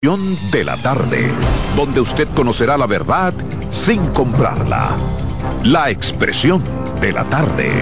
de la tarde, donde usted conocerá la verdad sin comprarla. La expresión de la tarde.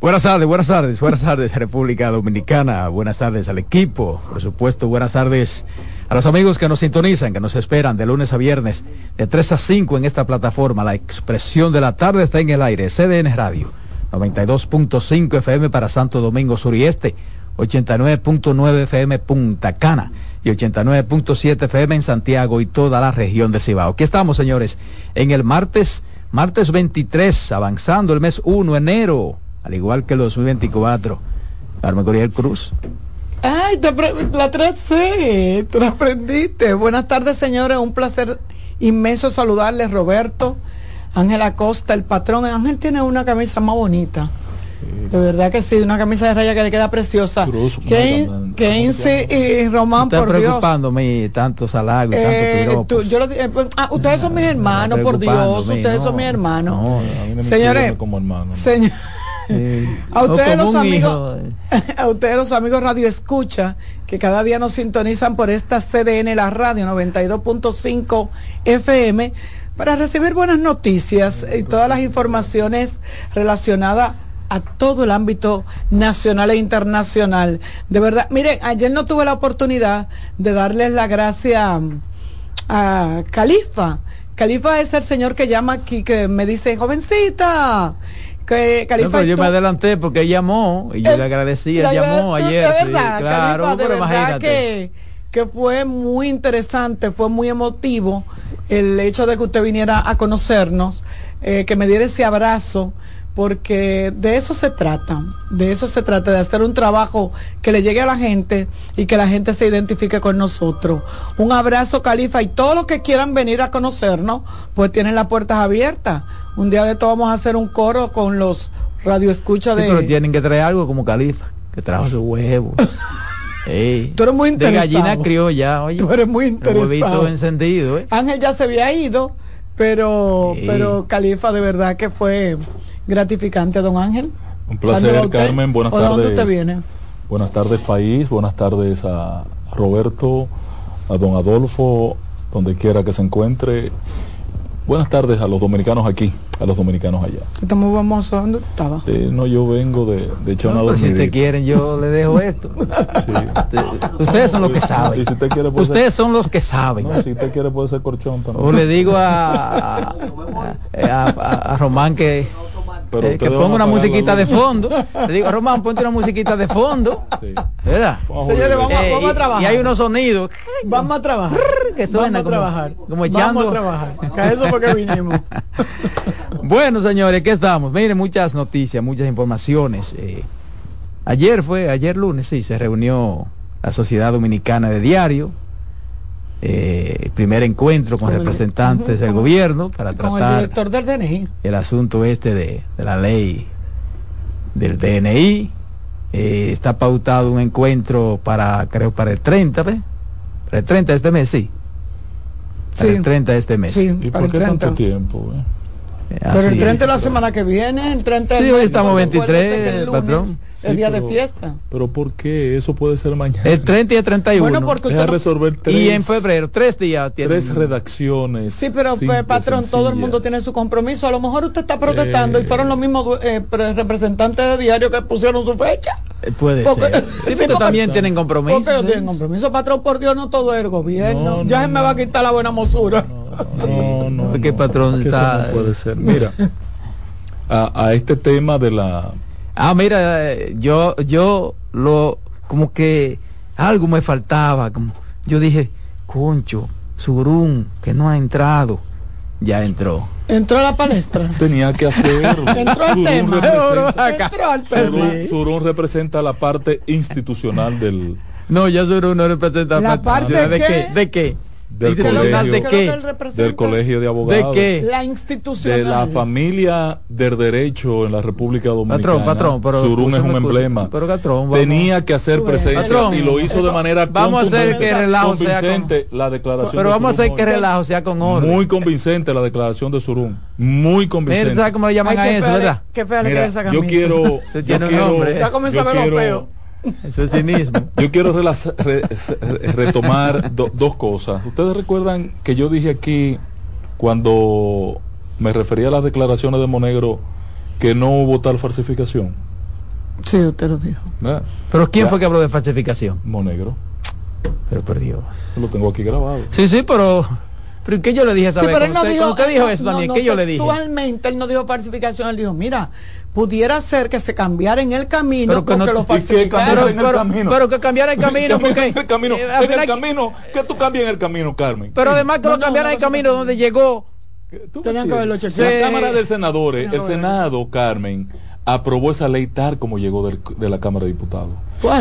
Buenas tardes, buenas tardes, buenas tardes República Dominicana, buenas tardes al equipo, por supuesto, buenas tardes a los amigos que nos sintonizan, que nos esperan de lunes a viernes, de 3 a 5 en esta plataforma, la expresión de la tarde está en el aire, CDN Radio, 92.5 FM para Santo Domingo Sur y Este, 89.9 FM Punta Cana y 89.7 FM en Santiago y toda la región del Cibao. Aquí estamos, señores, en el martes, martes 23, avanzando el mes 1, enero, al igual que el 2024. Carmen Coriel Cruz. Ay, te la 3C, te la aprendiste. Buenas tardes, señores. Un placer inmenso saludarles, Roberto. Ángel Acosta, el patrón. Ángel tiene una camisa más bonita. De verdad que sí, una camisa de raya que le queda preciosa. Kenzie y Román, por preocupándome tantos halagos, eh, tantos yo eh, pues, ah, ustedes son mis hermanos, por Dios, ustedes son mis hermanos. No, Señores, como hermanos. Señor, a ustedes los amigos, a ustedes los amigos Radio Escucha, que cada día nos sintonizan por esta CDN, la radio 92.5 FM, para recibir buenas noticias y todas las informaciones relacionadas a todo el ámbito nacional e internacional. De verdad, miren, ayer no tuve la oportunidad de darles la gracia a Califa. Califa es el señor que llama aquí, que me dice, jovencita, que yo me adelanté porque él llamó y yo le agradecí, él llamó ayer. claro, pero imagínate. Que, fue muy interesante, fue muy emotivo el hecho de que usted viniera a conocernos, eh, que me diera ese abrazo porque de eso se trata, de eso se trata, de hacer un trabajo que le llegue a la gente y que la gente se identifique con nosotros. Un abrazo, Califa, y todos los que quieran venir a conocernos, pues tienen las puertas abiertas. Un día de todo vamos a hacer un coro con los radioescuchas sí, de... pero tienen que traer algo como Califa, que trajo su huevo. Tú eres muy interesado. De gallina criolla, oye. Tú eres muy interesado. encendido, ¿eh? Ángel ya se había ido, pero, pero Califa de verdad que fue gratificante, don Ángel. Un placer, Carmen. Buenas tardes. ¿Dónde usted viene? Buenas tardes, país. Buenas tardes a Roberto, a don Adolfo, donde quiera que se encuentre. Buenas tardes a los dominicanos aquí, a los dominicanos allá. Estamos vamos dónde estaba. no, yo vengo de, de echar una Si ustedes quieren, yo le dejo esto. Ustedes son los que saben. ustedes son los que saben. si usted quiere puede ser corchón también. O le digo a, a Román que eh, que ponga una musiquita de fondo. Le digo, Román, ponte una musiquita de fondo. ¿Verdad? Señores, vamos, eh, vamos, a trabajar. Y, hay unos sonidos. Vamos a trabajar. Que suena vamos a trabajar. Como echando. Vamos a trabajar. Que eso porque vinimos. bueno, señores, ¿qué estamos? Miren, muchas noticias, muchas informaciones. Eh, ayer fue, ayer lunes, sí, se reunió la Sociedad Dominicana de Diario eh, primer encuentro con, representantes del gobierno para tratar el, asunto este de, la ley del DNI. Eh, está pautado un encuentro para, creo, para el 30, Para el 30 de este mes, sí. Para el 30 de este mes. ¿Y por qué tanto tiempo? Eh? Pero el 30 de la semana que viene, el 30 Sí, hoy estamos 23, el patrón. El día de fiesta. Pero ¿por qué? Eso puede ser mañana. El 30 y el 31. Bueno, porque usted resolver tres, Y en febrero, tres días. Tres redacciones. Sí, pero pues, patrón, todo el mundo tiene su compromiso. A lo mejor usted está protestando y fueron los mismos eh, representantes de diario que pusieron su fecha. Eh, puede ser. Sí, pero también tienen compromiso. Porque ellos tienen compromiso, patrón, por Dios, no todo es el gobierno. ya se me va a quitar la buena mosura. No, no. no, patrón está... no puede ser. Mira, a, este tema de la... Ah, mira, yo, yo lo, como que algo me faltaba. Como, yo dije, concho, Surún, que no ha entrado. Ya entró. Entró a la palestra. Tenía que hacerlo. Entró al tema. Entró al Surún, Surún representa la parte institucional del... No, ya Surún no representa la parte, ¿De qué? ¿De qué? Del colegio, ¿De qué? Del colegio de abogados. ¿De qué? La institución. De la familia del derecho en la República Dominicana. Patrón, patrón. Pero, Surún es un emblema. Pero, patrón, Tenía que hacer presencia y lo hizo de manera Vamos a hacer que relajo sea con... la declaración Pero vamos a hacer que relajo sea con orden. Muy convincente la declaración de Surún. Muy convincente. ¿Sabes cómo le llaman a eso, verdad? Qué fea le queda esa camisa. Yo quiero... Tiene un nombre. Ya comienza a ver los feos. Eso es cinismo. Yo quiero retomar dos cosas. Ustedes recuerdan que yo dije aquí, cuando me refería a las declaraciones de Monegro, que no hubo tal falsificación. Sí, usted lo dijo. ¿Pero quién fue que habló de falsificación? Monegro. Pero por Dios. Lo tengo aquí grabado. Sí, sí, pero... ¿Pero qué yo le dije esa sí, Pero él no usted, dijo, usted dijo eso, Daniel? ¿Qué yo le dije? Actualmente él no dijo falsificación, él dijo, mira, pudiera ser que se cambiara en el camino pero que lo falsificaron en el camino. Pero que cambiara el camino porque en el camino, eh, en el camino. Que tú cambias en el camino Carmen pero además que lo cambiara en el camino donde llegó. Tenían que haberlo hecho la cámara de senadores el senado Carmen aprobó esa ley tal como llegó de la Cámara de Diputados.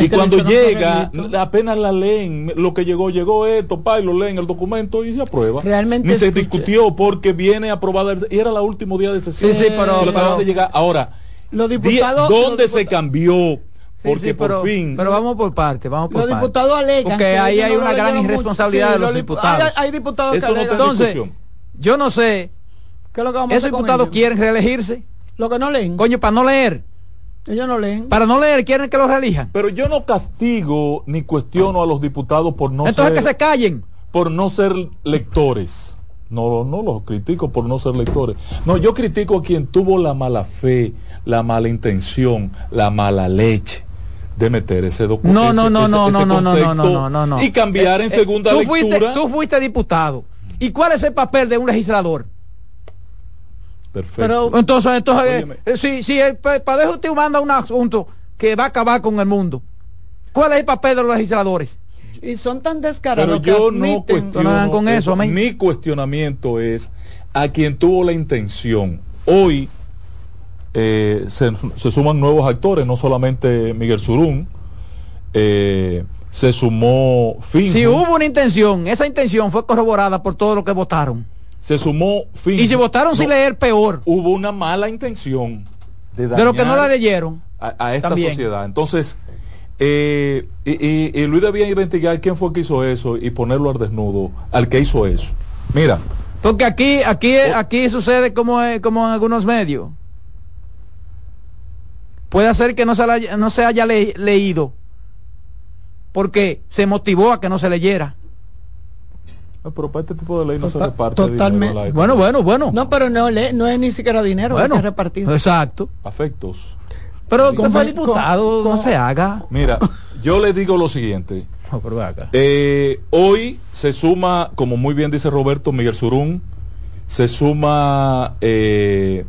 y cuando llega, apenas la leen, lo que llegó, llegó esto, pa, y lo leen el documento y se aprueba. Realmente Ni se discutió porque viene aprobada, y era el último día de sesión. Sí, sí, pero, de llegar. Ahora, los diputados, ¿dónde se cambió? Porque por fin. Pero vamos por parte, vamos por Los diputados alegan. Porque ahí hay una gran irresponsabilidad de los diputados. Hay, diputados que Entonces, yo no sé. ¿Qué es lo que vamos ¿Esos diputados quieren reelegirse? Lo que no leen. Coño, para no leer. Ellos no leen. Para no leer, quieren que lo relijan. Pero yo no castigo ni cuestiono a los diputados por no Entonces ser, que se callen. Por no ser lectores. No, no los critico por no ser lectores. No, yo critico a quien tuvo la mala fe, la mala intención, la mala leche de meter ese documento. No, no, no, ese, no, no, no, no, no, no, no, Y cambiar eh, en eh, segunda eh, tú lectura. Tú fuiste diputado. ¿Y cuál es el papel de un legislador? Perfecto. Pero entonces, entonces eh, si, si el Padre usted manda un asunto que va a acabar con el mundo, ¿cuál es el papel de los legisladores? Y son tan descarados Pero yo no cuestiono con eso. Mi cuestionamiento es a quien tuvo la intención. Hoy eh, se, suman nuevos actores, no solamente Miguel Surún, eh, se sumó Fin. Si hubo una intención, esa intención fue corroborada por todos los que votaron se sumó fin. Y si votaron sin leer, peor. Hubo una mala intención de, de lo que no la leyeron. A, esta sociedad. Entonces, eh, y, Luis debía investigar quién fue que hizo eso y ponerlo al desnudo al que hizo eso. Mira. Porque aquí, aquí, oh. aquí sucede como, como en algunos medios. Puede ser que no se, no se haya leído porque se motivó a que no se leyera. Pero para este tipo de ley no se reparte totalmente. bueno, bueno, bueno. No, pero no, no es ni siquiera dinero bueno, que repartir. Exacto. Afectos. Pero como fue diputado, no se haga. Mira, yo le digo lo siguiente. Eh, hoy se suma, como muy bien dice Roberto Miguel Surún, se suma eh,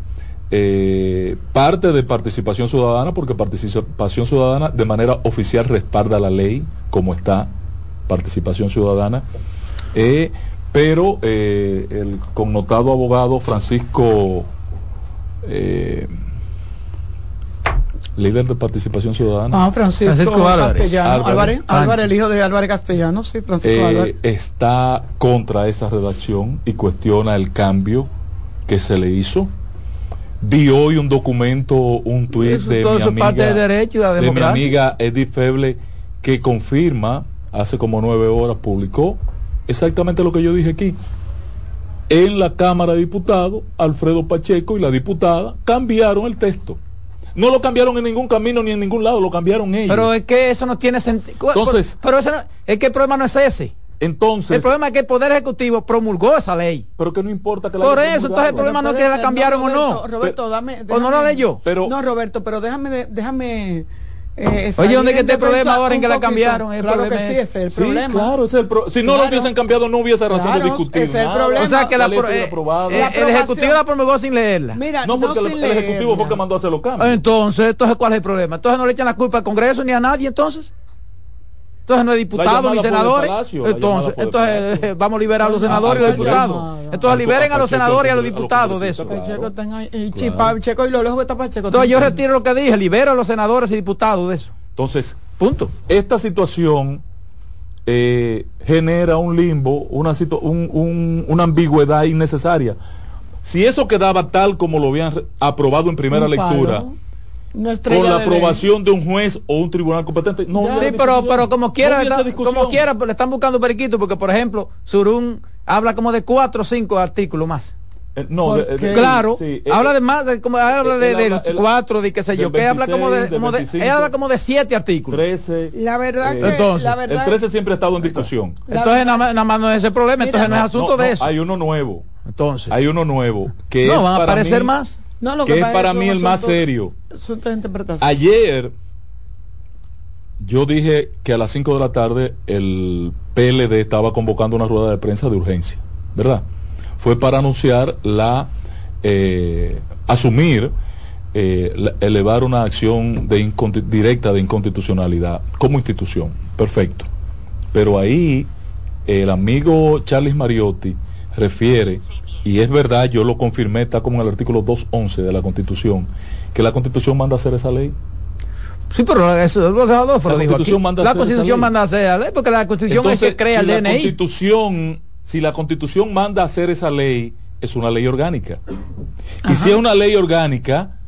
eh, parte de participación ciudadana, porque participación ciudadana de manera oficial respalda la ley, como está participación ciudadana. Eh, pero eh, el connotado abogado Francisco, eh, líder de participación ciudadana. Ah, Francisco, Álvarez. Álvarez, Álvarez, el hijo de Álvarez Castellano, sí, Francisco Álvarez. Está contra esa redacción y cuestiona el cambio que se le hizo. Vi hoy un documento, un tuit de, mi amiga, de, derecho, de mi amiga Edith Feble que confirma, hace como nueve horas publicó exactamente lo que yo dije aquí. En la Cámara de Diputados, Alfredo Pacheco y la diputada cambiaron el texto. No lo cambiaron en ningún camino ni en ningún lado, lo cambiaron ellos. Pero es que eso no tiene sentido. Entonces, pero eso es que el problema no es ese. Entonces, el problema es que el Poder Ejecutivo promulgó esa ley. Pero que no importa que la Por eso, entonces el problema no es que la cambiaron o no. Roberto, dame, o no la leyó. Pero, no, Roberto, pero déjame, déjame eh, Oye, ¿dónde que está el problema ahora en que la cambiaron? El claro que sí, ese es el problema. claro, es el si no lo hubiesen cambiado, no hubiese razón de discutir. Es el problema. O sea, que la, eh, eh, el Ejecutivo la promulgó sin leerla. Mira, no, porque el, Ejecutivo fue que mandó a hacer los cambios. Entonces, entonces, ¿cuál es el problema? Entonces no le echan la culpa al Congreso ni a nadie, entonces. Entonces no hay diputados ni senadores. entonces, entonces eh, vamos a liberar a los senadores y los diputados. Entonces liberen a los senadores y a los diputados de eso. Entonces yo retiro lo que dije, libero a los senadores y diputados de eso. Entonces, punto. Esta situación eh, genera un limbo, una, una ambigüedad innecesaria. Si eso quedaba tal como lo habían aprobado en primera lectura, con la aprobación de un juez o un tribunal competente. No, sí, pero, pero como quiera, como quiera, le están buscando periquito, porque por ejemplo, Surún habla como de cuatro o cinco artículos más. Eh, no, claro, eh, habla de más, de, como, habla de, cuatro, de qué sé yo, que habla como de, como de, habla como de siete artículos. 13. La verdad eh, que, entonces, la verdad el 13 siempre ha estado en discusión. Entonces nada, más no es ese problema, entonces no es asunto de eso. Hay uno nuevo. Entonces. Hay uno nuevo que no, es van a aparecer más. No, lo que, que es para mí el más serio. Ayer yo dije que a las 5 de la tarde el PLD estaba convocando una rueda de prensa de urgencia, ¿verdad? fue para anunciar la, eh, asumir, eh, elevar una acción de directa de inconstitucionalidad como institución. Perfecto. Pero ahí el amigo Charles Mariotti refiere, y es verdad, yo lo confirmé, está como en el artículo 211 de la Constitución, que la Constitución manda a hacer esa ley. Sí, pero eso la Constitución manda a hacer la ley porque la Constitución es que crea el DNI. La Constitución si la constitución manda hacer esa ley, es una ley orgánica. Y si es una ley orgánica,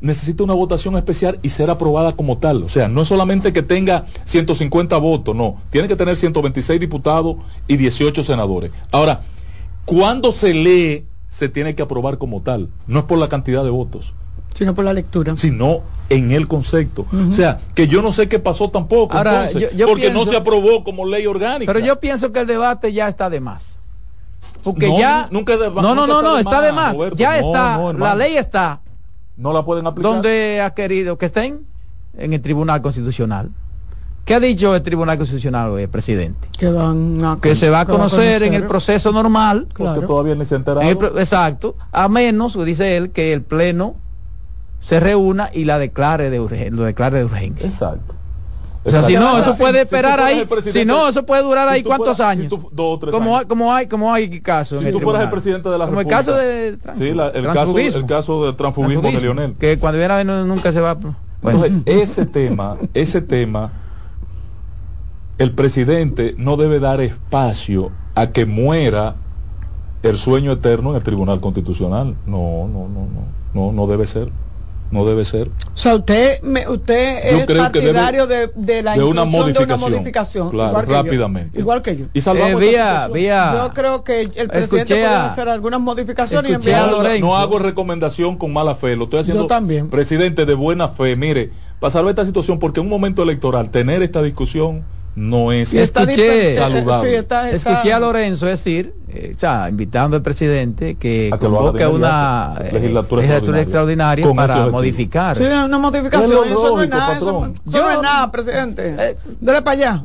necesita una votación especial y ser aprobada como tal. O sea, no es solamente que tenga 150 votos, no. Tiene que tener 126 diputados y 18 senadores. Ahora, cuando se lee, se tiene que aprobar como tal. No es por la cantidad de votos. Sino por la lectura. Sino en el concepto. O sea, que yo no sé qué pasó tampoco. porque no se aprobó como ley orgánica. Pero yo pienso que el debate ya está de más. Porque ya. Nunca no, no, no, no, está de más. ya está. la ley está. No la pueden aplicar. Donde ha querido que estén en el Tribunal Constitucional. ¿Qué ha dicho el Tribunal Constitucional hoy, presidente? Que, que se va a conocer, en el proceso normal. Porque todavía ni se exacto. A menos, dice él, que el Pleno se reúna y la declare de urgencia, lo declare de urgencia. Exacto. O sea, si no, eso puede esperar ahí. Si no, eso puede durar ahí cuántos años. como, Hay, como hay, como hay casos. Si tú fueras el presidente de la como República. Como el caso de sí, el caso, el caso del transfugismo, de Lionel. Que cuando viene a ver nunca se va. Entonces, ese tema, ese tema, el presidente no debe dar espacio a que muera el sueño eterno en el Tribunal Constitucional. No, no, no, no, no, no debe ser no debe ser. O sea, usted, usted es partidario de, de, la de una modificación. claro, rápidamente. igual que yo. Y salvamos eh, vía, vía, Yo creo que el presidente puede hacer algunas modificaciones. Y no, no hago recomendación con mala fe, lo estoy haciendo yo también. presidente de buena fe. Mire, para salvar esta situación, porque en un momento electoral, tener esta discusión no es escuché, saludable. escuché a Lorenzo decir, eh, invitando al presidente que, convoque una eh, legislatura, extraordinaria, para modificar. Sí, una modificación, eso no es nada, eso, no es nada, presidente. Eh, Dale para allá.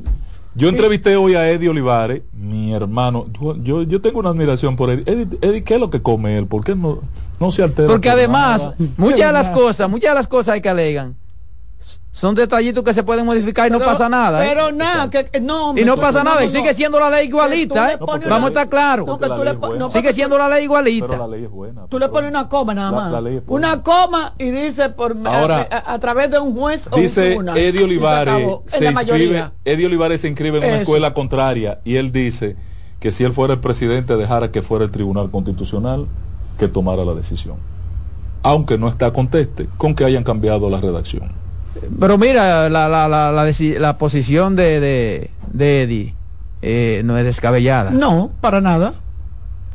Yo entrevisté hoy a Eddie Olivares, mi hermano. Yo, yo, tengo una admiración por Eddie. Eddie. ¿qué es lo que come él? ¿Por qué no, no se altera? Porque además, muchas de las cosas, muchas de las cosas hay que alegan son detallitos que se pueden modificar y no pasa nada. ¿eh? Pero nada, que no. Y no pasa nada, y sigue siendo la ley igualita, ¿eh? Vamos a estar claros. sigue siendo la ley igualita. Pero la ley es buena. Tú le pones una coma nada más. una coma y dice por Ahora, a, través de un juez dice o un Eddie Olivares se, inscribe, Eddie Olivares se inscribe en una escuela contraria y él dice que si él fuera el presidente dejara que fuera el Tribunal Constitucional que tomara la decisión. Aunque no está conteste con que hayan cambiado la redacción. Pero mira, la, la, la, la, posición de, de, de Eddie eh, no es descabellada. No, para nada.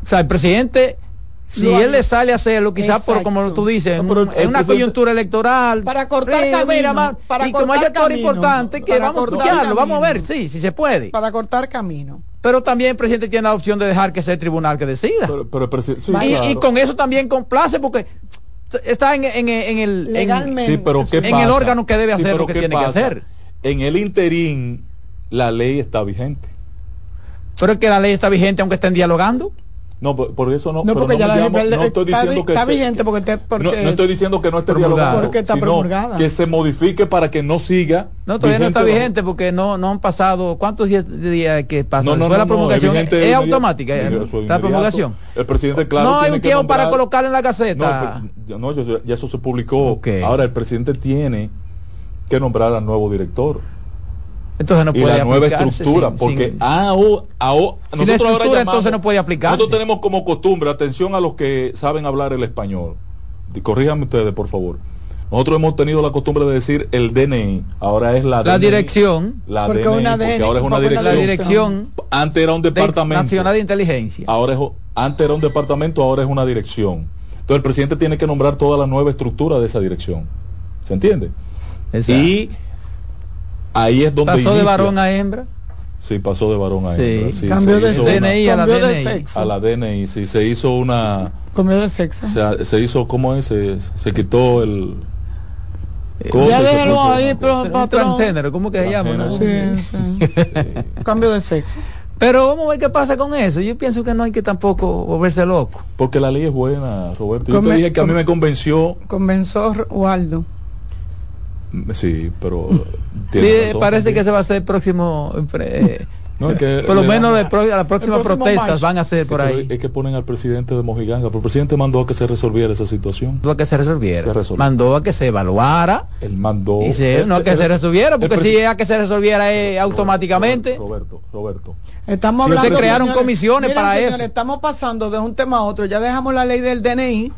O sea, el presidente, si él le sale a hacerlo, quizás por como tú dices, en, una coyuntura electoral. Para cortar camino. para y como hay actor importante, que vamos a escucharlo, vamos a ver, sí, si se puede. Para cortar camino. Pero también el presidente tiene la opción de dejar que sea el tribunal que decida. y, con eso también complace, porque está en, en, en el legalmente pero en el órgano que debe hacer lo que tiene que hacer. En el interín la ley está vigente. Pero es que la ley está vigente aunque estén dialogando. No, por, eso no. No, porque ya la, no estoy diciendo que está vigente porque, no, estoy diciendo que no esté porque está promulgada. que se modifique para que no siga. No, todavía no está vigente porque no no han pasado cuántos días, días que pasan. No, no, la promulgación es, automática la promulgación. El presidente claro No hay un tiempo para colocar en la gaceta. No, ya eso se publicó. Ahora el presidente tiene que nombrar al nuevo director. Entonces no puede y la nueva estructura, porque a, nosotros ahora entonces no puede aplicarse. Nosotros tenemos como costumbre, atención a los que saben hablar el español. Corríjanme ustedes, por favor. Nosotros hemos tenido la costumbre de decir el DNI, ahora es la, la dirección, la porque, DNI, porque ahora es una dirección. La dirección antes era un departamento nacional de inteligencia. Ahora es, antes era un departamento, ahora es una dirección. Entonces el presidente tiene que nombrar toda la nueva estructura de esa dirección. ¿Se entiende? Y ahí es donde pasó de varón a hembra. Sí, pasó de varón a hembra. Sí, cambió de DNI a la DNI. A la DNI, sí, se hizo una... Cambió de sexo. Se, se hizo, ¿cómo es? Se, se quitó el... Ya déjalo ahí, pero patrón. ¿cómo que se llama? Sí, sí. Cambio de sexo. Pero vamos a ver qué pasa con eso. Yo pienso que no hay que tampoco volverse loco. Porque la ley es buena, Roberto. Yo te dije que a mí me convenció. Convenció Waldo. Sí, pero... Sí, parece que se va a hacer el próximo... Eh, por lo menos las próximas protestas van a ser por ahí. Es que ponen al presidente de Mojiganga, pero el presidente mandó a que se resolviera esa situación. Mandó a que se resolviera. mandó a que se evaluara. Él mandó. Y no a que se resolviera, porque si es a que se resolviera eh, automáticamente. Roberto, Roberto. Estamos hablando. Se crearon comisiones para eso. Estamos pasando de un tema a otro. Ya dejamos la ley del DNI.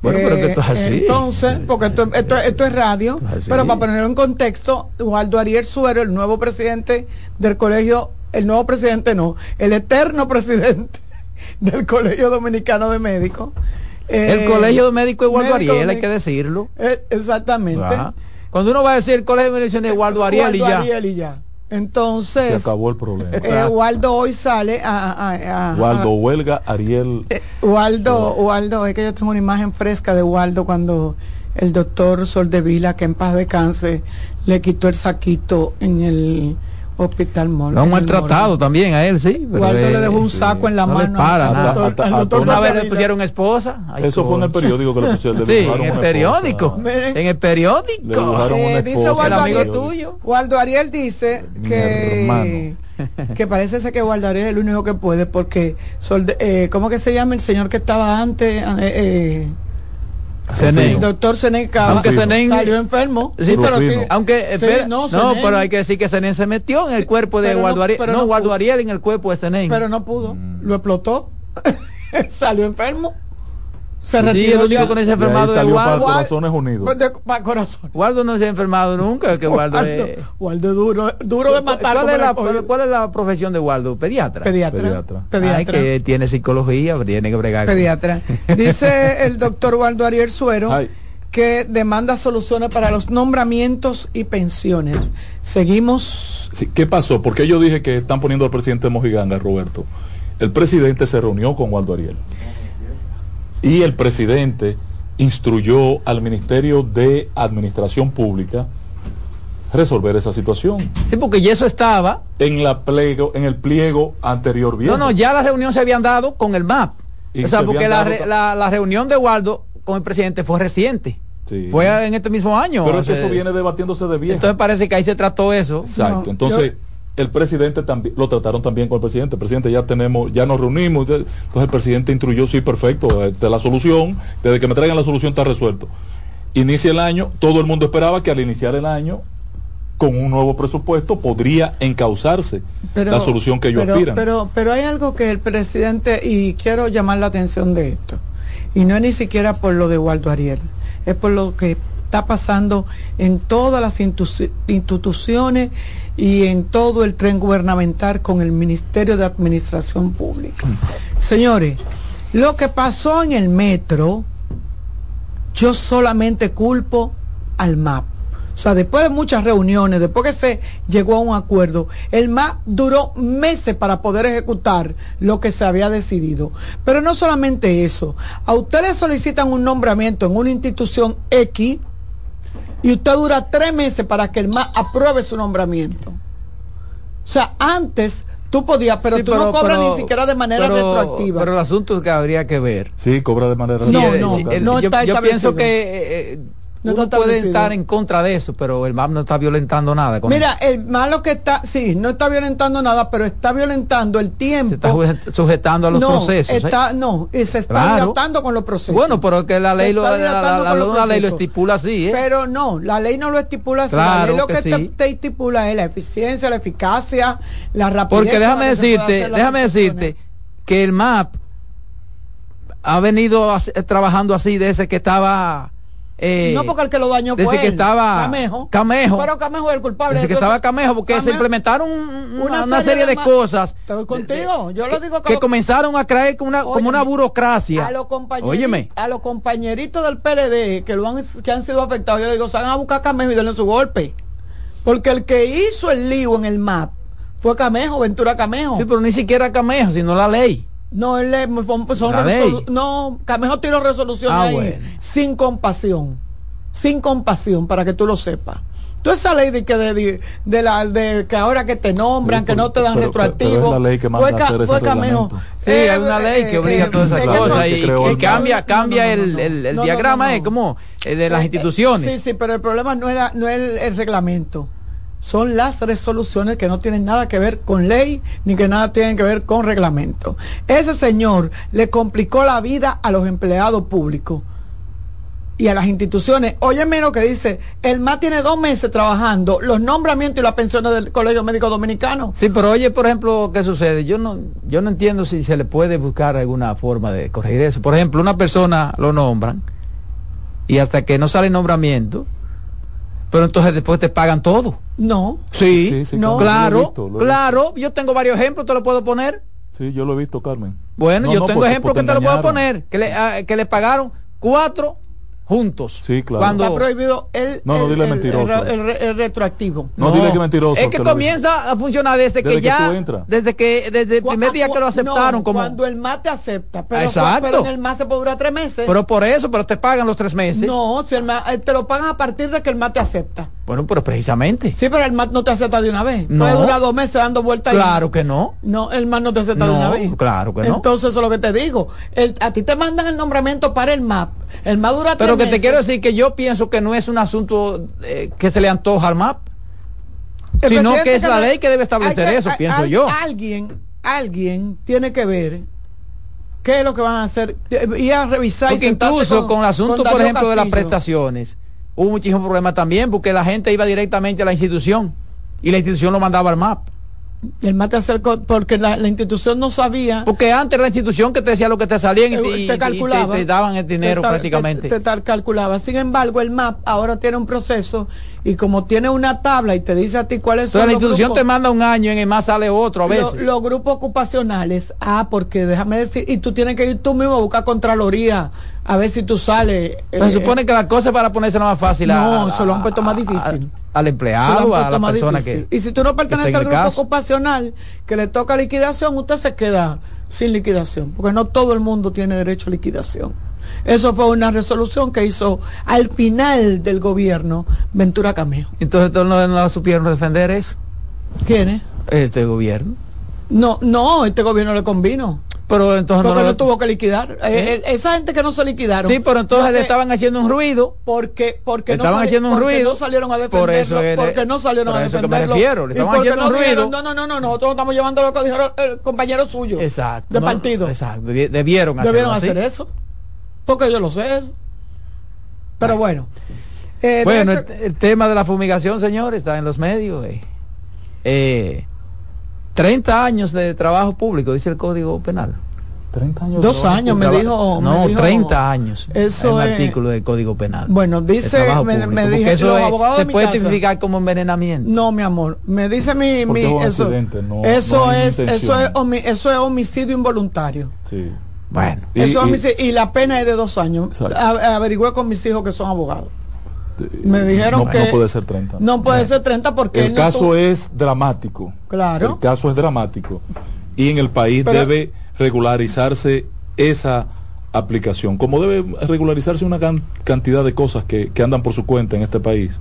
Bueno, pero que esto es así. Entonces, porque esto, esto, es radio, pero para ponerlo en contexto, Waldo Ariel Suero, el nuevo presidente del colegio el nuevo presidente no, el eterno presidente del Colegio Dominicano de Médicos. el Colegio de Médicos es Waldo Ariel, hay que decirlo. Eh, exactamente. Cuando uno va a decir el Colegio de Médicos es Waldo Ariel, y, ya. Ariel y ya. Entonces, se acabó el problema. Eh, Waldo hoy sale a, Waldo huelga, Ariel. Eh, Waldo, Waldo, es que yo tengo una imagen fresca de Waldo cuando el doctor Soldevila, que en paz de cáncer, le quitó el saquito en el Hospital. Lo han maltratado también a él, sí. Pero le dejó un saco en la no mano. Le para, doctor, una vez le pusieron esposa. Eso fue en el periódico que le pusieron. sí, en el periódico. En el periódico. Eh, dice Waldo amigo tuyo. Waldo Ariel dice que que parece ser que Waldo Ariel es el único que puede porque eh, ¿cómo que se llama el señor que estaba antes? Eh, eh el doctor Seneca aunque salió enfermo. aunque no, pero hay que decir que Senen se metió en el cuerpo de Guardo Ariel. No, Guardo Ariel en el cuerpo de Senen. Pero no pudo. Lo explotó. salió enfermo. Se retiró. Sí, el único que no se ha enfermado de Waldo. Corazones Unidos. para corazón. Waldo no se ha enfermado nunca. Que Waldo, es... Waldo duro, duro de matar. ¿Cuál es, la, ¿Cuál es la profesión de Waldo? ¿Pediatra? Pediatra. Pediatra. que tiene psicología, tiene que bregar. Pediatra. Dice el doctor Waldo Ariel Suero. que demanda soluciones para los nombramientos y pensiones. Seguimos. Sí, ¿Qué pasó? Porque yo dije que están poniendo al presidente Mojiganga, Roberto. El presidente se reunió con Waldo Ariel y el presidente instruyó al Ministerio de Administración Pública resolver esa situación. Sí, porque ya eso estaba en la pliego, en el pliego anterior bien. No, no, ya la reunión se habían dado con el MAP. o sea, porque la, la, reunión de Waldo con el presidente fue reciente. Fue en este mismo año. Pero eso viene debatiéndose de bien. Entonces parece que ahí se trató eso. Exacto. entonces, el presidente también lo trataron también con el presidente. El presidente ya tenemos, ya nos reunimos, entonces el presidente instruyó, sí, perfecto, de la solución, desde que me traigan la solución está resuelto. Inicia el año, todo el mundo esperaba que al iniciar el año con un nuevo presupuesto podría encauzarse la solución que ellos pero, aspiran. Pero, pero hay algo que el presidente, y quiero llamar la atención de esto, y no es ni siquiera por lo de Waldo Ariel, es por lo que está pasando en todas las instituciones y en todo el tren gubernamental con el Ministerio de Administración Pública. Señores, lo que pasó en el metro, yo solamente culpo al MAP. O sea, después de muchas reuniones, después que se llegó a un acuerdo, el MAP duró meses para poder ejecutar lo que se había decidido. Pero no solamente eso, a ustedes solicitan un nombramiento en una institución X y usted dura tres meses para que el MAP apruebe su nombramiento. O sea, antes tú podías, pero tú no cobras ni siquiera de manera retroactiva. Pero el asunto es que habría que ver. Sí, cobra de manera retroactiva. No, no, no yo, yo pienso que... Eh, no uno puede estar en contra de eso, pero el MAP no está violentando nada. Mira, el malo que está, sí, no está violentando nada, pero está violentando el tiempo. Se está sujetando a los procesos. ¿eh? Está, No, y se está dilatando con los procesos. Bueno, pero que la ley, lo, la, ley lo estipula así. ¿eh? Pero no, la ley no lo estipula así. la ley lo que, te, estipula es la eficiencia, la eficacia, la rapidez. Porque déjame decirte, déjame decirte que el MAP ha venido trabajando así desde que estaba eh, no porque el que lo dañó desde fue que estaba Camejo. Camejo. Pero Camejo es el culpable. Desde que estaba Camejo, porque se implementaron una, serie, de, cosas. Estoy contigo. Yo lo digo que, comenzaron a creer como una, como una burocracia. A los compañeritos, a los compañeritos del PLD que lo han, que han sido afectados, yo le digo, salgan a buscar a Camejo y denle su golpe. Porque el que hizo el lío en el MAP fue Camejo, Ventura Camejo. Sí, pero ni siquiera Camejo, sino la ley. No, él es, son no, mejor tiro resolución ah, ahí, sin compasión, sin compasión, para que tú lo sepas. Tú esa ley de que de, de, la de que ahora que te nombran, que no te dan retroactivo. es la ley que manda fue, hacer ese Camejo. Sí, hay eh, una ley que eh, obliga a todas esas eh, cosas y, cambia, cambia el, el, diagrama es como de las instituciones. Sí, sí, pero el problema no era no es el reglamento son las resoluciones que no tienen nada que ver con ley ni que nada tienen que ver con reglamento. Ese señor le complicó la vida a los empleados públicos y a las instituciones. Óyeme lo que dice, el MAS tiene dos meses trabajando los nombramientos y las pensiones del Colegio Médico Dominicano. Sí, pero oye, por ejemplo, ¿qué sucede? Yo no, yo no entiendo si se le puede buscar alguna forma de corregir eso. Por ejemplo, una persona lo nombran y hasta que no sale nombramiento, pero entonces después te pagan todo. No. Sí, no. Claro, claro. Yo tengo varios ejemplos, te lo puedo poner. Sí, yo lo he visto, Carmen. Bueno, yo tengo ejemplos que te lo puedo poner. Que le, ah, que le pagaron cuatro juntos. Sí, claro. Cuando está prohibido el, no, no, dile mentiroso. El, retroactivo. No, dile que mentiroso. Es que comienza a funcionar desde, que, ya, desde que desde el primer día que lo aceptaron. como... Cuando el MAT acepta. Pero, Exacto. pero en el MAT se puede durar tres meses. Pero por eso, pero te pagan los tres meses. No, si el MAT, eh, te lo pagan a partir de que el MAT te acepta. Bueno, pero precisamente. Sí, pero el MAT no te acepta de una vez. No. Puede durar dos meses dando vueltas. Claro que no. No, el MAT no te acepta de una vez. Claro que no. Entonces, eso es lo que te digo. El, a ti te mandan el nombramiento para el MAP. El MAP dura Pero que te quiero decir que yo pienso que no es un asunto eh, que se le antoja al MAP. sino que es la ley que debe establecer eso, pienso yo. Alguien, alguien tiene que ver qué es lo que van a hacer y a revisar. Porque incluso con, el asunto, por ejemplo, de las prestaciones, hubo muchísimos problemas también porque la gente iba directamente a la institución y la institución lo mandaba al MAP. El MAP te acercó porque la, institución no sabía. Porque antes la institución que te decía lo que te salían y, te, calculaba, te, daban el dinero prácticamente. Te, te, calculaba. Sin embargo, el MAP ahora tiene un proceso y como tiene una tabla y te dice a ti cuáles son. la institución te manda un año y en el MAP sale otro a veces. los grupos ocupacionales. Ah, porque déjame decir, y tú tienes que ir tú mismo a buscar Contraloría a ver si tú sales. se eh, supone que la cosa para ponerse más fácil. No, se lo han puesto más difícil. Al empleado, a la persona que. Y si tú no perteneces al grupo ocupacional que le toca liquidación, usted se queda sin liquidación, porque no todo el mundo tiene derecho a liquidación. Eso fue una resolución que hizo al final del gobierno Ventura Camejo. Entonces, ¿todos no, no supieron defender eso? ¿Quiénes? Este gobierno. No, no, este gobierno le convino. Pero entonces porque no lo tuvo que liquidar. Eh, ¿Eh? esa gente que no se liquidaron. Sí, pero entonces le estaban haciendo un ruido. Porque, porque estaban haciendo un ruido. no salieron a defenderlo. Por eso porque no salieron a defenderlo. Eso que me refiero. Le estaban haciendo un ruido. no, no, no, no, nosotros estamos llevando lo que dijeron el compañero suyo. Exacto. De partido. Exacto. Debieron, Debieron hacer eso. Porque yo lo sé eso. Pero bueno. Eh, bueno, el, tema de la fumigación, señor, está en los medios. Eh, 30 años de trabajo público, dice el Código Penal. 30 años. Dos años, me dijo. No, me 30 años. Eso es. artículo del Código Penal. Bueno, dice. Me, me dije, eso se puede tipificar como envenenamiento. No, mi amor. Me dice mi. mi eso, eso, es, eso, es, eso es homicidio involuntario. Sí. Bueno. Y, eso y, y, la pena es de dos años. averigüé con mis hijos que son abogados. Me dijeron que no puede ser 30. No puede ser 30 porque el caso es dramático. Claro. El caso es dramático y en el país debe regularizarse esa aplicación, como debe regularizarse una cantidad de cosas que, andan por su cuenta en este país.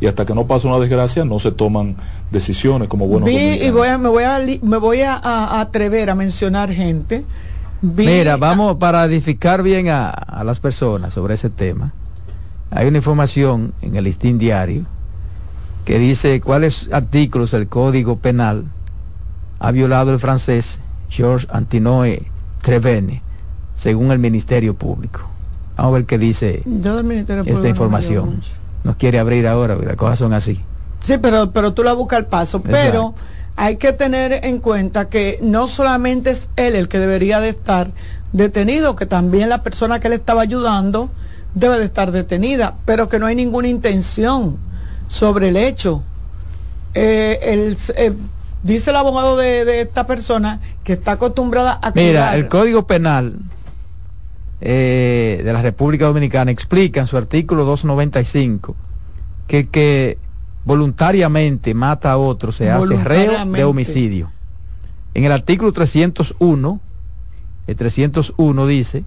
Y hasta que no pase una desgracia, no se toman decisiones como buenos y voy me voy, a, me voy a, atrever a mencionar gente. Mira, vamos para edificar bien a, a las personas sobre ese tema hay una información en el listín diario que dice cuáles artículos del Código Penal ha violado el francés Georges Antinoe Trevene, según el Ministerio Público. Vamos a ver qué dice esta información. Nos quiere abrir ahora, las cosas son así. Sí, pero, pero tú la buscas al paso. Pero hay que tener en cuenta que no solamente es él el que debería de estar detenido, que también la persona que le estaba ayudando debe de estar detenida, pero que no hay ninguna intención sobre el hecho. Eh, el, eh, dice el abogado de, esta persona que está acostumbrada a... Mira, el Código Penal eh, de la República Dominicana explica en su artículo 295 que que voluntariamente mata a otro se hace reo de homicidio. En el artículo 301, el 301 dice,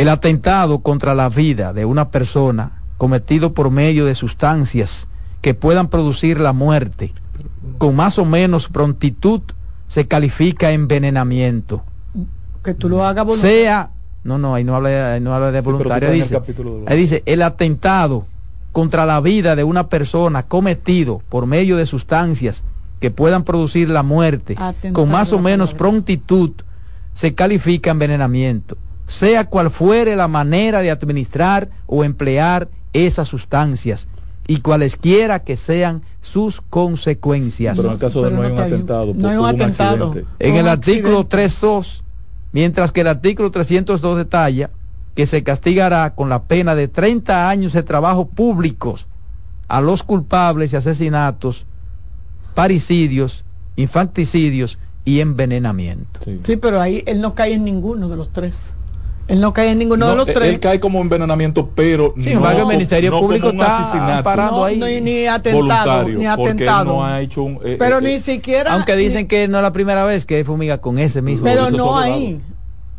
el atentado contra la vida de una persona cometido por medio de sustancias que puedan producir la muerte con más o menos prontitud se califica envenenamiento. Que tú lo hagas Sea, no, no, ahí no habla, no habla de voluntario. dice, ahí dice, el atentado contra la vida de una persona cometido por medio de sustancias que puedan producir la muerte con más o menos prontitud se califica envenenamiento, sea cual fuere la manera de administrar o emplear esas sustancias y cualesquiera que sean sus consecuencias. Pero en el caso de no, hay un atentado, no hay un atentado. En el artículo 3.2, mientras que el artículo 302 detalla que se castigará con la pena de 30 años de trabajo públicos a los culpables de asesinatos, parricidios, infanticidios y envenenamiento. Sí. pero ahí él no cae en ninguno de los tres. Él no cae en ninguno de los tres. Él cae como envenenamiento, pero no, el Ministerio Público está parando ahí. ni, atentado, ni atentado. ha hecho un, eh, pero eh, ni siquiera. Aunque dicen que no es la primera vez que fumiga con ese mismo. Pero no ahí.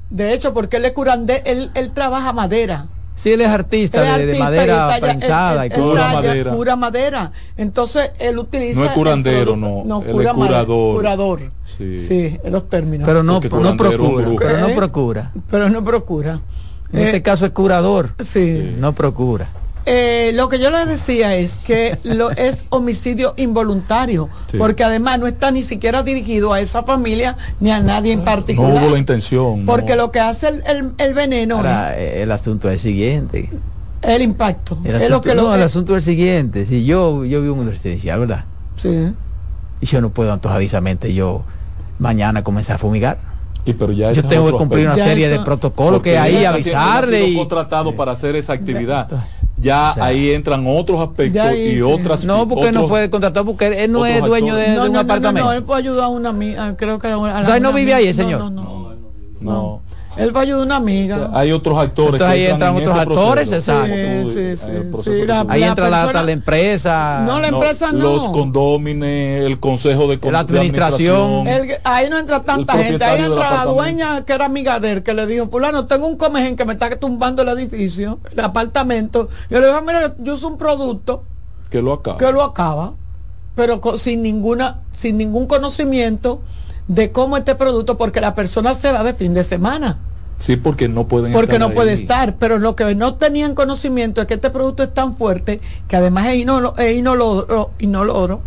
De hecho, porque él es curandé, él, él trabaja madera. Sí, él es artista, de, madera prensada y pura madera. Pura madera. Entonces, él utiliza... No es curandero, no. No, él es curador. curador. Sí. sí, en los términos. Pero no, no procura. Pero no procura. Pero no procura. En este eh, caso es curador. Sí. No procura. Eh, lo que yo les decía es que lo es homicidio involuntario, porque además no está ni siquiera dirigido a esa familia ni a nadie en particular. No hubo la intención. Porque lo que hace el, el, veneno. Ahora, eh, el asunto es el siguiente. El impacto. El asunto, no, el asunto es el siguiente. Si yo, yo vivo en un residencial, ¿verdad? Sí. Y yo no puedo antojadizamente yo mañana comenzar a fumigar. Y pero ya yo tengo que cumplir una serie de protocolos que ahí avisarle y contratado para hacer esa actividad ya ahí entran otros aspectos y otras no porque no puede contratar porque él no es dueño de, un apartamento no, él puede ayudar a una amiga creo que a o sea, no vive ahí el señor. No, no él va a ayudar a una amiga. hay otros actores. Entonces ahí entran otros actores, exacto. Sí, sí, sí, ahí entra la, la, empresa. No, la empresa no. Los condómines, el consejo de, la administración. ahí no entra tanta gente. Ahí entra la dueña que era amiga de él, que le dijo, fulano, tengo un comején que me está tumbando el edificio, el apartamento. Yo le digo, mira, yo uso un producto. Que lo acaba. Que lo acaba. Pero sin ninguna, sin ningún conocimiento de cómo este producto, porque la persona se va de fin de semana. Sí, porque no pueden Porque no puede estar, pero lo que no tenían conocimiento es que este producto es tan fuerte que además es inoloro, inoloro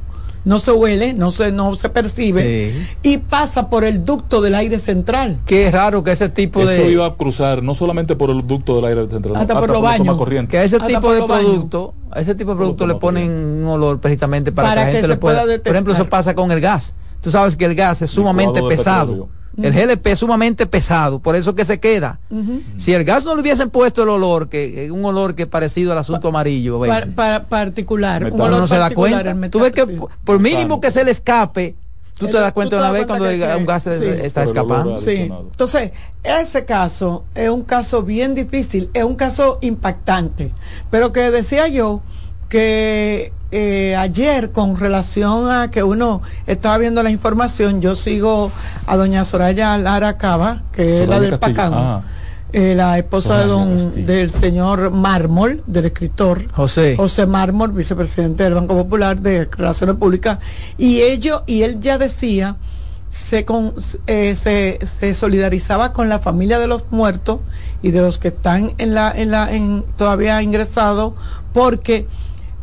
no se huele, no se, no se percibe y pasa por el ducto del aire central. Qué raro que ese tipo de... Eso iba a cruzar no solamente por el ducto del aire central, hasta, por los baños. Que a ese tipo de producto, a ese tipo de producto le ponen un olor precisamente para, que la gente le pueda... Por ejemplo, eso pasa con el gas Tú sabes que el gas es sumamente pesado. El GLP es sumamente pesado, por eso que se queda. Si el gas no le hubiesen puesto el olor, que un olor que es parecido al asunto amarillo, para, particular, uno no se da cuenta. Tú ves que por mínimo que se le escape, tú te das cuenta una vez cuando un gas está escapando. Sí. Entonces, ese caso es un caso bien difícil, es un caso impactante, pero que decía yo que eh, ayer con relación a que uno estaba viendo la información, yo sigo a doña Soraya Lara Cava, que es la del Pacán, ah. eh, la esposa de don, del señor Mármol, del escritor José. José Mármol, vicepresidente del Banco Popular de Relaciones Públicas, y ello, y él ya decía se, eh, se, se, solidarizaba con la familia de los muertos y de los que están en la, en la, en, todavía ingresados, porque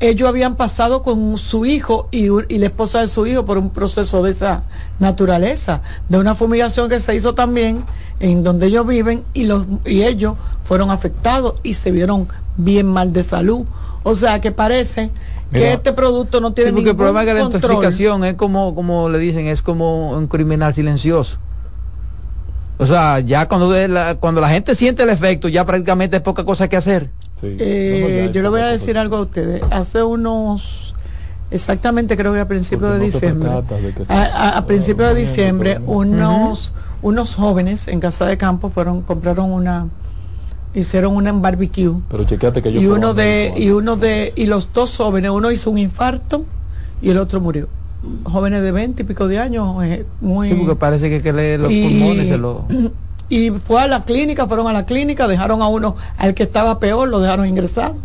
ellos habían pasado con su hijo y, y, la esposa de su hijo por un proceso de esa naturaleza, de una fumigación que se hizo también en donde ellos viven y, los, y ellos fueron afectados y se vieron bien mal de salud. O sea que parece que este producto no tiene sí, porque el problema es que la intoxicación es como, como le dicen, es como un criminal silencioso. O sea, ya cuando la, cuando la gente siente el efecto, ya prácticamente es poca cosa que hacer. Eh, yo le voy a decir algo a ustedes. Hace unos, exactamente creo que a principios de diciembre, a, principios de diciembre, unos, unos jóvenes en Casa de Campo fueron, compraron una, hicieron una en barbecue. Pero chequeate que yo y uno de, y uno de, y los dos jóvenes, uno hizo un infarto y el otro murió. Jóvenes de 20 y pico de años, eh, muy... Sí, porque parece que, que le, los pulmones se lo... y fue a la clínica, fueron a la clínica, dejaron a uno, al que estaba peor, lo dejaron ingresado.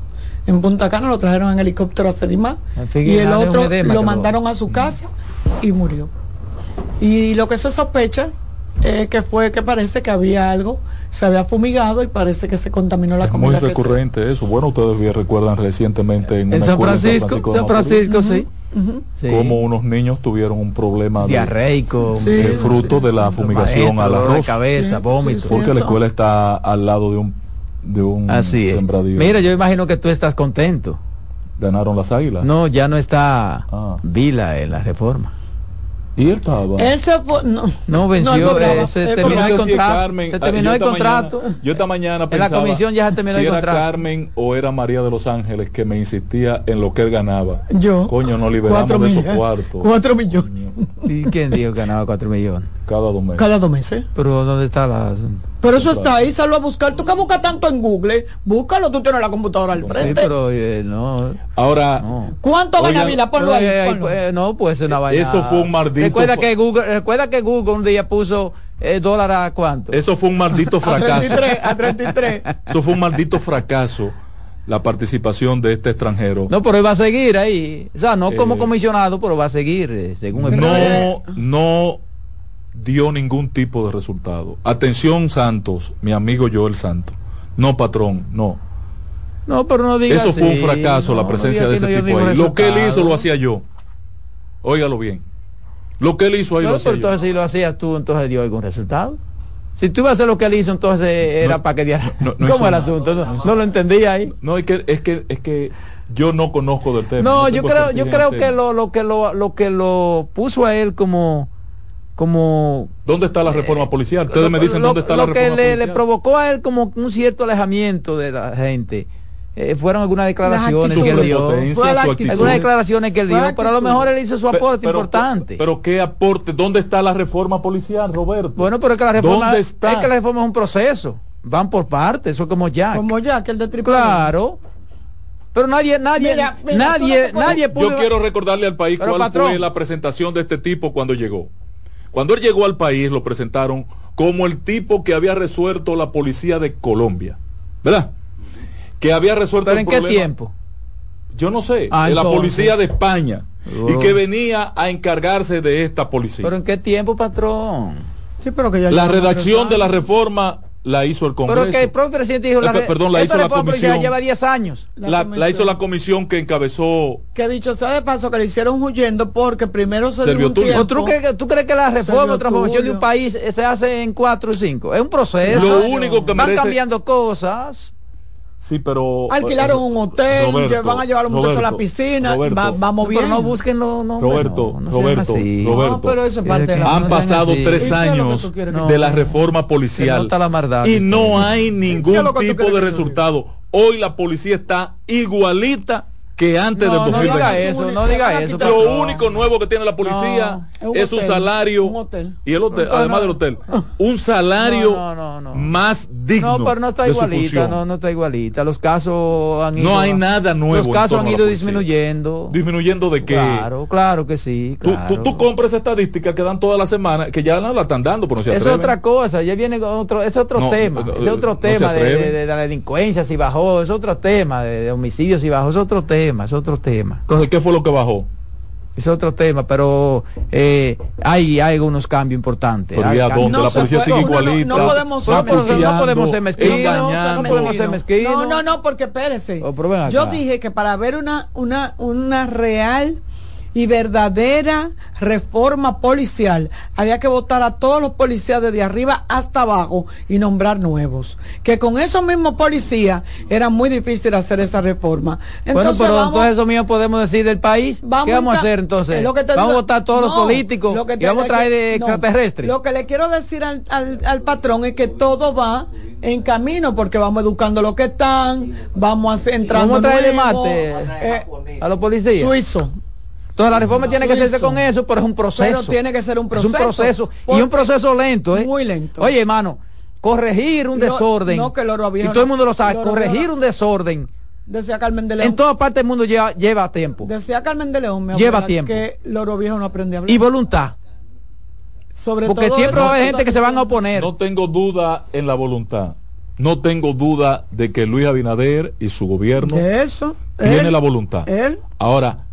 En Punta Cana lo trajeron en helicóptero a Sedimá. Y el otro lo mandaron a su casa y murió. Y lo que se sospecha es que fue que parece que había algo, se había fumigado y parece que se contaminó la es Muy recurrente eso. Bueno, ustedes bien recuerdan recientemente en, San Francisco, San Francisco, sí. Como unos niños tuvieron un problema diarreico fruto de la fumigación al arroz. de cabeza vómito porque la escuela está al lado de un de un Así sembradío. Mira yo imagino que tú estás contento. Ganaron las águilas. No ya no está ah. Vila en la reforma y él estaba. Él se fue. No, no venció. Eh, se, terminó el contrato, se terminó el contrato. yo esta mañana pensaba. En la comisión ya se terminó si el contrato. era Carmen o era María de los Ángeles que me insistía en lo que él ganaba. Yo. Coño, no liberamos de esos cuartos. Cuatro millones. ¿Y quién dijo que ganaba cuatro millones? Cada dos meses. Cada dos meses. Pero ¿dónde está la.? Pero eso está ahí, salvo a buscar. Tú que buscas tanto en Google, búscalo, tú tienes la computadora al frente. Sí, pero eh, no. Ahora. ¿Cuánto gana Vila? Ponlo ahí. Eh, no, pues una vaina. Eso fue un maldito. Recuerda que Google, recuerda que Google un día puso eh, dólar a cuánto. Eso fue un maldito fracaso. a 33, a 33. Eso fue un maldito fracaso la participación de este extranjero. No, pero va a seguir ahí. O sea, no como eh, comisionado, pero va a seguir, según el No, no dio ningún tipo de resultado. Atención Santos, mi amigo Joel Santos. No patrón, no. No, pero no diga Eso fue un fracaso, la presencia de ese tipo ahí. Lo que él hizo lo hacía yo. Óigalo bien. Lo que él hizo ahí lo hacía entonces si lo hacías tú, entonces dio algún resultado. Si tú ibas a hacer lo que él hizo, entonces era para que diera. ¿Cómo el asunto? No, lo entendía ahí. No, es que, es que, es que yo no conozco del tema. No, yo creo, yo creo que lo, lo que lo, lo que lo puso a él como como ¿Dónde está la reforma policial? Ustedes me dicen dónde está la reforma policial. Lo que le provocó a él como un cierto alejamiento de la gente. Eh, fueron algunas declaraciones que él dio. Algunas declaraciones que él dio, pero a lo mejor él hizo su aporte importante. Pero, qué aporte, ¿dónde está la reforma policial, Roberto? Bueno, pero es que la reforma, es que la reforma es un proceso. Van por partes, eso es como ya. Como ya, que el de triple. Claro. Pero nadie, nadie, nadie, nadie pudo... Yo quiero recordarle al país cuál fue la presentación de este tipo cuando llegó. Cuando él llegó al país lo presentaron como el tipo que había resuelto la policía de Colombia, ¿verdad? Que había resuelto ¿Pero en qué tiempo? Yo no sé, ah, de la policía de España y oh. que venía a encargarse de esta policía. ¿Pero en qué tiempo, patrón? Sí, pero que ya la redacción de la reforma la hizo el Congreso. Pero que el propio presidente dijo, la, eh, perdón, la hizo la comisión. lleva 10 años. La, hizo la comisión que encabezó. Que dicho sea de paso que le hicieron huyendo porque primero se dio un tiempo, ¿Tú, crees, ¿Tú crees que la reforma o transformación de un país se hace en 4 o 5? Es un proceso. Lo único que Van cambiando cosas. Sí, pero. Alquilaron un hotel, van a llevar a un muchacho a la piscina, vamos bien. Pero no busquen, no, no, Roberto, Roberto, Roberto. pero eso es parte de la Han pasado tres años de la reforma policial y no hay ningún tipo de resultado. Hoy la policía está igualita que antes de 2020. No diga eso, no diga eso. Lo único nuevo que tiene la policía es un, salario y el hotel, además del hotel, un salario más digno. No, pero no está igualita, no, no está igualita. Los casos han ido No hay nada nuevo. Los casos han ido disminuyendo. ¿Disminuyendo de qué? Claro, claro que sí. Tú, tú, compras estadística que dan toda la semana, que ya no la están dando, pero no Es otra cosa, ya viene otro, es otro tema, es otro tema de, la delincuencia si bajó, es otro tema de, homicidios si bajó, es otro tema es otro tema. Entonces, ¿qué fue lo que bajó? es otro tema, pero eh, hay, hay unos cambios importantes. donde la policía sigue igualita. No, podemos ser no, podemos ser mezquinos. No, podemos ser mezquinos. No, no, no, porque espérese. Oh, Yo dije que para ver una, una, una real y verdadera reforma policial. Había que votar a todos los policías desde arriba hasta abajo y nombrar nuevos. Que con esos mismos policías era muy difícil hacer esa reforma. Entonces, bueno, pero entonces eso mismo podemos decir del país. ¿Qué vamos a hacer entonces? vamos a votar todos los políticos y vamos a traer de extraterrestres. Lo que le quiero decir al, al, patrón es que todo va en camino porque vamos educando lo que están, vamos a entrando ¿Cómo traer de mate eh, a los policías? Suizo. Entonces la reforma tiene que hacerse con eso, pero es un proceso. Pero tiene que ser un proceso. Es un proceso. Y un proceso lento, ¿eh? Muy lento. Oye, hermano, corregir un desorden. No, que lo Y todo el mundo lo sabe, corregir un desorden. Decía Carmen de León. En toda parte del mundo lleva, lleva tiempo. Decía Carmen de León, me Lleva tiempo. Que Loro Viejo no aprende a hablar. Y voluntad. Sobre Porque siempre va a haber gente que se van a oponer. No tengo duda en la voluntad. No tengo duda de que Luis Abinader y su gobierno de eso, tiene la voluntad. Él. Ahora,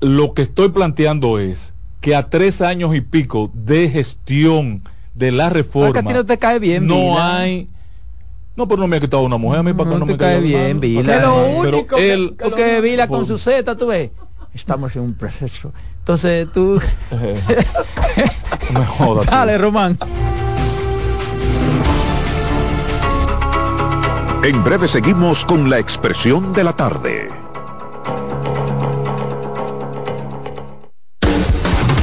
lo que estoy planteando es que a tres años y pico de gestión de la reforma no te cae bien, no hay no, pero no me ha quitado una mujer a mí para que no, me cae bien, Vila. lo único pero él, porque Vila con su Z, tú ves, estamos en un proceso. Entonces tú... me jodas. Dale, Román. En breve seguimos con la expresión de la tarde.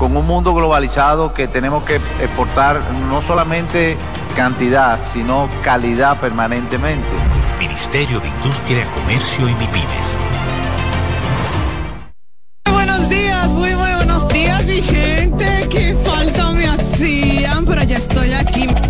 con un mundo globalizado que tenemos que exportar no solamente cantidad, sino calidad permanentemente. Ministerio de Industria, Comercio y MIPINES. Buenos días, muy, muy buenos días, mi gente. Qué falta me hacían, pero ya estoy aquí.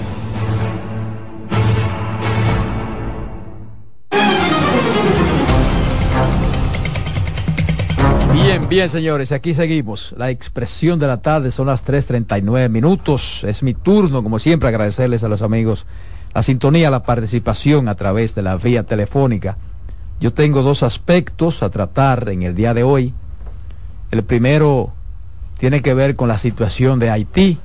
bien, señores, aquí seguimos. La expresión de la tarde son las 3.39 minutos. Es mi turno, como siempre, agradecerles a los amigos la sintonía, la participación a través de la vía telefónica Yo tengo dos aspectos a tratar en el día de hoy. El primero tiene que ver con la situación de Haití,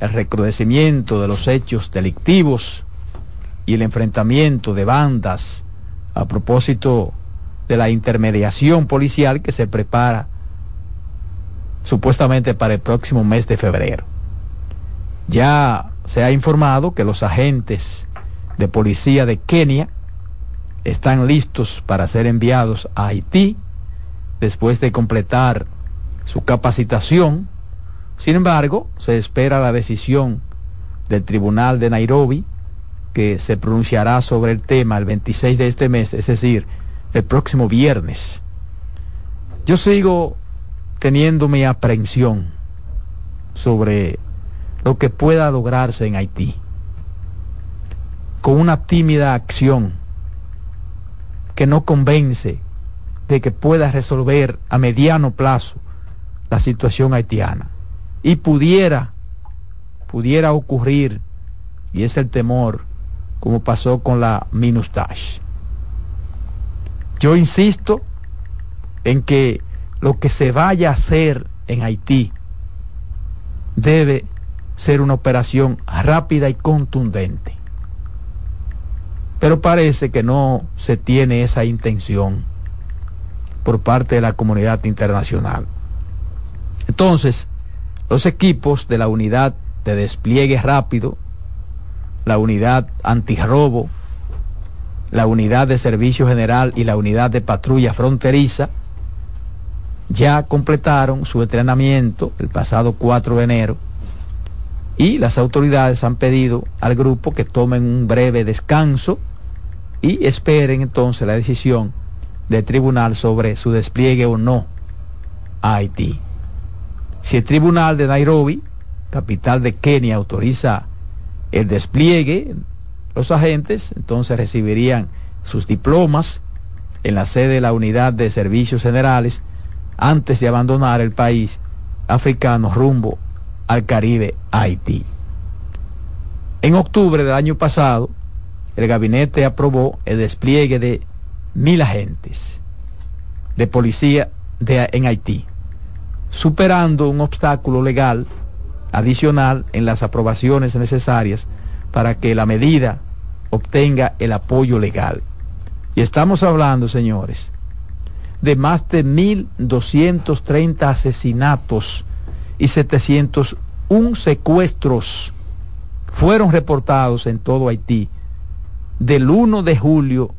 el recrudecimiento de los hechos delictivos y el enfrentamiento de bandas a propósito la intermediación policial que se prepara supuestamente para el próximo mes de febrero. Ya se ha informado que los agentes de policía de Kenia están listos para ser enviados a Haití después de completar su capacitación. Sin embargo, se espera la decisión del Tribunal de Nairobi que se pronunciará sobre el tema el 26 de este mes, es decir, el próximo viernes. Yo sigo teniendo mi aprehensión sobre lo que pueda lograrse en Haití con una tímida acción que no convence de que pueda resolver a mediano plazo la situación haitiana y pudiera pudiera ocurrir y es el temor como pasó con la Minustash. Yo insisto en que lo que se vaya a hacer en Haití debe ser una operación rápida y contundente. Pero parece que no se tiene esa intención por parte de la comunidad internacional. Entonces, los equipos de la unidad de despliegue rápido la unidad antirrobo, la unidad de servicio general y la unidad de patrulla fronteriza ya completaron su entrenamiento el pasado 4 de enero y las autoridades han pedido al grupo que tomen un breve descanso y esperen entonces la decisión del tribunal sobre su despliegue o no a Haití. Si el tribunal de Nairobi, capital de Kenia, autoriza el despliegue, los agentes entonces recibirían sus diplomas en la sede de la Unidad de Servicios Generales antes de abandonar el país africano rumbo al Caribe, Haití. En octubre del año pasado, el gabinete aprobó el despliegue de mil agentes de policía de, en Haití, superando un obstáculo legal adicional en las aprobaciones necesarias para que la medida obtenga el apoyo legal. Y estamos hablando, señores, de más de 1.230 asesinatos y 701 secuestros fueron reportados en todo Haití del 1 de julio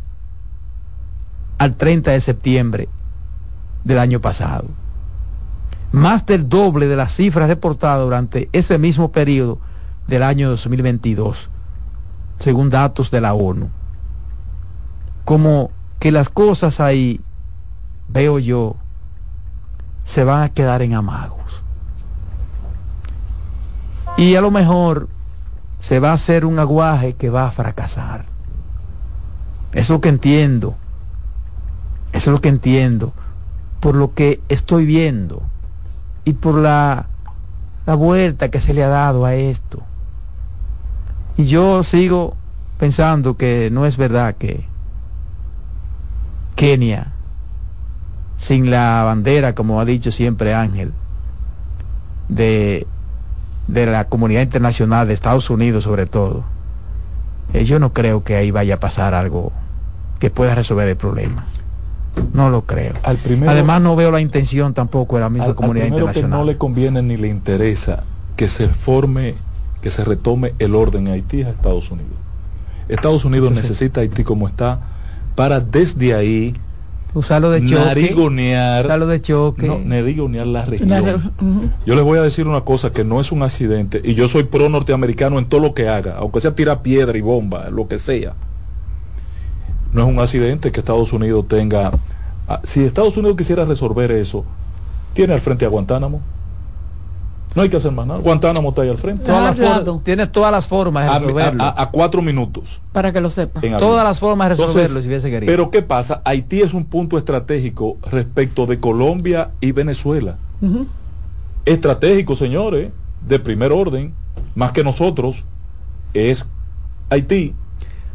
al 30 de septiembre del año pasado más del doble de las cifras reportadas durante ese mismo periodo del año 2022, según datos de la ONU. Como que las cosas ahí, veo yo, se van a quedar en amagos. Y a lo mejor se va a hacer un aguaje que va a fracasar. Eso es lo que entiendo. Eso es lo que entiendo. Por lo que estoy viendo y por la, la vuelta que se le ha dado a esto. Y yo sigo pensando que no es verdad que Kenia, sin la bandera, como ha dicho siempre Ángel, de, de la comunidad internacional, de Estados Unidos sobre todo, eh, yo no creo que ahí vaya a pasar algo que pueda resolver el problema. No lo creo. Además no veo la intención tampoco de la misma comunidad al internacional. que no le conviene ni le interesa que se forme, que se retome el orden en Haití a Estados Unidos. Estados Unidos necesita Haití como está para desde ahí usarlo de choque, narigonear, usarlo de choque, no, narigonear la región. Yo les voy a decir una cosa que no es un accidente y yo soy pro norteamericano en todo lo que haga, aunque sea tirar piedra y bomba, lo que sea no es un accidente que Estados Unidos tenga... Ah, si Estados Unidos quisiera resolver eso, tiene al frente a Guantánamo. No hay que hacer más nada. Guantánamo está ahí al frente. tiene todas las formas de resolverlo. A, cuatro minutos. Para que lo sepa. Todas las formas de resolverlo si hubiese querido. Pero ¿qué pasa? Haití es un punto estratégico respecto de Colombia y Venezuela. Estratégico, señores, de primer orden, más que nosotros, es Haití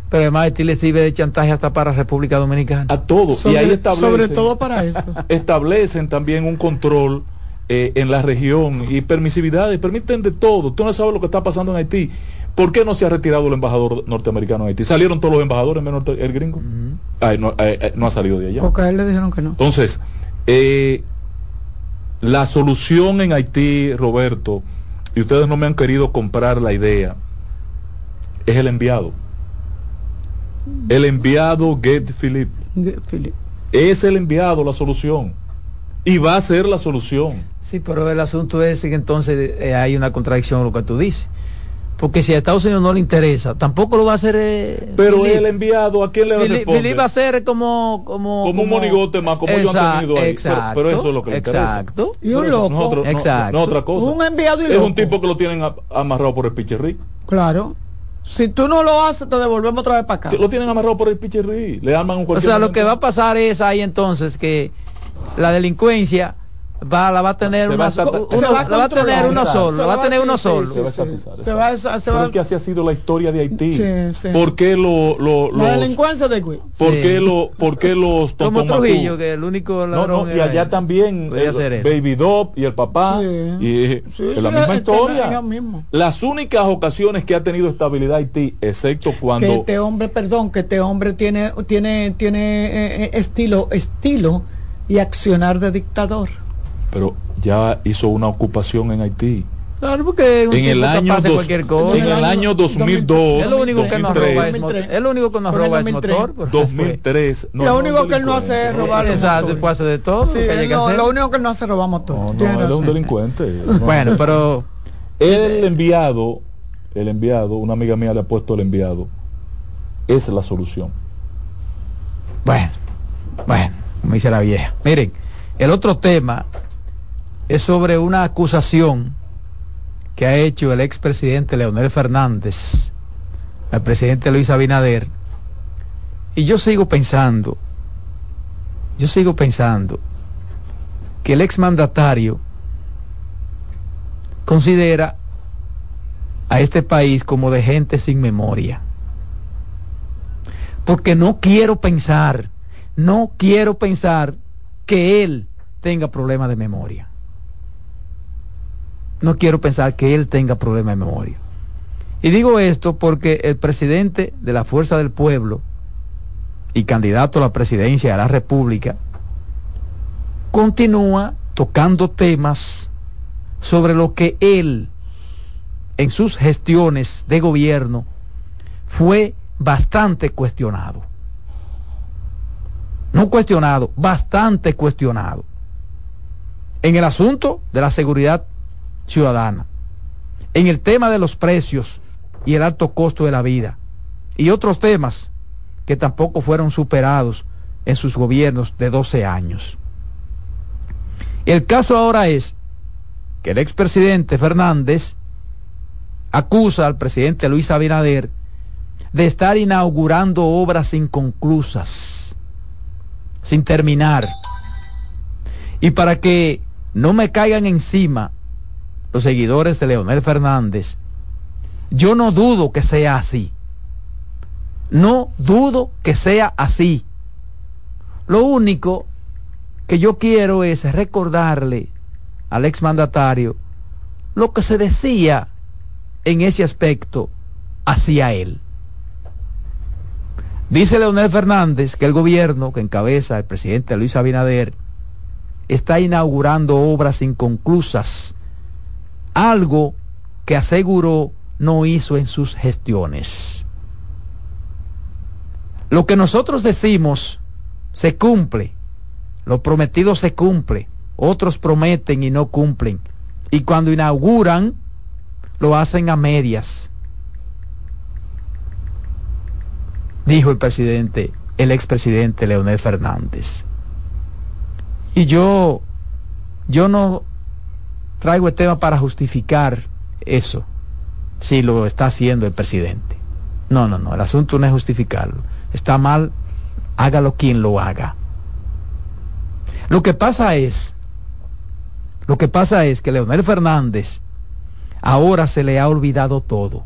Pero además Haití le sirve de chantaje hasta para República Dominicana. A todos. y ahí establecen, sobre todo para eso. Establecen también un control eh, en la región y permisividades, permiten de todo. Tú no sabes lo que está pasando en Haití. ¿Por qué no se ha retirado el embajador norteamericano en Haití? ¿Salieron todos los embajadores menos el gringo? no, ha salido de allá. Porque a él le dijeron que no. Entonces, eh, la solución en Haití, Roberto, y ustedes no me han querido comprar la idea, es el enviado. El enviado Get Philip. Es el enviado la solución. Y va a ser la solución. Sí, pero el asunto es que entonces eh, hay una contradicción en lo que tú dices. Porque si a Estados Unidos no le interesa, tampoco lo va a hacer. Eh, pero el enviado, ¿a quién le va a responder? va a ser como. Como, como un monigote más, como yo han tenido ahí. Exacto, pero, eso es lo que le exacto. Y un loco. Nosotros, exacto. No, otra cosa. Un enviado y Es un tipo que lo tienen amarrado por el picherrí. Claro. Si tú no lo haces, te devolvemos otra vez para acá. Lo tienen amarrado por el picherrí. Le arman un O sea, lo que va a pasar es ahí entonces que la delincuencia va, la va a tener una, va a tener uno solo, va a tener uno solo. Se va a se va Porque así ha sido la historia de Haití. ¿Por qué lo, lo, los, la delincuencia de ¿Por qué lo, por qué los Como Trujillo, que el único ladrón no, y allá también el Baby Dop y el papá y es la misma historia. Las únicas ocasiones que ha tenido estabilidad Haití, excepto cuando que este hombre, perdón, que este hombre tiene tiene tiene eh, eh, estilo estilo y accionar de dictador pero ya hizo una ocupación en Haití. Claro, porque en el año dos, en el año 2002 es lo único que nos roba es, es lo único que nos roba es motor 2003 no, lo único que él no hace es robar exacto después hace de todo sí, no, lo único que él no hace es robar motor. No, no él es un delincuente bueno pero el enviado el enviado una amiga mía le ha puesto el enviado. Esa es la solución. Bueno bueno como dice la vieja. Miren el otro tema es sobre una acusación que ha hecho el expresidente Leonel Fernández al presidente Luis Abinader. Y yo sigo pensando, yo sigo pensando que el exmandatario considera a este país como de gente sin memoria. Porque no quiero pensar, no quiero pensar que él tenga problemas de memoria no quiero pensar que él tenga problemas de memoria. Y digo esto porque el presidente de la Fuerza del Pueblo y candidato a la presidencia de la República continúa tocando temas sobre lo que él en sus gestiones de gobierno fue bastante cuestionado. No cuestionado, bastante cuestionado. En el asunto de la seguridad ciudadana. En el tema de los precios y el alto costo de la vida. Y otros temas que tampoco fueron superados en sus gobiernos de 12 años. El caso ahora es que el expresidente Fernández acusa al presidente Luis Abinader de estar inaugurando obras inconclusas, sin terminar. Y para que no me caigan encima los seguidores de Leonel Fernández, yo no dudo que sea así. No dudo que sea así. Lo único que yo quiero es recordarle al exmandatario lo que se decía en ese aspecto hacia él. Dice Leonel Fernández que el gobierno que encabeza el presidente Luis Abinader está inaugurando obras inconclusas algo que aseguró no hizo en sus gestiones. Lo que nosotros decimos se cumple, lo prometido se cumple, otros prometen y no cumplen. Y cuando inauguran, lo hacen a medias. Dijo el presidente, el expresidente Leonel Fernández. Y yo, yo no traigo el tema para justificar eso, si lo está haciendo el presidente. No, no, no, el asunto no es justificarlo. Está mal, hágalo quien lo haga. Lo que pasa es, lo que pasa es que Leonel Fernández ahora se le ha olvidado todo.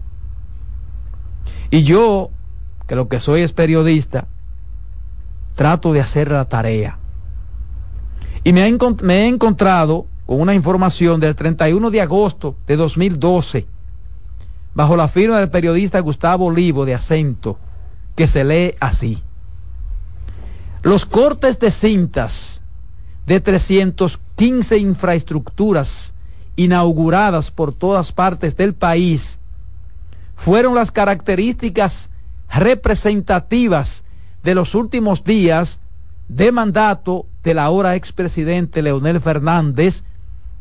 Y yo que lo que soy es periodista, trato de hacer la tarea. Y me, me he encontrado con una información del 31 de agosto de 2012, bajo la firma del periodista Gustavo Olivo de Acento, que se lee así. Los cortes de cintas de 315 infraestructuras inauguradas por todas partes del país fueron las características representativas de los últimos días de mandato del ahora expresidente Leonel Fernández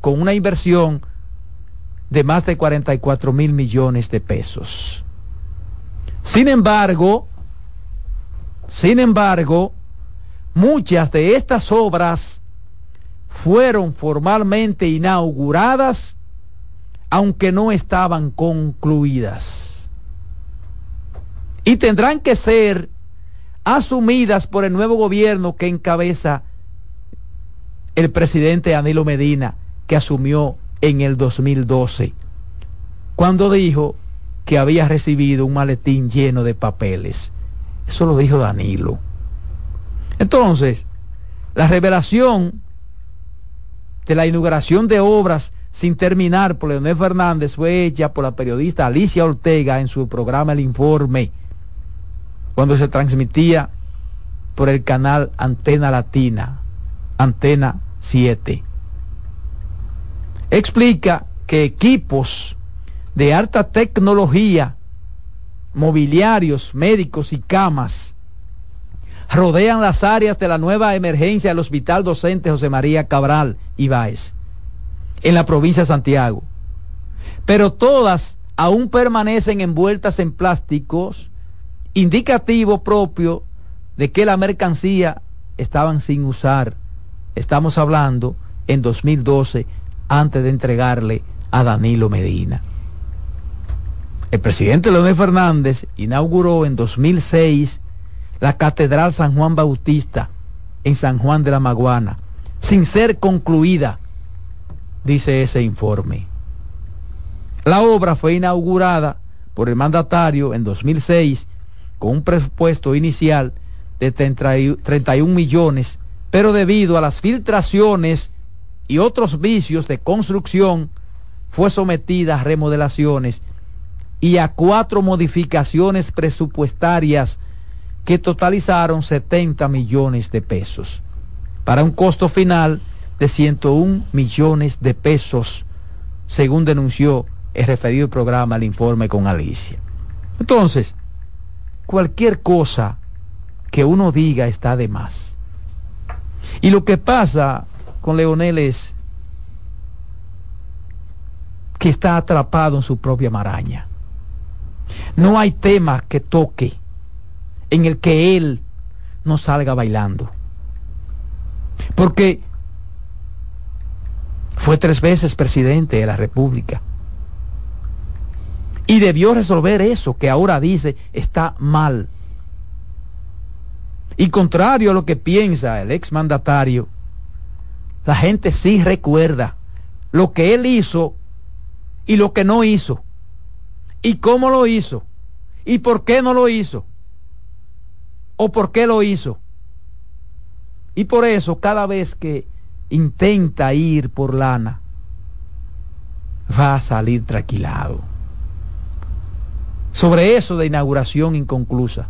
con una inversión de más de 44 mil millones de pesos. Sin embargo, sin embargo, muchas de estas obras fueron formalmente inauguradas, aunque no estaban concluidas. Y tendrán que ser asumidas por el nuevo gobierno que encabeza el presidente Danilo Medina, que asumió en el 2012, cuando dijo que había recibido un maletín lleno de papeles. Eso lo dijo Danilo. Entonces, la revelación de la inauguración de obras sin terminar por Leonel Fernández fue hecha por la periodista Alicia Ortega en su programa El Informe, cuando se transmitía por el canal Antena Latina, Antena 7. Explica que equipos de alta tecnología, mobiliarios, médicos y camas rodean las áreas de la nueva emergencia del Hospital Docente José María Cabral Ibáez, en la provincia de Santiago. Pero todas aún permanecen envueltas en plásticos, indicativo propio de que la mercancía estaban sin usar. Estamos hablando en 2012, antes de entregarle a Danilo Medina. El presidente Leonel Fernández inauguró en 2006 la Catedral San Juan Bautista en San Juan de la Maguana, sin ser concluida, dice ese informe. La obra fue inaugurada por el mandatario en 2006 con un presupuesto inicial de 31 millones, pero debido a las filtraciones y otros vicios de construcción, fue sometida a remodelaciones y a cuatro modificaciones presupuestarias que totalizaron 70 millones de pesos, para un costo final de 101 millones de pesos, según denunció el referido programa El Informe con Alicia. Entonces, cualquier cosa que uno diga está de más. Y lo que pasa con Leonel es que está atrapado en su propia maraña. No hay tema que toque en el que él no salga bailando. Porque fue tres veces presidente de la República. Y debió resolver eso que ahora dice está mal. Y contrario a lo que piensa el exmandatario, la gente sí recuerda lo que él hizo y lo que no hizo. Y cómo lo hizo. Y por qué no lo hizo o por qué lo hizo. Y por eso cada vez que intenta ir por lana, va a salir tranquilado. Sobre eso de inauguración inconclusa,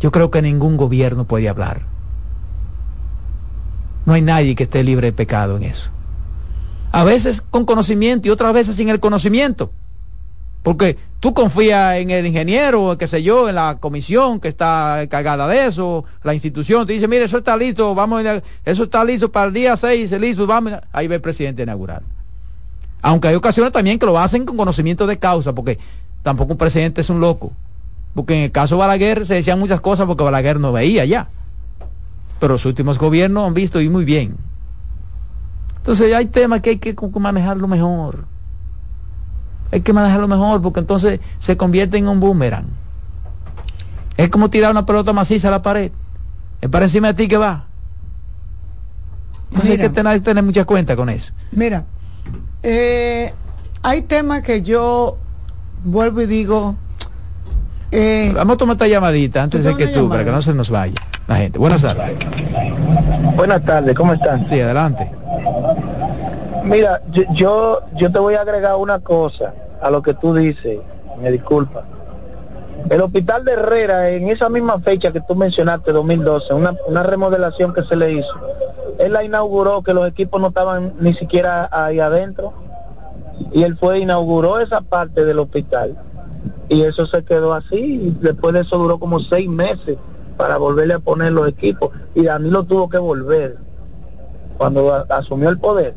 yo creo que ningún gobierno puede hablar. No hay nadie que esté libre de pecado en eso. A veces con conocimiento y otras veces sin el conocimiento. Porque tú confías en el ingeniero, qué sé yo, en la comisión que está encargada de eso, la institución te dice, mire, eso está listo, vamos, eso está listo para el día 6, listo, vamos, ahí ve el presidente inaugural. Aunque hay ocasiones también que lo hacen con conocimiento de causa, porque tampoco un presidente es un loco. Porque en el caso de Balaguer se decían muchas cosas porque Balaguer no veía ya. Pero los últimos gobiernos han visto y muy bien. Entonces hay temas que hay que manejarlo mejor hay que manejarlo mejor porque entonces se convierte en un boomerang. Es como tirar una pelota maciza a la pared. Es para encima de ti que va. Entonces hay que tener, tener mucha cuenta con eso. Mira, eh, hay temas que yo vuelvo y digo, Eh, Vamos a tomar esta llamadita antes de que tú, para que no se nos vaya la gente. Buenas tardes. Buenas tardes, ¿cómo están? Sí, adelante. Mira, yo, yo te voy a agregar una cosa a lo que tú dices, me disculpa. El hospital de Herrera, en esa misma fecha que tú mencionaste, 2012, una, una remodelación que se le hizo, él la inauguró, que los equipos no estaban ni siquiera ahí adentro, y él fue, inauguró esa parte del hospital, y eso se quedó así, después de eso duró como seis meses para volverle a poner los equipos, y a mí lo tuvo que volver cuando asumió el poder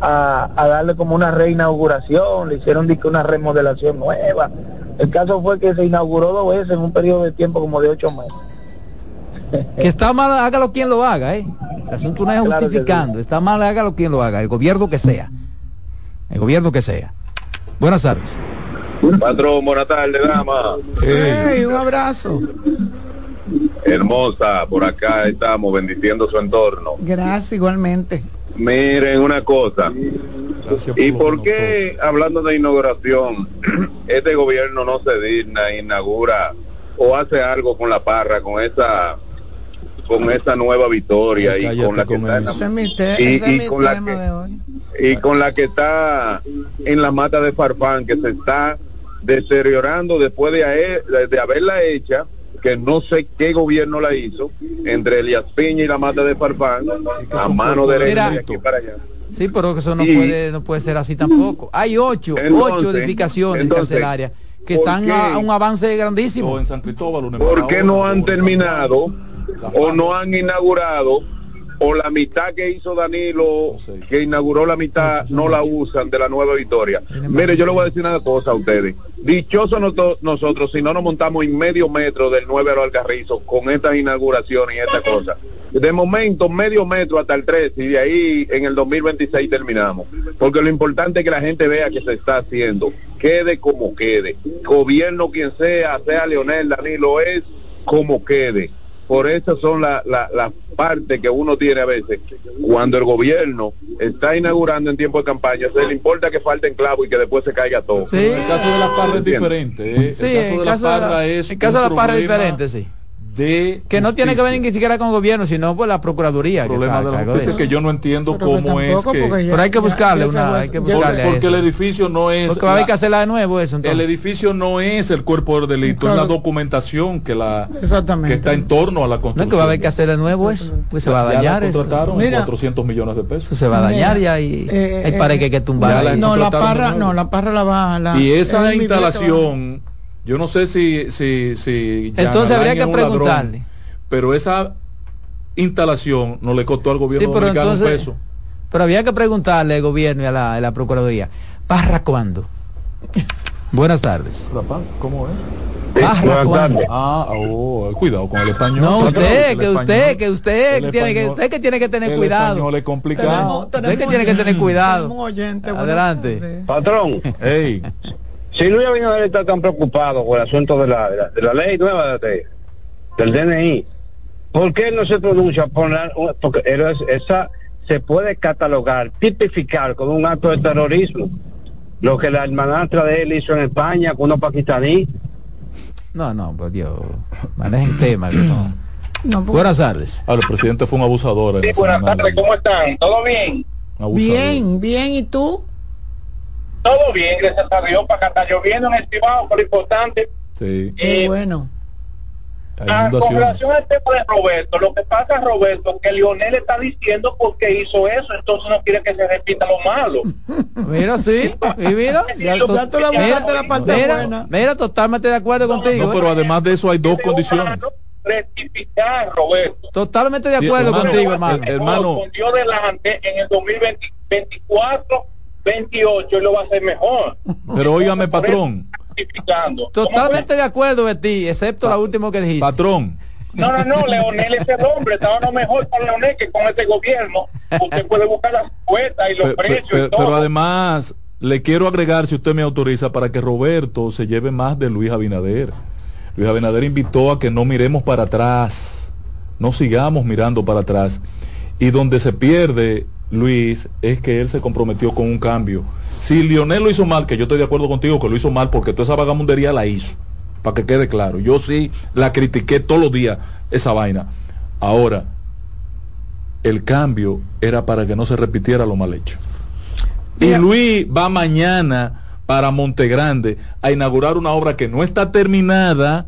a, darle como una reinauguración, le hicieron una remodelación nueva. El caso fue que se inauguró dos veces en un periodo de tiempo como de ocho meses. que está mal, hágalo quien lo haga, ¿eh? El asunto no es justificando, está mal, hágalo quien lo haga, el gobierno que sea. El gobierno que sea. Buenas tardes. Patrón, buenas tardes, dama. un abrazo. Hermosa, por acá estamos bendiciendo su entorno. Gracias, igualmente. Miren una cosa. ¿Y por qué, hablando de inauguración, este gobierno no se digna, inaugura o hace algo con la parra, con esa con esa nueva victoria y con la que está y, con la que, y con la que está en la mata de Farfán que se está deteriorando después de, de haberla hecha que no sé qué gobierno la hizo, entre Elias Piña y la mata de Farfán, a mano derecha de aquí para allá. Sí, pero eso no puede no puede ser así tampoco. Hay ocho, ocho edificaciones carcelarias que están a un avance grandísimo. En San Cristóbal, ¿Por qué no han terminado o no han inaugurado o la mitad que hizo Danilo, que inauguró la mitad, no la usan de la nueva victoria. Mire, yo le voy a decir una cosa a ustedes. Dichosos nosotros si no nos montamos en medio metro del 9 al Algarrizo con estas inauguraciones y esta cosa. De momento, medio metro hasta el 3 y de ahí en el 2026 terminamos. Porque lo importante es que la gente vea que se está haciendo. Quede como quede. Gobierno quien sea, sea Leonel, Danilo, es como quede por eso son las la, la partes que uno tiene a veces cuando el gobierno está inaugurando en tiempo de campaña, se le importa que falte clavo y que después se caiga todo. El caso de la parra es diferente. Sí, el caso de la parra es. El caso de la parra es diferente, sí que no tiene que ver ni siquiera con el gobierno, sino por la procuraduría. El problema de la es que yo no entiendo cómo es que... Pero hay que buscarle una... Hay que buscarle porque, el edificio no es... Porque va a haber que hacerla de nuevo eso. El edificio no es el cuerpo del delito, es la documentación que la que está en torno a la construcción. No, que va a haber que hacer de nuevo eso, pues se va a dañar. Ya contrataron Mira, 400 millones de pesos. se va a dañar ya y eh, hay para que hay que tumbar. No, la parra, no, la parra la va... y esa instalación... Yo no sé si... si, si Entonces habría que preguntarle pero esa instalación no le costó al gobierno sí, pero un peso. Pero había que preguntarle al gobierno y a la, Procuraduría, ¿Parra cuándo? Buenas tardes. ¿Cómo es? ¿Parra cuándo? Ah, oh, cuidado con el español. No, usted, que usted, que usted, tiene que, usted que tiene que tener cuidado. El español es complicado. usted que tiene que tener cuidado. Adelante. Patrón. Hey. Si Luis Abinader está tan preocupado por el asunto de la, de la, ley nueva de, del DNI, ¿Por qué no se pronuncia? Por porque esa se puede catalogar, tipificar como un acto de terrorismo. Lo que la hermanastra de él hizo en España con unos pakistaní. No, no, pues Dios, manejen tema. no. Pues. buenas tardes. Ah, el presidente fue un abusador. Sí, buenas tardes, ¿cómo están? ¿Todo bien? Bien, bien, ¿y tú? Todo bien, gracias a Dios, para acá está lloviendo en el Cibao, por importante. Sí. Y, bueno. Ah, con relación al tema de Roberto, lo que pasa, Roberto, que Lionel está diciendo porque hizo eso, entonces no quiere que se repita lo malo. mira, sí, y mira, ya, la parte mira, buena. Mira, totalmente de acuerdo contigo. No, pero ¿eh? además de eso hay dos condiciones. Rectificar, Roberto. Totalmente de acuerdo contigo, hermano. hermano. Dios delante en el 2024, 28 y lo va a hacer mejor. Pero óigame, patrón. Totalmente de acuerdo de ti, excepto la última que dijiste. Patrón. No, no, no, Leonel es el hombre, estaba no mejor para Leonel que con este gobierno. Usted puede buscar las cuentas y los precios. Pero, y todo. pero además, le quiero agregar, si usted me autoriza, para que Roberto se lleve más de Luis Abinader. Luis Abinader invitó a que no miremos para atrás, no sigamos mirando para atrás. Y donde se pierde Luis es que él se comprometió con un cambio. Si Lionel lo hizo mal, que yo estoy de acuerdo contigo que lo hizo mal porque toda esa vagamundería la hizo. para que quede claro. Yo sí la critiqué todos los días, esa vaina. Ahora, el cambio era para que no se repitiera lo mal hecho. Y Luis va mañana para Montegrande a inaugurar una obra que no está terminada,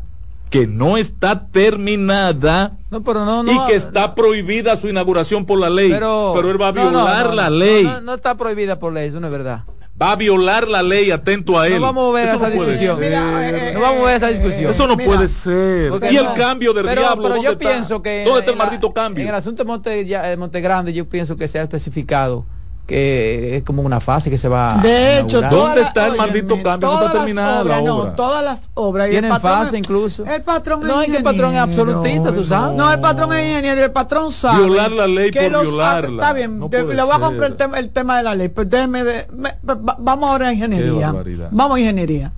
que no está terminada y que está prohibida su inauguración por la ley. Pero, él va a violar la ley. No, está prohibida por ley, eso no es verdad. Va a violar la ley, atento a él. No vamos a ver esa discusión. Eh, no vamos a ver esa discusión. Eso no puede ser. y el cambio del diablo. Pero yo pienso que. ¿Dónde está el maldito cambio? En el asunto de Monte, Monte Grande, yo pienso que se ha especificado que es como una fase que se va de hecho dónde está el maldito cambio no está terminada la obra no todas las obras tienen fase incluso. el patrón no es que el patrón es absolutista tú sabes. No el patrón es ingeniero el patrón sabe violar la ley por violarla. está bien le voy a comprar el tema, el tema de la ley pues déjeme de, vamos ahora a ingeniería. Vamos a ingeniería.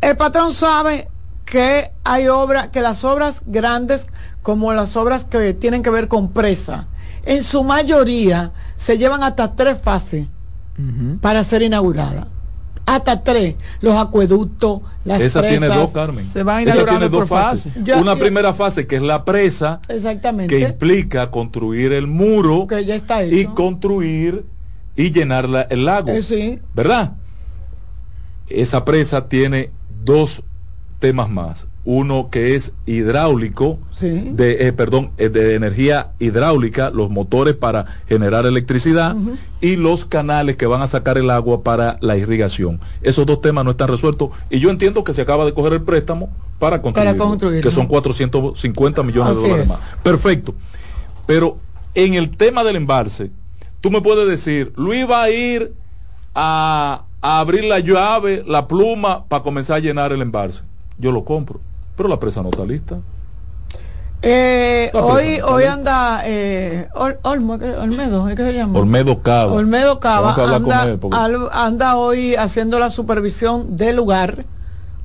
El patrón sabe que hay obras que las obras grandes como las obras que tienen que ver con presa en su mayoría se llevan hasta tres fases para ser inaugurada. Hasta tres, los acueductos, las Esa tiene dos, Carmen. Se van a tiene dos fases. Una primera fase que es la presa, exactamente, que implica construir el muro que ya está y construir y llenar el lago. Eh, sí. ¿Verdad? Esa presa tiene dos temas más uno que es hidráulico, de, eh, perdón, eh, de energía hidráulica, los motores para generar electricidad y los canales que van a sacar el agua para la irrigación. Esos dos temas no están resueltos y yo entiendo que se acaba de coger el préstamo para construir, que son 450 millones de dólares más. Perfecto. Pero en el tema del embalse, tú me puedes decir, Luis va a ir a abrir la llave, la pluma, para comenzar a llenar el embalse. Yo lo compro pero la presa no está lista. Eh, hoy hoy anda eh, Olmedo, ¿qué se llama? Olmedo Cava. Olmedo Cava anda, hoy haciendo la supervisión del lugar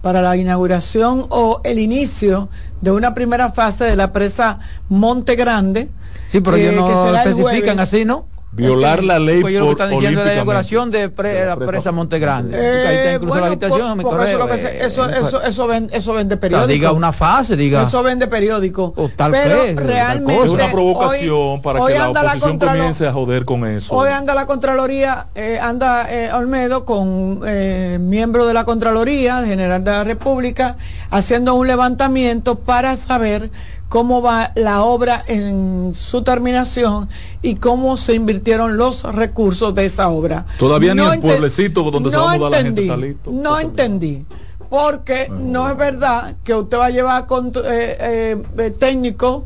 para la inauguración o el inicio de una primera fase de la presa Monte Grande. Sí, pero ellos eh, no especifican así, ¿no? Violar la ley pues están diciendo la inauguración de la presa. Montegrande eh, ahí está incluso la habitación por, por eso, que eso, eso, eso, vende, eso vende periódico. diga una fase diga. Eso vende periódico. O tal pero realmente es una provocación para que la oposición comience a joder con eso. hoy anda la Contraloría eh, anda eh, Olmedo con eh, miembro de la Contraloría General de la República haciendo un levantamiento para saber cómo va la obra en su terminación y cómo se invirtieron los recursos de esa obra. Todavía ni el pueblecito donde se va a mudar la gente está listo. No entendí. Porque no es verdad que usted va a llevar con, eh, eh, eh, técnicos,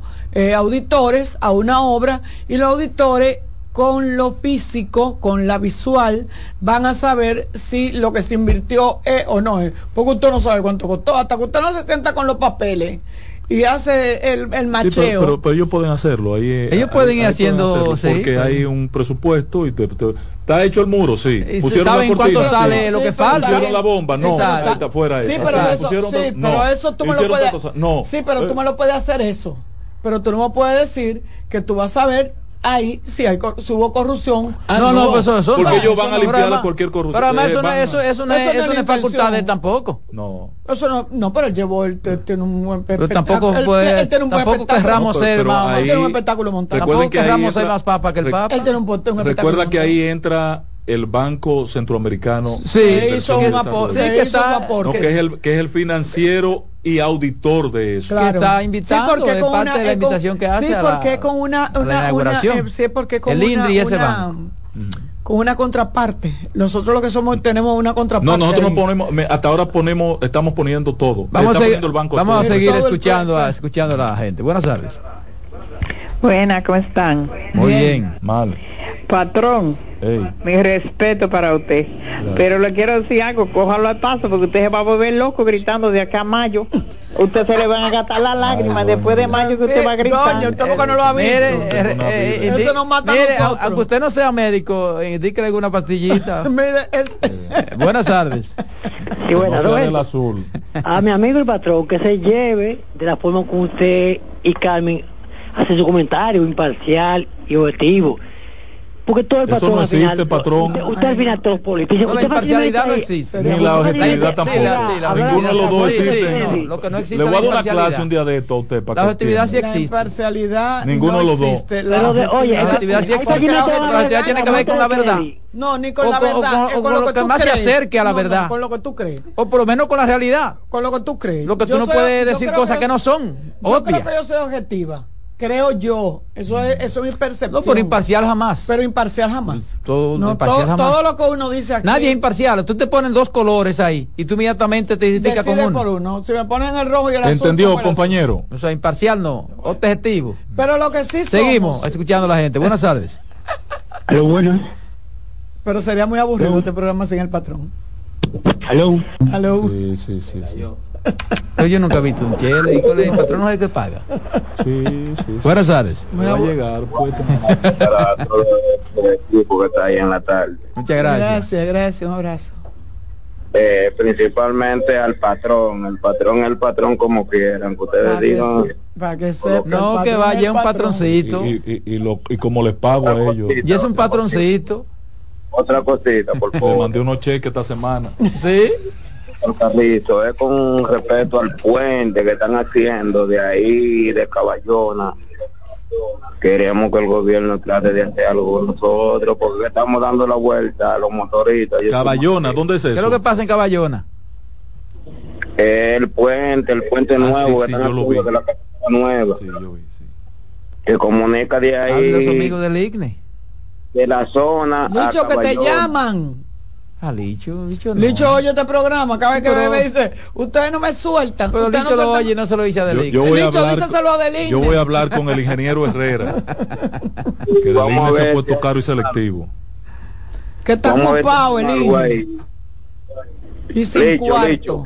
auditores a una obra y los auditores con lo físico, con la visual, van a saber si lo que se invirtió es o no es. Porque usted no sabe cuánto costó, hasta que usted no se sienta con los papeles y hace el, el macheo. pero, pero, ellos pueden hacerlo. Ahí, eh, ellos pueden ir haciendo. porque hay un presupuesto y te, está hecho el muro, sí. Pusieron ¿Saben cuánto sale lo que falta? Pusieron la bomba, no, está fuera Sí, pero, eso, sí, pero eso tú me lo puedes. No. Sí, pero tú eh. me lo puedes hacer eso. Pero tú no me puedes decir que tú vas a ver ahí si hay si hubo corrupción. Ah, no, no, pues eso, porque ellos van a limpiar cualquier corrupción. Pero además eso, no, eso, eso, no, es, eso no es facultad de tampoco. No. Eso no, no, pero él llevó, él, tiene un buen pero tampoco puede, él, tiene un buen tampoco querramos ser más, él tiene un espectáculo montado. Tampoco querramos ser más papa que el papa. Él tiene un, un Recuerda que ahí entra el Banco Centroamericano. Sí, hizo un aporte. Sí, que, está, no, que, es el, que es el financiero y auditor de eso. Claro. Que está invitando, sí, porque con parte una, de la invitación que hace sí, porque con una, una, una eh, sí, porque con el una, INDRI ese una, banco. con una contraparte. Nosotros lo que somos tenemos una contraparte. No, nosotros no ponemos, hasta ahora ponemos, estamos poniendo todo. Vamos a seguir, el banco vamos a seguir escuchando a, escuchando a la gente. Buenas tardes. Buenas, ¿cómo están? Muy bien. Mal. Patrón, mi respeto para usted. Pero le quiero decir algo, cójalo al paso porque usted se va a volver loco gritando de acá a mayo. Usted se le van a gastar las lágrimas después de mayo que usted va a gritar. Doña, usted porque no lo ha visto. Mire, eh, eh, eso nos mata mire, a aunque usted no sea médico, indíquele alguna pastillita. mire, es... buenas tardes. Sí, buenas tardes. A mi amigo el patrón que se lleve de la forma como usted y Carmen hace su comentario imparcial y objetivo. porque todo el patrón Eso no existe, al final, patrón. Usted, al final todos políticos. No, la imparcialidad no existe. Ni la objetividad tampoco. Ninguno de los dos existe. lo que no existe Le voy a dar una clase un día de esto a usted. Para la objetividad sí existe. La imparcialidad Ninguno de los dos. De, oye, la objetividad sí existe. La objetividad tiene que ver con la verdad. No, ni con la verdad. O con lo que más se acerque a la verdad. Con lo que tú crees. O por lo menos con la realidad. Con lo que tú crees. Lo que tú no puedes decir cosas que no son. Yo creo que yo soy objetiva creo yo, eso es, eso es mi percepción. No, pero imparcial jamás. Pero imparcial jamás. Todo, no, imparcial jamás. todo lo que uno dice aquí. Nadie es imparcial. Tú te pones dos colores ahí y tú inmediatamente te identificas con uno. por uno. Si me ponen el rojo y el azul. ¿Entendió, compañero? O sea, imparcial no, objetivo. Pero lo que sí Seguimos escuchando a la gente. Buenas tardes. Aló, bueno. Pero sería muy aburrido este programa sin el patrón. Aló. Aló. Sí, sí, sí. sí. Pero yo nunca he visto un chele y con el patrón no es el que paga. Sí, sí. Buenas tardes. Me va a llegar, pues. Para todo el equipo que está ahí en la tarde. Muchas gracias. Gracias, gracias. Un abrazo. Eh, principalmente al patrón, el patrón el patrón como quieran, que ustedes para digan. Que se, para que sepa, no, que vaya un patroncito. Y, y, y, lo, y como les pago a ellos. Y es un patroncito. Otra cosita, por favor. Le mandé unos cheques esta semana. ¿Sí? Es con respeto al puente que están haciendo de ahí, de Caballona. Queremos que el gobierno trate de hacer algo con nosotros, porque estamos dando la vuelta a los motoristas. Caballona, ¿dónde es eso? ¿Qué es lo que pasa en Caballona? El puente, el puente Ah, nuevo, sí, que sí, están yo lo vi. de la casa nueva, Sí, yo vi, sí. que comunica de los ahí, amigos del ICNE. de la zona. a Licho, que te llaman. Ah, Licho, Licho no. Licho oye este programa, cada vez que Pero- me dice, ustedes no me sueltan. Pero Licho no lo sueltan". oye no se lo dice a Yo, del yo ICNE. voy a Licho, hablar, díselo a Deline. yo voy a hablar con el ingeniero Herrera, que a se ha puesto caro y selectivo. Que está a ocupado el hijo. Y sin Licho, cuarto. Licho.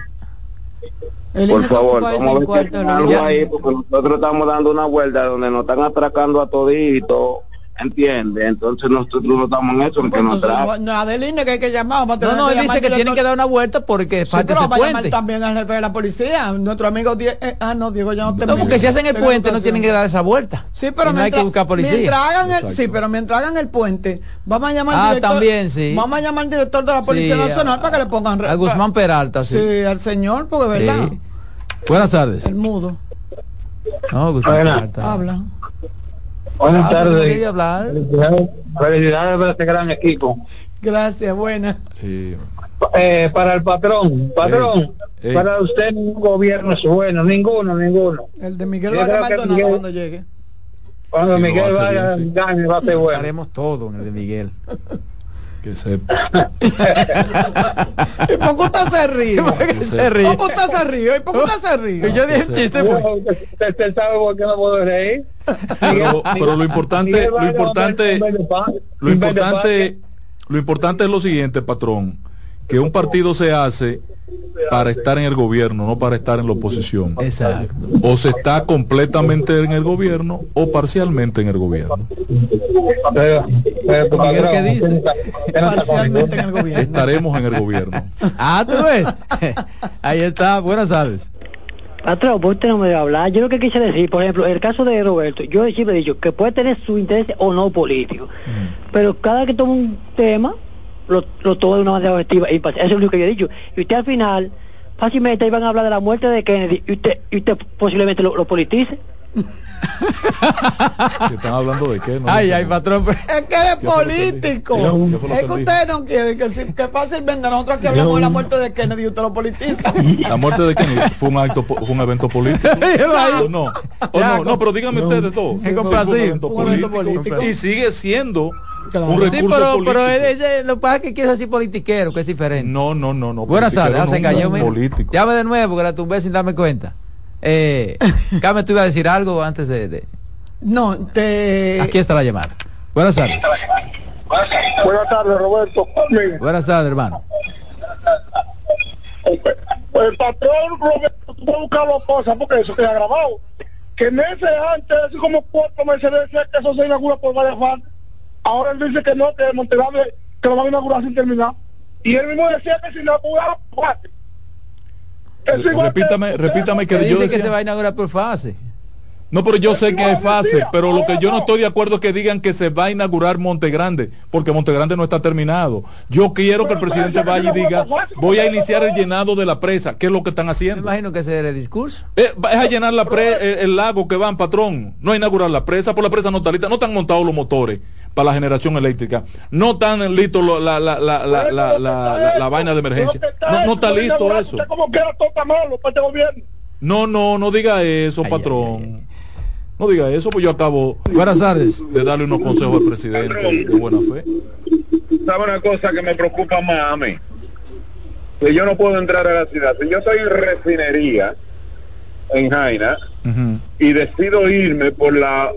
El Por favor, vamos a ver algo ahí, porque nosotros estamos dando una vuelta donde nos están atracando a todito, ¿entiendes? Entonces nosotros no estamos en eso, en que Pues nos traen. no, Adeline que hay que llamar. vamos a No, tener no, él dice que tienen que dar una vuelta porque Sí, falta ese puente. también al jefe de la policía, nuestro amigo Die eh, ah no, Diego ya no te No, porque si hacen el puente no tienen que dar esa vuelta. Sí, pero no hay que buscar policía. mientras hagan el, Exacto. sí, pero mientras hagan el puente, vamos a llamar al Ah, director. también, sí. Vamos a llamar al director de la Policía Sí, Nacional a- para que le pongan A Guzmán Peralta, sí. Sí, al señor, porque verdad, Sí. Buenas tardes. el mudo. No, Guzmán. Peralta. Habla. Buenas Ah, tardes. hablar. Felicidades, felicidades por este gran equipo. Gracias, buena. Sí. Eh, para el patrón, patrón, Ey. para usted ningún gobierno es bueno, ninguno, ninguno. El de Miguel Vargas Maldonado Miguel- cuando llegue. Cuando Miguel sí. gane va a ser bueno. Haremos todo en el de Miguel. Que sepa. ¿Y por qué usted se ríe? Sepa. ¿Por qué usted se ríe? ¿Y por qué usted se ríe? Yo dije un chiste, fue. Usted sabe por qué no puedo reír. Pero, pero lo importante, lo importante, lo importante, lo importante es lo siguiente, patrón, que un partido se hace para estar en el gobierno, no para estar en la oposición. Exacto. O se está completamente en el gobierno o parcialmente en el gobierno. Miguel, patrón, ¿qué dice? Parcialmente en el gobierno. Estaremos en el gobierno. Ah, tú ves. Ahí está. Buenas tardes. Patrón, pues usted no me debe hablar. Yo lo que quise decir, por ejemplo, el caso de Roberto, yo siempre he dicho que puede tener su interés o no político, pero cada que toma un tema, lo, lo toma de una manera objetiva. Y eso es lo único que yo he dicho. Y usted al final, fácilmente iban a hablar de la muerte de Kennedy y usted, y usted posiblemente lo, lo politice. ¿Que ¿Están hablando de qué? No Ay, ay, patrón. Es que eres político. Yo- yo Es que ustedes no quieren que, si- que fácilmente nosotros aquí hablamos de la muerte de Kennedy y usted lo politiza. La muerte de Kennedy fue un acto, fue un evento político. ¿O no? ¿O Ya, no? No, pero díganme ustedes todo. Es Sí, un evento Un evento político. político. Y sigue siendo Claro. un Sí, recurso pero, político. pero ese, lo que pasa es que quiere decir politiquero, que es diferente. No, no, no, no. Buenas tardes, se no, cayó. mira. Político. Llame de nuevo, que la tumbé sin darme cuenta. Eh, Carmen, tú ibas a decir algo antes de... de- No, te... Aquí está la llamada. Buenas tardes. Buenas tardes, Roberto. Buenas tardes, hermano. El patrón Roberto tuvo que buscar las cosas porque eso queda grabado. Que meses antes, hace como cuatro meses, decía que eso se inaugura por varias partes. Ahora él dice que no, que Monteverde que lo van a inaugurar sin terminar. Y él mismo decía que si inauguraba, Eso igual que- Repítame, repítame que Que yo dice que decía. se va a inaugurar por fase. No, pero yo sé que hay fase, pero lo que yo no estoy de acuerdo es que digan que se va a inaugurar Monte Grande, porque Monte Grande no está terminado. Yo quiero que el presidente vaya y diga, voy a iniciar el llenado de la presa, ¿qué es lo que están haciendo? Me imagino que ese era el discurso. Eh, es a llenar la pre, el, lago que van, patrón. No a inaugurar la presa, por la presa no está lista, no están montados los motores para la generación eléctrica. No están listos la, la, la, la, vaina de emergencia. No, no está listo eso. No, no, no diga eso, patrón. No diga eso, pues yo acabo Buenas tardes. de darle unos consejos al presidente de buena fe. ¿Sabe una cosa que me preocupa más a mí? Que yo no puedo entrar a la ciudad. Si yo estoy en refinería en Jaina y decido irme por la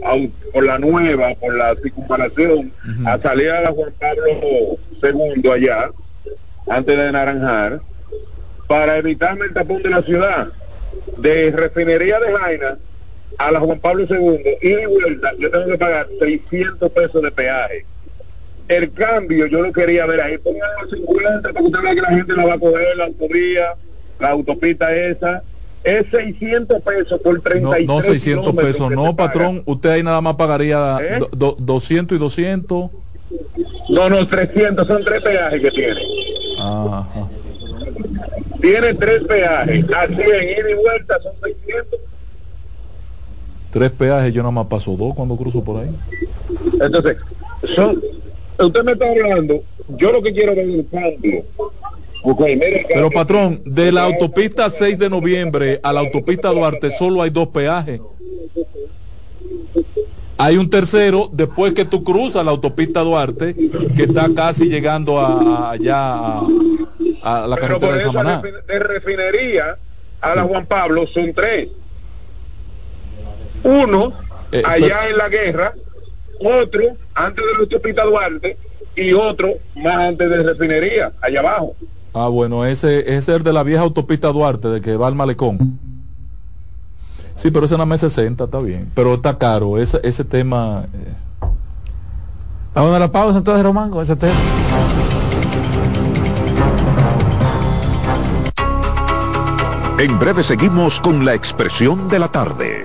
por la nueva, por la circunvalación, a salir a la Juan Pablo II allá, antes de Naranjar, para evitarme el tapón de la ciudad. De refinería de Jaina a la Juan Pablo II, y de vuelta, yo tengo que pagar 600 pesos de peaje. El cambio yo lo quería ver ahí, pongan los 50 para que usted vea que la gente la va a coger, la autovía, la autopista esa. Es 600 pesos por 33 No, no 600 pesos, no, patrón. Usted ahí nada más pagaría 200 ¿Eh? y 200. No, no, 300, son tres peajes que tiene. Tiene tres peajes, así en ida y vuelta son 600 tres peajes, yo nada más paso dos cuando cruzo por ahí. Entonces, usted me está hablando, yo lo que quiero ver es el cambio. Pero patrón, de la autopista 6 de noviembre a la autopista Duarte solo hay dos peajes. Hay un tercero después que tú cruzas la autopista Duarte, que está casi llegando a, allá a, la carretera de Samaná. De refinería a la Juan Pablo son tres uno eh, allá en la guerra, otro antes de la autopista Duarte y otro más antes de refinería, allá abajo. Ah, bueno, ese, es el de la vieja autopista Duarte, de que va al malecón. Sí, pero ese nada más 60, está bien. Pero está caro, ese, ese tema... Eh. ¿A dónde la pausa entonces, Román, con ese tema? En breve seguimos con la expresión de la tarde.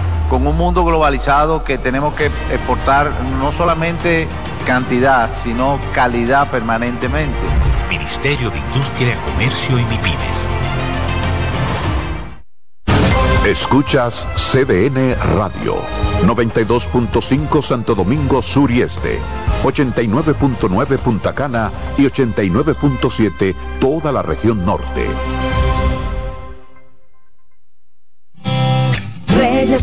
con un mundo globalizado que tenemos que exportar no solamente cantidad, sino calidad permanentemente. Ministerio de Industria, Comercio y MIPINES. Escuchas CDN Radio, 92.5 Santo Domingo Sur y Este, 89.9 Punta Cana y 89.7 toda la región norte.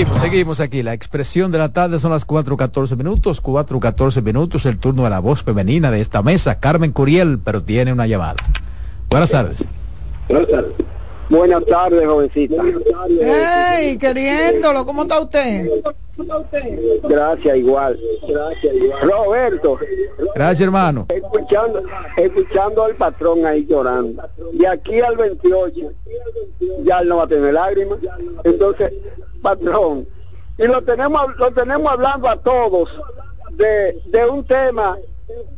Seguimos, seguimos aquí. La expresión de la tarde son las 4.14 minutos, 4.14 minutos, el turno de la voz femenina de esta mesa, Carmen Curiel, pero tiene una llamada. Buenas tardes. Buenas tardes. Buenas tardes, jovencita. ¡Hey, queriéndolo! ¿Cómo está usted? Gracias, igual. Gracias, igual. Roberto. Gracias, hermano. Escuchando, escuchando al patrón ahí llorando. Y aquí al 28, ya él no va a tener lágrimas. Entonces, patrón, y lo tenemos, lo tenemos hablando a todos de, de un tema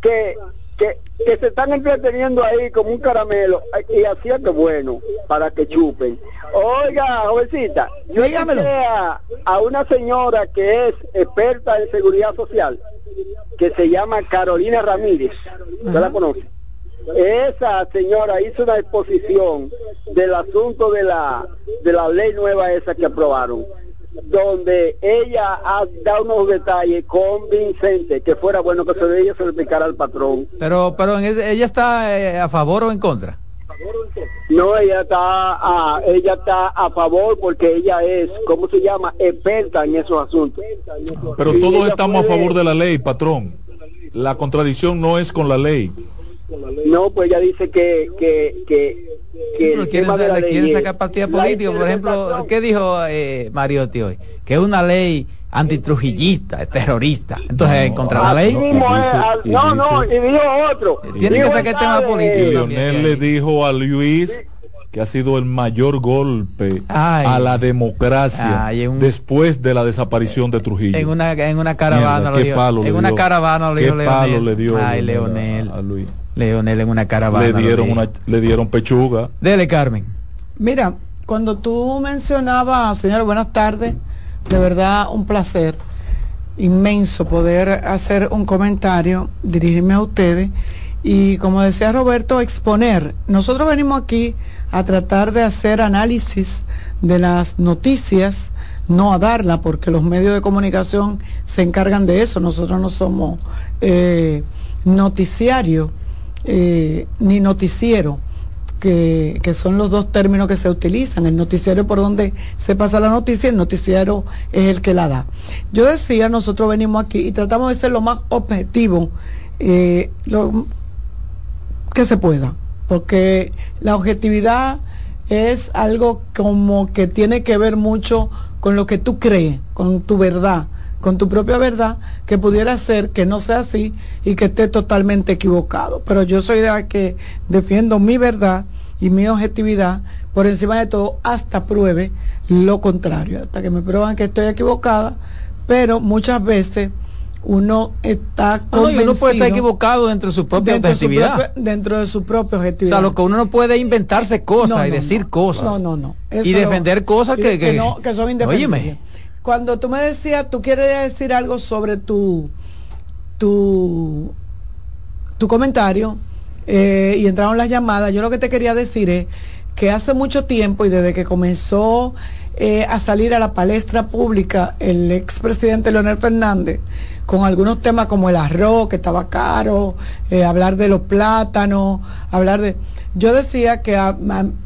que que, se están entreteniendo ahí como un caramelo y hacía que bueno para que chupen. Oiga, jovencita, yo a, a una señora que es experta en seguridad social, que se llama Carolina Ramírez, ¿usted la conoce? Esa señora hizo una exposición del asunto de la de la ley nueva esa que aprobaron donde ella ha dado unos detalles convincentes que fuera bueno que se ella se lo explicara al patrón. Pero, pero ella está eh, a favor o en contra. No, ella está, a, ella está a favor porque ella es, ¿cómo se llama? Experta en esos asuntos. Pero todos estamos a favor de la ley, patrón. La contradicción no es con la ley. No, pues ella dice que, que, que que quieren, sacar partida política. Por ejemplo, ¿qué dijo eh, Mariotti hoy? Que es una ley antitrujillista, terrorista. Entonces, en contra la ley. no, no, y dijo otro. Tiene que sacar el tema político. Lionel le dijo a Luis que ha sido el mayor golpe a la democracia después de la desaparición de Trujillo. En una, en una caravana lo dijo. en una caravana lo dijo Leonel. le dio Ay, Leonel. A Luis. Leonel en una caravana. Le dieron, una, le dieron pechuga. Dele, Carmen. Mira, cuando tú mencionabas, señor, buenas tardes, de verdad un placer inmenso poder hacer un comentario, dirigirme a ustedes y como decía Roberto, exponer. Nosotros venimos aquí a tratar de hacer análisis de las noticias, no a darla, porque los medios de comunicación se encargan de eso. Nosotros no somos eh, noticiarios eh, ni noticiero, que, son los dos términos que se utilizan. El noticiero por donde se pasa la noticia, el noticiero es el que la da. Yo decía, nosotros venimos aquí y tratamos de ser lo más objetivo eh, que se pueda, porque la objetividad es algo como que tiene que ver mucho con lo que tú crees, con tu verdad con tu propia verdad, que pudiera ser que no sea así y que esté totalmente equivocado. Pero yo soy de la que defiendo mi verdad y mi objetividad por encima de todo hasta pruebe lo contrario, hasta que me prueban que estoy equivocada, pero muchas veces uno está convencido, uno puede estar equivocado dentro de su propia objetividad. dentro de su propia objetividad o sea lo que uno no puede inventarse cosas y decir cosas. No no no. Y defender cosas que, que, que, son independientes cuando tú me decías, tú quieres decir algo sobre tu, tu, tu comentario eh, y entraron las llamadas, yo lo que te quería decir es que hace mucho tiempo y desde que comenzó eh, a salir a la palestra pública el expresidente Leonel Fernández con algunos temas como el arroz que estaba caro, eh, hablar de los plátanos, hablar de... Yo decía que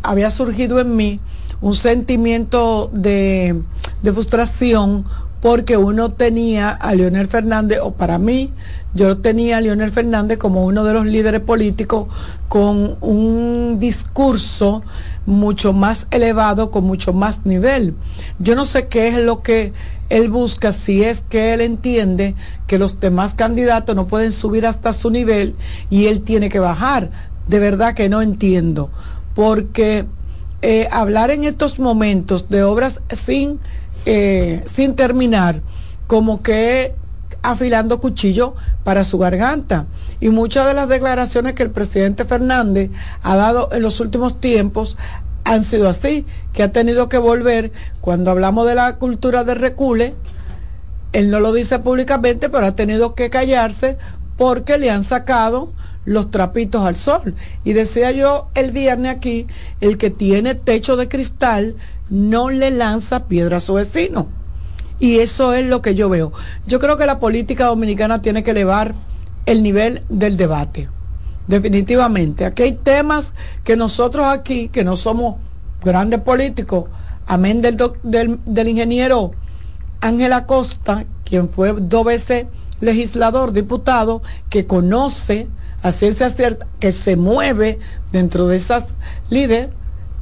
había surgido en mí un sentimiento de, frustración porque uno tenía a Leonel Fernández, o para mí, yo tenía a Leonel Fernández como uno de los líderes políticos con un discurso mucho más elevado, con mucho más nivel. Yo no sé qué es lo que él busca, si es que él entiende que los demás candidatos no pueden subir hasta su nivel y él tiene que bajar. De verdad que no entiendo, porque eh, hablar en estos momentos de obras sin, eh, sin terminar, como que afilando cuchillo para su garganta. Y muchas de las declaraciones que el presidente Fernández ha dado en los últimos tiempos han sido así, que ha tenido que volver, cuando hablamos de la cultura de recule, él no lo dice públicamente, pero ha tenido que callarse porque le han sacado los trapitos al sol. Y decía yo el viernes aquí, el que tiene techo de cristal no le lanza piedra a su vecino. Y eso es lo que yo veo. Yo creo que la política dominicana tiene que elevar el nivel del debate. Definitivamente. Aquí hay temas que nosotros aquí, que no somos grandes políticos, amén del, del, ingeniero Ángel Acosta, quien fue dos veces legislador, diputado, que conoce a ciencia cierta, que se mueve dentro de esas líderes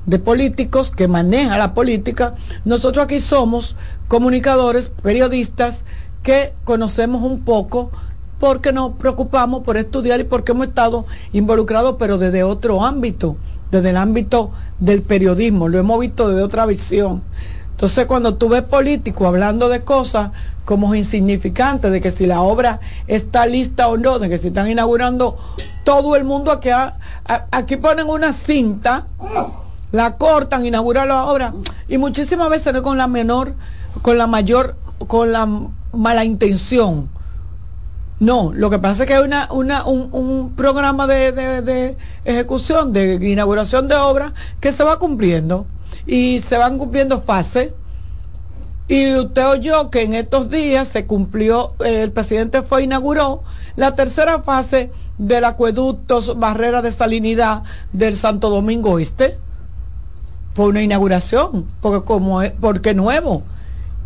de políticos que maneja la política. Nosotros aquí somos comunicadores, periodistas, que conocemos un poco porque nos preocupamos por estudiar y porque hemos estado involucrados, pero desde otro ámbito, desde el ámbito del periodismo, lo hemos visto desde otra visión. Entonces, cuando tú ves políticos hablando de cosas como insignificantes, de que si la obra está lista o no, de que si están inaugurando todo el mundo aquí, aquí ponen una cinta, la cortan, inauguran la obra, y muchísimas veces no con la menor, con la mayor, con la mala intención. No, lo que pasa es que hay una, una, un, programa de, de, ejecución, de inauguración de obras que se va cumpliendo y se van cumpliendo fases. Y usted oyó que en estos días se cumplió, eh, el presidente fue inauguró la tercera fase del acueducto barrera de salinidad del Santo Domingo Este. Fue una inauguración, porque como porque nuevo.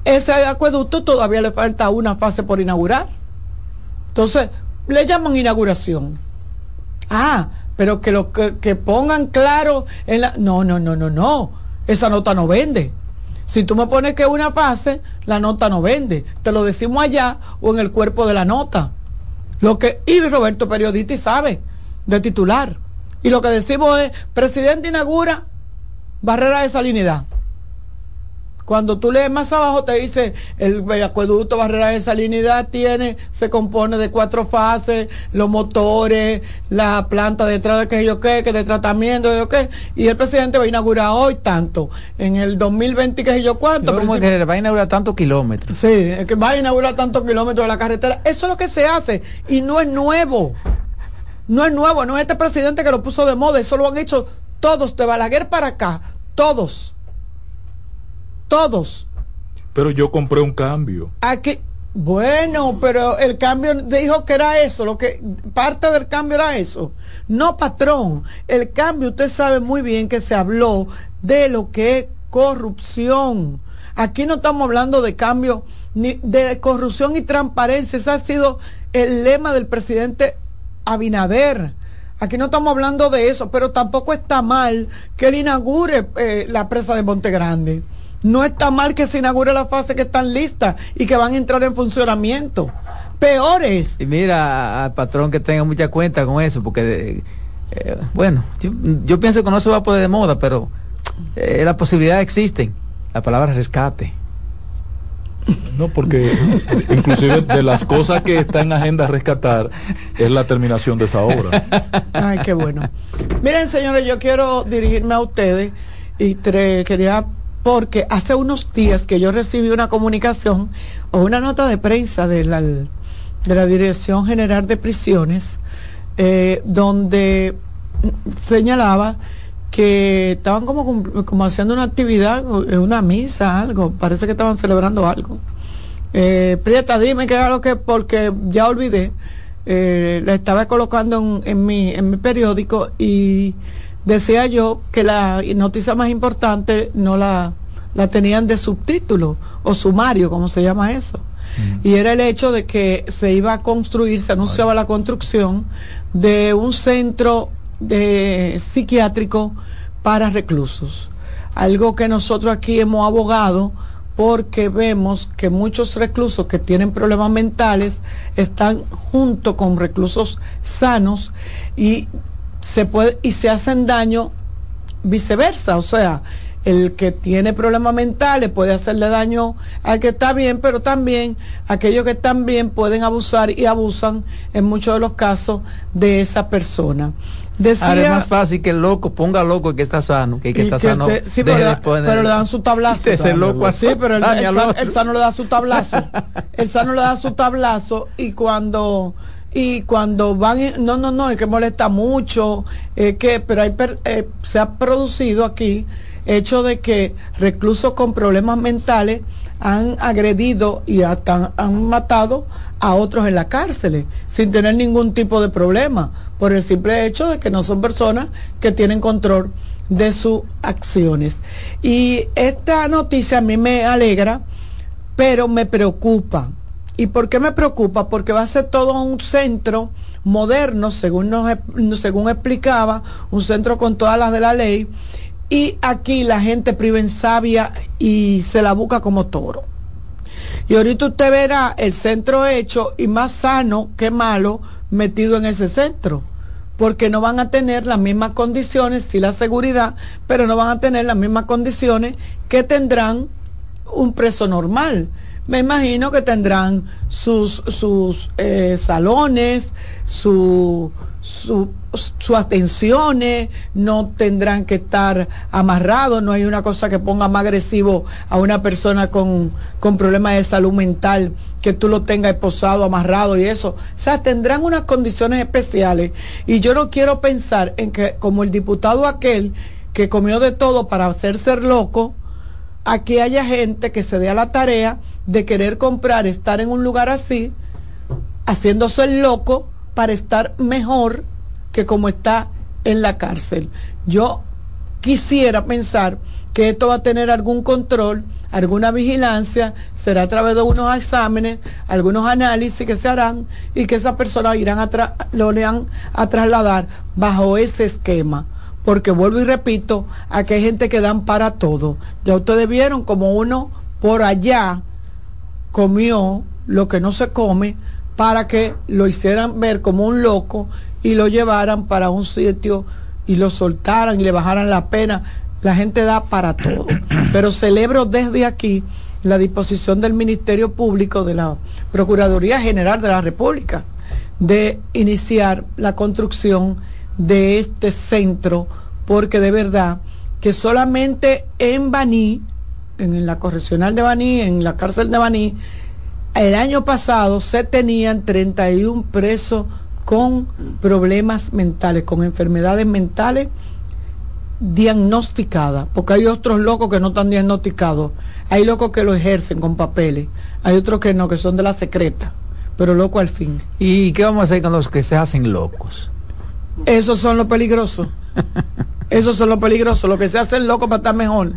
Ese acueducto todavía le falta una fase por inaugurar. Entonces, le llaman inauguración. Ah, pero que lo que, que pongan claro en la. No, no, no, no, no esa nota no vende. Si tú me pones que una fase, la nota no vende. Te lo decimos allá o en el cuerpo de la nota. Lo que, y Roberto Periodista sabe de titular. Y lo que decimos es, presidente inaugura barrera de salinidad. Cuando tú lees más abajo te dice el, acueducto barrera de salinidad tiene, se compone de cuatro fases, los motores, la planta detrás de que yo qué, que de tratamiento, de yo qué, y el presidente va a inaugurar hoy tanto, en el 2020 que yo cuánto. Pero que va a inaugurar tantos kilómetros. Sí, que va a inaugurar tantos kilómetros de la carretera. Eso es lo que se hace y no es nuevo. No es nuevo, no es este presidente que lo puso de moda, eso lo han hecho todos, de Balaguer para acá, todos todos. Pero yo compré un cambio. Aquí, bueno, pero el cambio dijo que era eso, lo que parte del cambio era eso. No, patrón, el cambio usted sabe muy bien que se habló de lo que es corrupción. Aquí no estamos hablando de cambio ni de corrupción y transparencia, ese ha sido el lema del presidente Abinader. Aquí no estamos hablando de eso, pero tampoco está mal que él inaugure eh, la presa de Monte Grande. No está mal que se inaugure la fase que están listas y que van a entrar en funcionamiento. Peores. Y mira al patrón que tenga mucha cuenta con eso, porque, eh, bueno, yo, pienso que no se va a poder de moda, pero eh, las posibilidades existen. La palabra rescate. No, porque inclusive de las cosas que está en agenda rescatar es la terminación de esa obra. Ay, qué bueno. Miren, señores, yo quiero dirigirme a ustedes y quería porque hace unos días que yo recibí una comunicación o una nota de prensa de la, de la Dirección General de Prisiones, eh, donde señalaba que estaban como, como haciendo una actividad, una misa, algo, parece que estaban celebrando algo. Eh, Prieta, dime qué era lo que, porque ya olvidé, eh, la estaba colocando en, en, mi, en mi periódico y decía yo que la noticia más importante no la, la tenían de subtítulo o sumario, como se llama eso. Mm. Y era el hecho de que se iba a construir, se anunciaba la construcción de un centro de psiquiátrico para reclusos. Algo que nosotros aquí hemos abogado porque vemos que muchos reclusos que tienen problemas mentales están junto con reclusos sanos y se puede y se hacen daño viceversa, o sea, el que tiene problemas mentales puede hacerle daño al que está bien, pero también aquellos que están bien pueden abusar y abusan en muchos de los casos de esa persona. Decía, Ahora es más fácil que el loco ponga loco que está sano, que el que está sano. sí, pero, le dan su tablazo. sí, pero el, el, sano le da su tablazo. el sano le da su tablazo y cuando y cuando van no no no es que molesta mucho eh, que pero hay eh, se ha producido aquí hecho de que reclusos con problemas mentales han agredido y han matado a otros en la cárcel sin tener ningún tipo de problema por el simple hecho de que no son personas que tienen control de sus acciones y esta noticia a mí me alegra pero me preocupa. ¿Y por qué me preocupa? Porque va a ser todo un centro moderno, según, nos, según explicaba, un centro con todas las de la ley, y aquí la gente priva en sabia y se la busca como toro. Y ahorita usted verá el centro hecho y más sano que malo metido en ese centro porque no van a tener las mismas condiciones, sí la seguridad, pero no van a tener las mismas condiciones que tendrán un preso normal. Me imagino que tendrán sus, sus eh, salones, su, su, sus atenciones, no tendrán que estar amarrados, no hay una cosa que ponga más agresivo a una persona con, con problemas de salud mental, que tú lo tengas esposado, amarrado y eso. O sea, tendrán unas condiciones especiales. Y yo no quiero pensar en que como el diputado aquel que comió de todo para hacer ser loco, aquí haya gente que se dé a la tarea de querer comprar, estar en un lugar así, haciéndose el loco para estar mejor que como está en la cárcel. Yo quisiera pensar que esto va a tener algún control, alguna vigilancia, será a través de unos exámenes, algunos análisis que se harán y que esas personas irán a lo irán a trasladar bajo ese esquema. Porque vuelvo y repito, aquí hay gente que dan para todo. Ya ustedes vieron como uno por allá comió lo que no se come para que lo hicieran ver como un loco y lo llevaran para un sitio y lo soltaran y le bajaran la pena. La gente da para todo. Pero celebro desde aquí la disposición del Ministerio Público de la Procuraduría General de la República de iniciar la construcción de este centro, porque de verdad que solamente en Baní, en la correccional de Baní, en la cárcel de Baní, el año pasado se tenían 31 presos con problemas mentales, con enfermedades mentales diagnosticadas, porque hay otros locos que no están diagnosticados, hay locos que lo ejercen con papeles, hay otros que no, que son de la secreta, pero loco al fin. ¿Y qué vamos a hacer con los que se hacen locos? Esos son los peligrosos. Esos son los peligrosos, los que se hacen locos para estar mejor.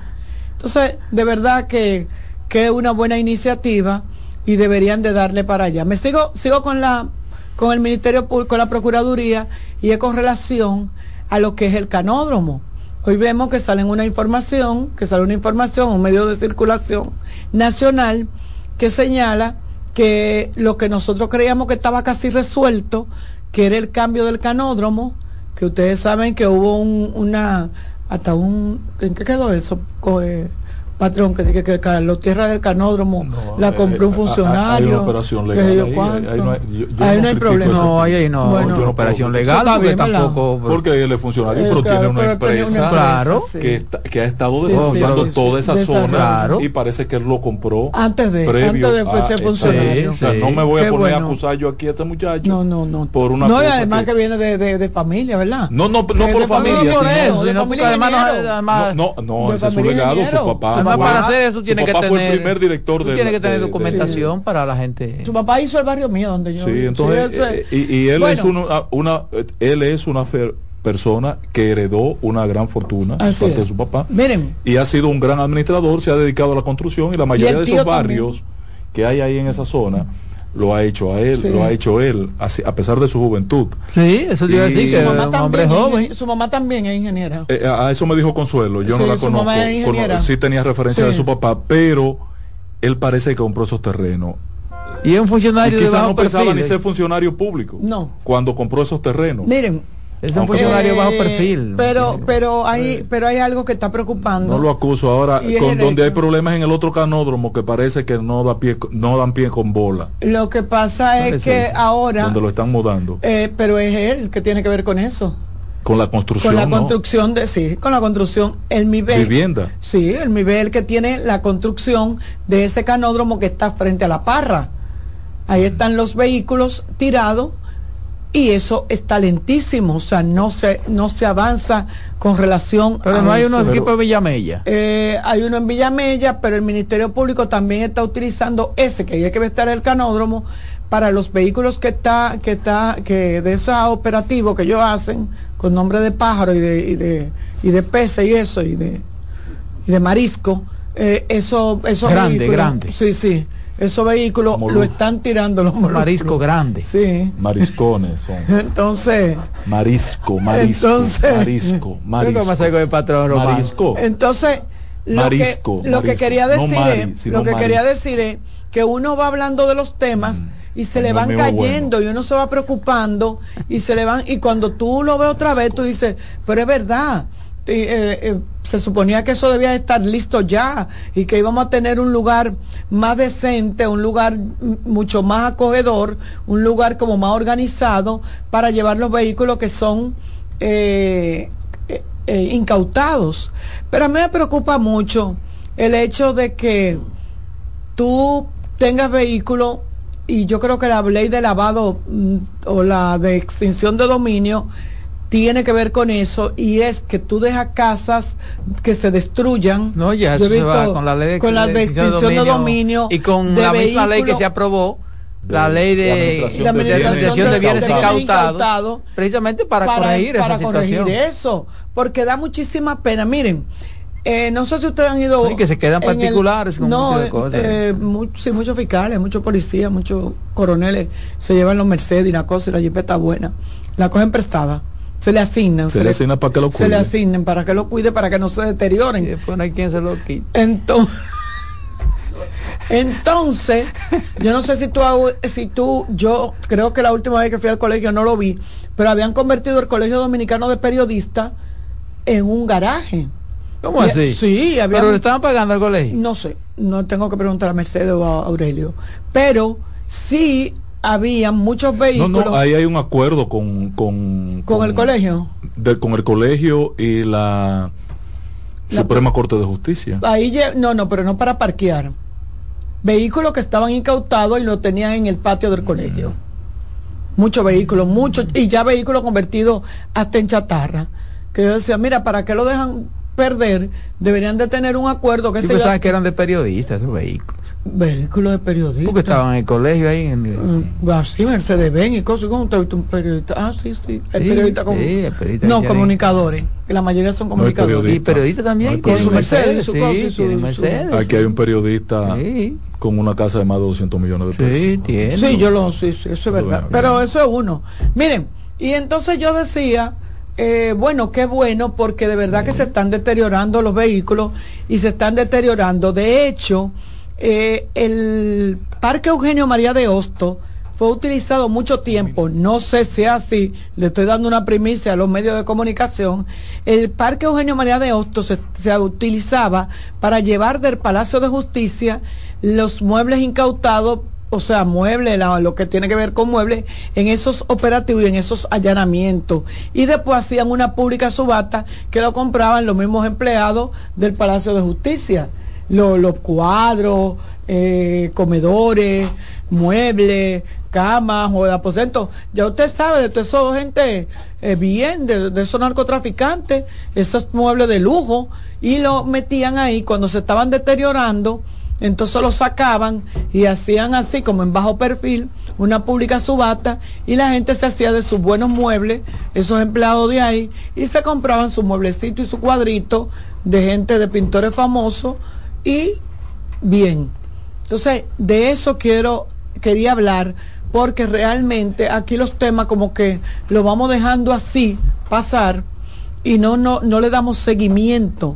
Entonces, de verdad que, que es una buena iniciativa y deberían de darle para allá. Me sigo, sigo con la con el Ministerio Público, con la Procuraduría y es con relación a lo que es el canódromo. Hoy vemos que sale una información, que sale una información, un medio de circulación nacional que señala que lo que nosotros creíamos que estaba casi resuelto, que era el cambio del canódromo, que ustedes saben que hubo un, una, hasta un, ¿en qué quedó eso? Patrón, que dije que la tierra del canódromo la eh, compró un funcionario. Hay una operación legal. Ahí, ahí, no hay, problema. No, ahí, no. Bueno, una operación legal porque tampoco. Porque él es funcionario, pero tiene una empresa, claro, que, que ha estado desarrollando toda esa zona y parece que él lo compró antes de, antes de ser funcionario. O sea, no me voy a poner a acusar yo aquí a este muchacho. No, no, no. Por una no, y además que, viene de, de, de, familia, ¿verdad? No, no, no por familia. No, además. No, no, ese es su legado, su papá para hacer eso tiene que tener. el primer director de, tiene que tener documentación para la gente. Su papá hizo el barrio mío donde yo. Sí, entonces eh, y, él es una, una él es una persona que heredó una gran fortuna parte de su papá. Miren. Y ha sido un gran administrador, se ha dedicado a la construcción y la mayoría de esos barrios que hay ahí en esa zona lo ha hecho a él, lo ha hecho él, a, pesar de su juventud. Sí, eso te iba a decir que su mamá hombre joven. Su mamá también es ingeniera. Eh, a eso me dijo Consuelo, yo no la conozco. sí tenía referencia de su papá, pero él parece que compró esos terrenos. Y es un funcionario y no pensaba ni ser funcionario público. No. Cuando compró esos terrenos. Miren, es un funcionario bajo perfil. Pero, pero hay, pero hay algo que está preocupando. No lo acuso ahora, con donde hay problemas en el otro canódromo que parece que no da pie, no dan pie con bola. Lo que pasa es que ahora. Donde lo están mudando. Eh, pero es él que tiene que ver con eso. Con la construcción. Con la construcción de, sí, con la construcción, el nivel. Vivienda. Sí, el nivel que tiene la construcción de ese canódromo que está frente a la parra. Ahí están los vehículos tirados y eso está lentísimo, o sea, no se, no se avanza con relación pero no hay unos equipos en Villamella. Eh, hay uno en Villamella, pero el Ministerio Público también está utilizando ese, que hay que estar el canódromo, para los vehículos que está, que está, que de ese operativo que ellos hacen, con nombre de pájaro y de, y de, y de pez y eso, y de, y de marisco, eh, eso, eso grande, grande. Sí, sí. Esos vehículos lo están tirando los mariscos grandes. Sí. Mariscones son. Entonces. Marisco, marisco. Entonces, marisco, marisco. marisco. Entonces, lo, que, lo que quería decir es, lo que quería decir es que uno va hablando de los temas mm. y se le van cayendo y uno se va preocupando y se le van y cuando tú lo ves otra vez tú dices, pero es verdad. Eh, eh, se suponía que eso debía estar listo ya y que íbamos a tener un lugar más decente, un lugar mucho más acogedor, un lugar como más organizado para llevar los vehículos que son eh, incautados. Pero a mí me preocupa mucho el hecho de que tú tengas vehículo y yo creo que la ley de lavado mm, o la de extinción de dominio tiene que ver con eso y es que tú dejas casas que se destruyan. No, ya eso se va con la ley de, con la de extinción de dominio, y con la misma ley que se aprobó la ley de, administración de, bienes incautados, precisamente para, corregir para corregir eso, porque da muchísima pena. Miren, eh, no sé si ustedes han ido. Sí, que se quedan particulares con no, muchas cosas. Eh, sí, muchos fiscales, muchos policías, muchos coroneles se llevan los Mercedes y la cosa y la jipeta buena. La cogen prestada se le asignan. Se, le asignan para que lo cuide. Se le asignen para que lo cuide, para que no se deterioren. Y después no hay quien se lo quite. Entonces, entonces yo no sé si tú, si tú, yo creo que la última vez que fui al colegio no lo vi, pero habían convertido el Colegio Dominicano de Periodistas en un garaje. ¿Cómo así? Sí, ¿Pero le estaban pagando al colegio? No sé, no tengo que preguntar a Mercedes o a Aurelio. Pero sí había muchos vehículos. No, no, ahí hay un acuerdo con. ¿Con, con, el colegio? con el colegio y la, Suprema Corte de Justicia. Ahí, no, no, pero no para parquear. Vehículos que estaban incautados y lo tenían en el patio del colegio. Muchos vehículos, muchos, y ya vehículos convertidos hasta en chatarra. Que yo decía, mira, ¿para qué lo dejan perder? Deberían de tener un acuerdo que se. pensaban que eran de periodistas esos vehículos. Vehículos de periodistas. Porque estaban en el colegio ahí. En el... Mm, así, Mercedes Benz y cosas. ¿Cómo te visto un periodista? Ah, sí, sí. El periodista como. Sí, el periodista no, comunicadores. Que la mayoría son comunicadores. y periodistas también. con su Mercedes, su sí, Mercedes. Aquí hay un periodista con una casa de más de 200 millones de pesos. Sí, tiene. Sí, yo lo. Sí, sí eso es verdad. Pero eso es uno. Miren, y entonces yo decía. Eh, bueno, qué bueno, porque de verdad que se están deteriorando los vehículos y se están deteriorando. De hecho, eh, el Parque Eugenio María de Hosto fue utilizado mucho tiempo, no sé si así, le estoy dando una primicia a los medios de comunicación, el Parque Eugenio María de Hosto se, utilizaba para llevar del Palacio de Justicia los muebles incautados o sea, muebles, lo que tiene que ver con muebles, en esos operativos y en esos allanamientos. Y después hacían una pública subasta que lo compraban los mismos empleados del Palacio de Justicia los cuadros, eh, comedores, muebles, camas o aposentos. Ya usted sabe de todo eso gente eh, bien, de, esos narcotraficantes, esos muebles de lujo, y lo metían ahí cuando se estaban deteriorando. Entonces lo sacaban y hacían así como en bajo perfil una pública subasta y la gente se hacía de sus buenos muebles, esos empleados de ahí, y se compraban su mueblecito y su cuadrito de gente de pintores famosos y bien. Entonces, de eso quiero, quería hablar, porque realmente aquí los temas como que lo vamos dejando así pasar y no, no, no le damos seguimiento.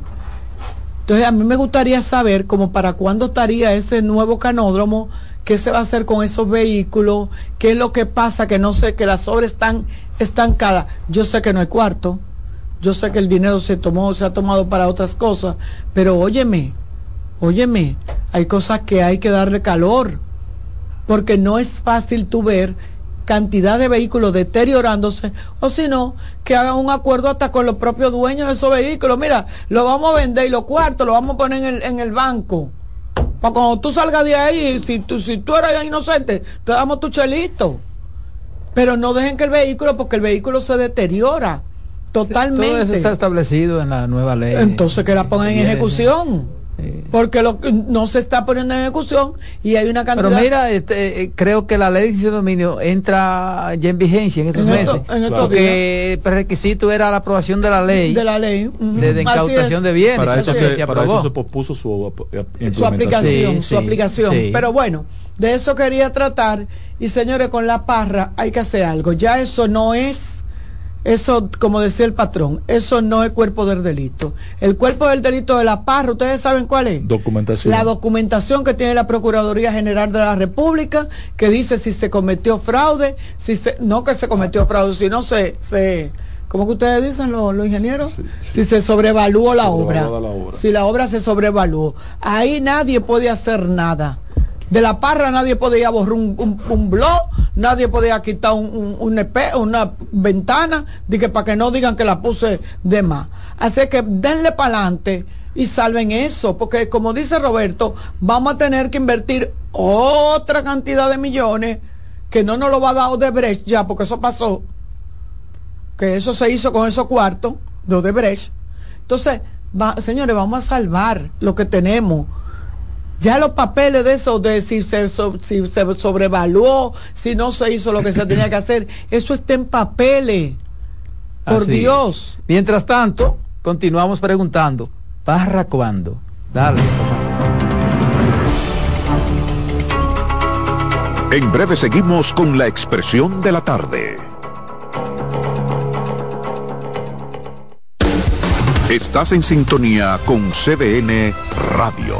Entonces, a mí me gustaría saber como para cuándo estaría ese nuevo canódromo, qué se va a hacer con esos vehículos, qué es lo que pasa, que no sé, que las obras están estancadas. Yo sé que no hay cuarto, yo sé que el dinero se tomó, se ha tomado para otras cosas, pero óyeme, Óyeme, hay cosas que hay que darle calor, porque no es fácil tú ver cantidad de vehículos deteriorándose, o si no, que hagan un acuerdo hasta con los propios dueños de esos vehículos. Mira, lo vamos a vender y los cuartos lo vamos a poner en el, en el banco. Para cuando tú salgas de ahí, si tú, si tú eres inocente, te damos tu chelito. Pero no dejen que el vehículo, porque el vehículo se deteriora totalmente. Todo eso está establecido en la nueva ley. Entonces que la pongan en ejecución. Porque lo, no se está poniendo en ejecución y hay una cantidad. Pero mira, este, eh, creo que la ley de dominio entra ya en vigencia en estos meses. porque el prerequisito era la aprobación de la ley. De la ley. De, incautación de bienes. Para eso, se, se pospuso su, su aplicación. su aplicación. Pero bueno, de eso quería tratar. Y señores, con la parra hay que hacer algo. Ya eso no es eso, como decía el patrón, eso no es cuerpo del delito. El cuerpo del delito de la parra, ¿ustedes saben cuál es? Documentación. La documentación que tiene la Procuraduría General de la República, que dice si se cometió fraude, si se, no que se cometió fraude, sino se, se ¿cómo que ustedes dicen los, ingenieros? Si se sobrevaluó la obra. la obra. Si la obra se sobrevaluó. Ahí nadie puede hacer nada. De la parra nadie podía borrar un, un, blog, nadie podía quitar un, una ventana, de que para que no digan que la puse de más. Así que denle para adelante y salven eso, porque como dice Roberto, vamos a tener que invertir otra cantidad de millones que no nos lo va a dar Odebrecht ya, porque eso pasó, que eso se hizo con esos cuartos de Odebrecht. Entonces, señores, vamos a salvar lo que tenemos ya los papeles de eso, de si se, si se sobrevaluó, si no se hizo lo que se tenía que hacer, eso está en papeles. Por Dios. Mientras tanto, continuamos preguntando, ¿para cuándo? Dale. En breve seguimos con la expresión de la tarde. Estás en sintonía con CBN Radio.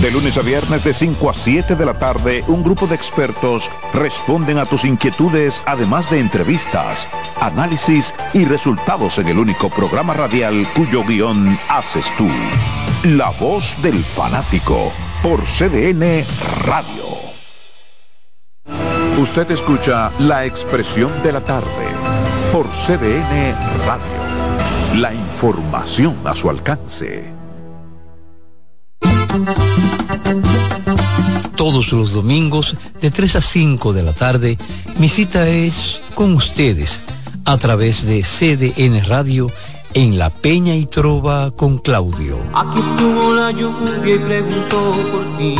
De lunes a viernes de 5 a 7 de la tarde, un grupo de expertos responden a tus inquietudes, además de entrevistas, análisis y resultados en el único programa radial cuyo guion haces tú. La voz del fanático por CDN Radio. Usted escucha la expresión de la tarde por CDN Radio. La información a su alcance. Todos los domingos de 3 a 5 de la tarde, mi cita es con ustedes a través de CDN Radio en La Peña y Trova con Claudio. Aquí estuvo la lluvia y preguntó por ti.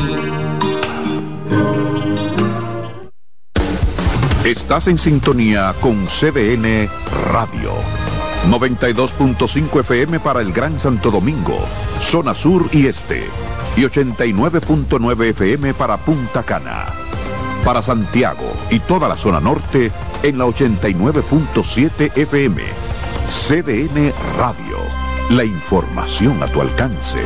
Estás en sintonía con CDN Radio. 92.5 FM para el Gran Santo Domingo, zona sur y este y 89.9 FM para Punta Cana. Para Santiago y toda la zona norte en la 89.7 FM. CDN Radio. La información a tu alcance.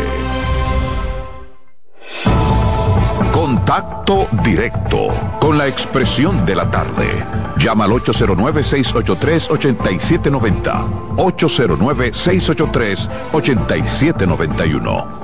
Contacto directo con la expresión de la tarde. Llama al 809-683-8790. 809-683-8791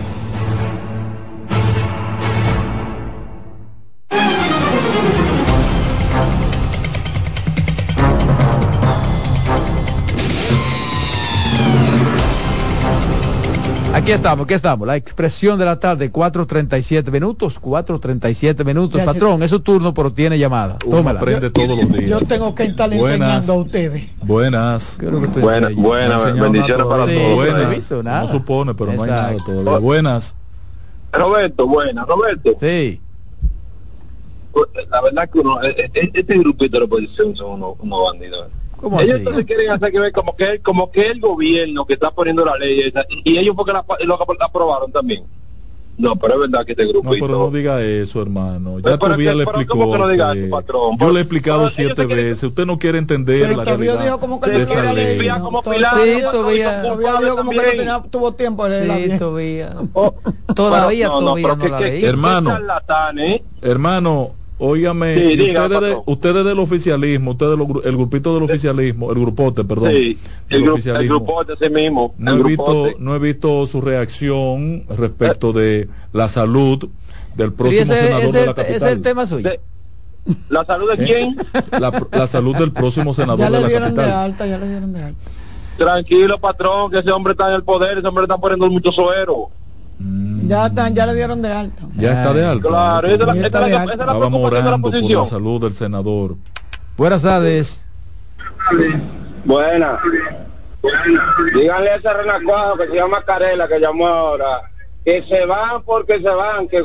Aquí estamos, aquí estamos. La expresión de la tarde, 4.37 minutos, 4.37 minutos. Patrón, es su turno, pero tiene llamada. Tómala. Aprende todos los días. Yo tengo que estar enseñando a ustedes. Buenas. buenas, buenas, bendiciones para todos. Buenas. No supone, pero no hay nada todavía. Buenas. Roberto, buenas. Roberto. Sí. Pues, la verdad que uno, e, e, este grupito de la oposición son unos, unos bandidos. Ellos entonces quieren hacer que ver como que como que el gobierno que está poniendo la ley y ellos porque la, lo aprobaron también no, pero es verdad que este grupo. No, pero no diga eso, hermano. Ya todavía le explicó. No diga eso, patrón? Yo le he explicado siete veces. Usted no quiere entender pero la realidad. Dijo como que de esa ley. Como Pilar, sí, todavía. Todavía dijo como que no tenía, tuvo tiempo de Sí, todavía. Todavía, todavía no la leí. Hermano, hermano, Óigame, ustedes, del oficialismo, ustedes el grupito del oficialismo, el grupote, perdón. Sí, el, grupote ese mismo. No he, visto, no he visto su reacción respecto de la salud del próximo senador de la capital. Ese es el tema suyo. ¿La salud de ¿Eh? quién? La, salud del próximo senador de la capital. De alta, ya le dieron de alta. Tranquilo, patrón, que ese hombre está en el poder, ese hombre está poniendo mucho suero. Ya están, ya le dieron de alta. Ya está de alta. Claro, esa la, la, orando por la salud del senador. Buenas tardes. Buenas. Díganle a ese renacuajo que se llama Carela, que llamó ahora, que se van porque se van, que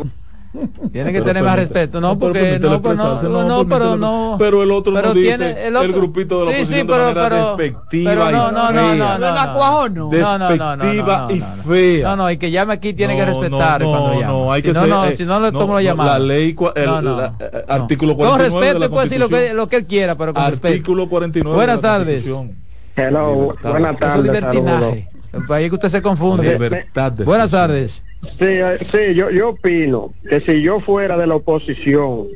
tiene que tener más respeto, no porque no, pero no, no, pero no. Pero el otro no dice el, grupito de la oposición sí, pero, de manera despectiva pero no, no, no, no, no, no, despectiva y fea. No, no, y que llame aquí tiene que respetar cuando llame. No, hay que no, no, si no le tomo la llamada. La ley, el artículo 49 Con respeto puede decir lo que lo que él quiera, pero con respeto. Artículo 49. Buenas tardes. Hello, buenas tardes. Es libertinaje. Ahí que usted se confunde. Buenas tardes. Sí, eh, sí, yo, yo opino que si yo fuera de la oposición,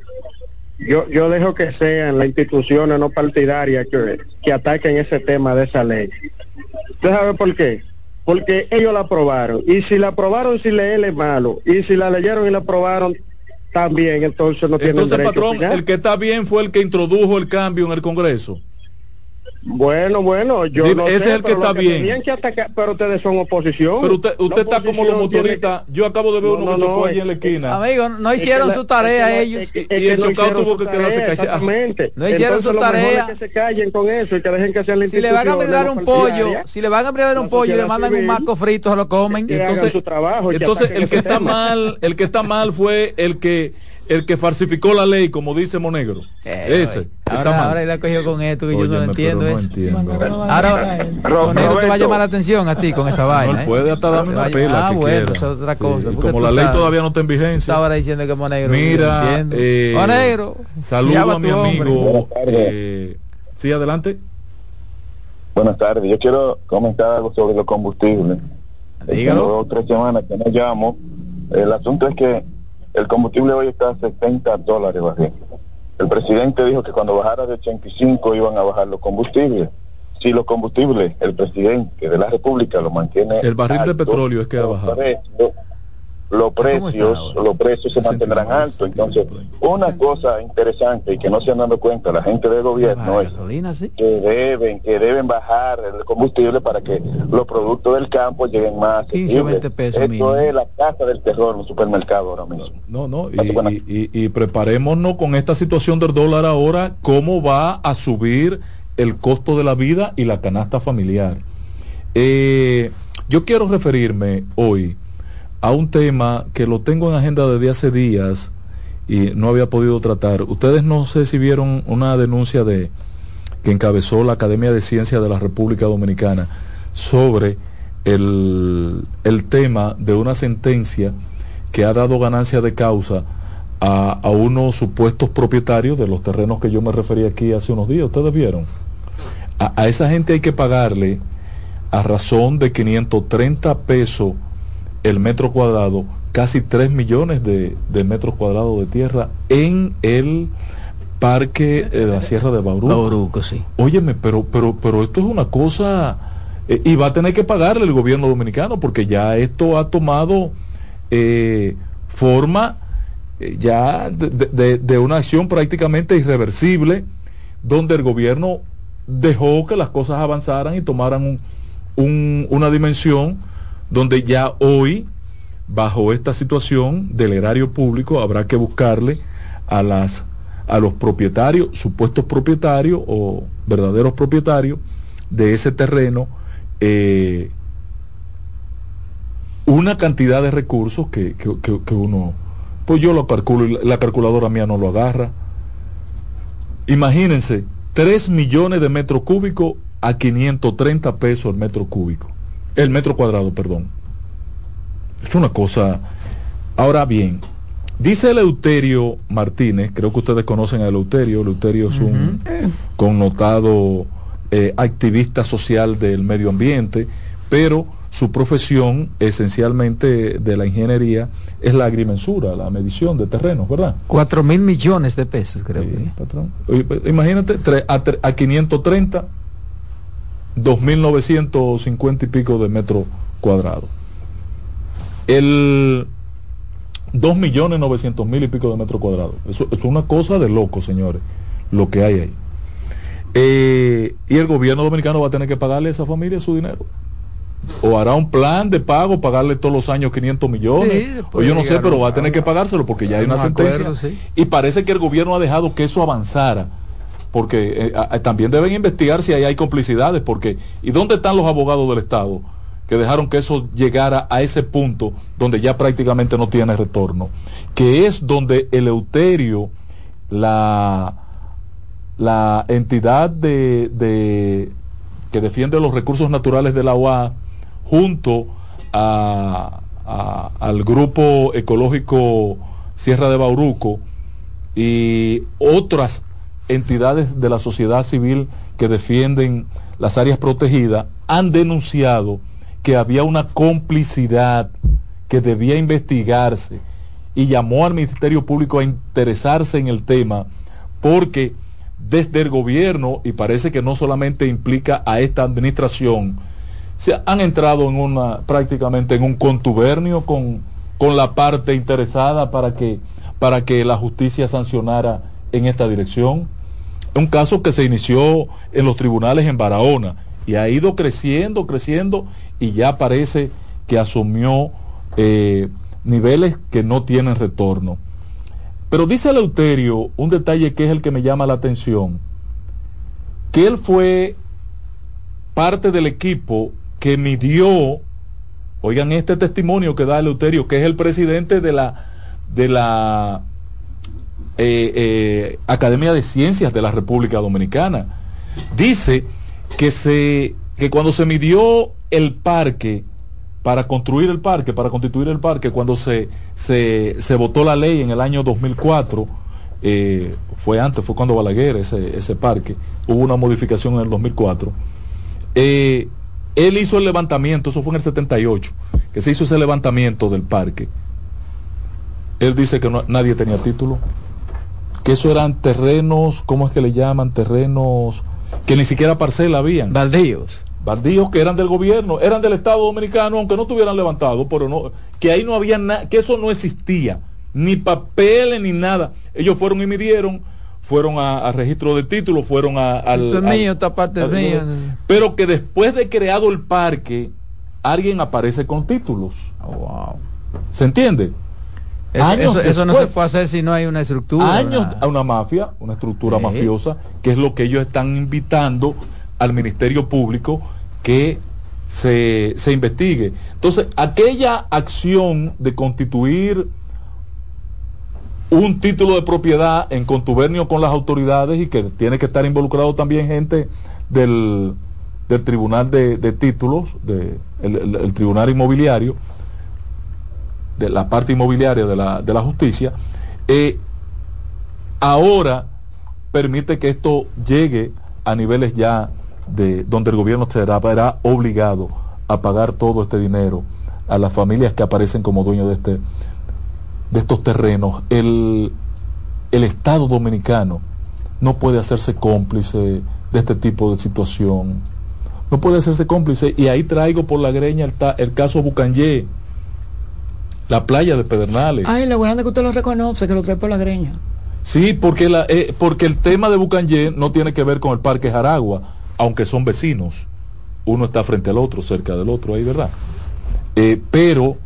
yo, yo dejo que sean las instituciones no partidarias que, que ataquen ese tema de esa ley. ¿Usted sabe por qué? Porque ellos la aprobaron. Y si la aprobaron si leer es malo. Y si la leyeron y la aprobaron también, entonces no tienen entonces, patrón, el que está bien fue el que introdujo el cambio en el Congreso. Bueno, bueno, yo no ese es el que está bien. pero ustedes son oposición. Pero usted, usted está como los motoristas. Yo acabo de ver uno que chocó allí en la esquina. Amigo, no hicieron su tarea ellos. y el chocado tuvo que quedarse callado. No hicieron su tarea. que se callen con eso y que dejen que sean Si le van a brindar un pollo, si le van a brindar un pollo y le mandan un maco frito, se lo comen. Entonces, su trabajo entonces el que está mal, el que está mal fue el que el que falsificó la ley, como dice Monegro. Eh, ese. Ahora, ahora él ha cogido con esto que yo no lo entiendo. No entiendo. Ahora, Monegro te va a llamar la atención a ti con esa vaina. No, ¿eh? puede hasta darme una pela. Ah, bueno, eso es otra cosa. como la ley todavía no está en vigencia. Estaba diciendo que Monegro. Mira, eh, Monegro. Saludo a mi amigo. Eh, sí, adelante. Buenas tardes. Yo quiero comentar algo sobre los combustibles. Dígalo. tres semanas que no llamo. El asunto es que el combustible hoy está a 70 dólares barril. El presidente dijo que cuando bajara de 85 iban a bajar los combustibles. Si los combustibles, el presidente de la República lo mantiene. El barril de petróleo es que ha bajado los precios, los precios se mantendrán altos. Entonces, una cosa interesante y que no se han dado cuenta la gente del gobierno es que deben, que deben bajar el combustible para que los productos del campo lleguen más 15 20 pesos Esto es la casa del terror en el supermercado ahora mismo. No, no, y, y, preparémonos con esta situación del dólar ahora, cómo va a subir el costo de la vida y la canasta familiar. Eh, yo quiero referirme hoy a un tema que lo tengo en agenda desde hace días y no había podido tratar. Ustedes no sé si vieron una denuncia de que encabezó la Academia de Ciencias de la República Dominicana sobre el, el tema de una sentencia que ha dado ganancia de causa a, a, unos supuestos propietarios de los terrenos que yo me referí aquí hace unos días. ¿Ustedes vieron? A, a esa gente hay que pagarle a razón de 530 pesos el metro cuadrado, casi 3 millones de, metros cuadrados de tierra en el parque de la Sierra de Bauruco. Bauruco, sí. Óyeme, pero, pero, pero esto es una cosa, eh, y va a tener que pagarle el gobierno dominicano, porque ya esto ha tomado eh, forma eh, ya de, una acción prácticamente irreversible, donde el gobierno dejó que las cosas avanzaran y tomaran una dimensión donde ya hoy, bajo esta situación del erario público, habrá que buscarle a las a los propietarios, supuestos propietarios o verdaderos propietarios de ese terreno, eh, una cantidad de recursos que, que, uno, pues yo lo calculo, la calculadora mía no lo agarra. Imagínense, 3 millones de metros cúbicos a 530 pesos el metro cúbico el metro cuadrado, perdón. Es una cosa. Ahora bien, dice Eleuterio Martínez, creo que ustedes conocen a Eleuterio, Eleuterio es un connotado eh, activista social del medio ambiente, pero su profesión esencialmente de la ingeniería es la agrimensura, la medición de terrenos, ¿verdad? Cuatro mil millones de pesos, creo que. Patrón. Imagínate, a, a 530, 2.950 y pico de metros cuadrados. El 2 millones 900 mil y pico de metros cuadrados. Eso, es una cosa de loco, señores, lo que hay ahí. Eh, y el gobierno dominicano va a tener que pagarle a esa familia su dinero o hará un plan de pago, pagarle todos los años 500 millones, o yo no sé, pero va a tener que pagárselo porque ya hay una sentencia. Y parece que el gobierno ha dejado que eso avanzara, porque eh, también deben investigar si ahí hay complicidades, porque ¿y dónde están los abogados del Estado que dejaron que eso llegara a ese punto donde ya prácticamente no tiene retorno? Que es donde el Euterio, la, la entidad de, que defiende los recursos naturales de la UA, junto al grupo ecológico Sierra de Bauruco y otras entidades de la sociedad civil que defienden las áreas protegidas, han denunciado que había una complicidad que debía investigarse y llamó al Ministerio Público a interesarse en el tema porque desde el gobierno, y parece que no solamente implica a esta administración, se han entrado en una prácticamente en un contubernio con, con la parte interesada para que, para que la justicia sancionara en esta dirección. Un caso que se inició en los tribunales en Barahona y ha ido creciendo, creciendo y ya parece que asumió eh, niveles que no tienen retorno. Pero dice Eleuterio un detalle que es el que me llama la atención, que él fue parte del equipo que midió, oigan este testimonio que da Eleuterio, que es el presidente de la, de la eh, eh, Academia de Ciencias de la República Dominicana. Dice que, se, que cuando se midió el parque, para construir el parque, para constituir el parque, cuando se, se, se votó la ley en el año 2004, eh, fue antes, fue cuando Balaguer, ese, ese parque, hubo una modificación en el 2004. Eh, él hizo el levantamiento, eso fue en el 78, que se hizo ese levantamiento del parque. Él dice que nadie tenía título, que eso eran terrenos, ¿cómo es que le llaman? Terrenos que ni siquiera parcela habían. Baldíos. Baldíos que eran del gobierno, eran del Estado Dominicano, aunque no estuvieran levantados, pero no, que ahí no había nada, que eso no existía, ni papeles ni nada. Ellos fueron y midieron fueron a, registro de títulos, fueron a, al... Esto es mío, esta parte es mía. Pero que después de creado el parque, alguien aparece con títulos. Oh, wow. ¿Se entiende? Eso, no se puede hacer si no hay una estructura. Años a una mafia, una estructura mafiosa, que es lo que ellos están invitando al Ministerio Público que se, se investigue. Entonces, aquella acción de constituir un título de propiedad en contubernio con las autoridades y que tiene que estar involucrado también gente del, del Tribunal de, Títulos, de, el, Tribunal Inmobiliario, de la parte inmobiliaria de la, de la justicia, eh, ahora permite que esto llegue a niveles ya de donde el gobierno será, verá obligado a pagar todo este dinero a las familias que aparecen como dueños de este de estos terrenos, el, el Estado dominicano no puede hacerse cómplice de este tipo de situación. No puede hacerse cómplice. Y ahí traigo por la greña el, el caso Bucanyé, la playa de Pedernales. Ay, la buena que usted lo reconoce, que lo trae por la greña. Sí, porque, la, eh, porque el tema de Bucanyé no tiene que ver con el Parque Jaragua, aunque son vecinos. Uno está frente al otro, cerca del otro, ahí, ¿verdad? Eh, pero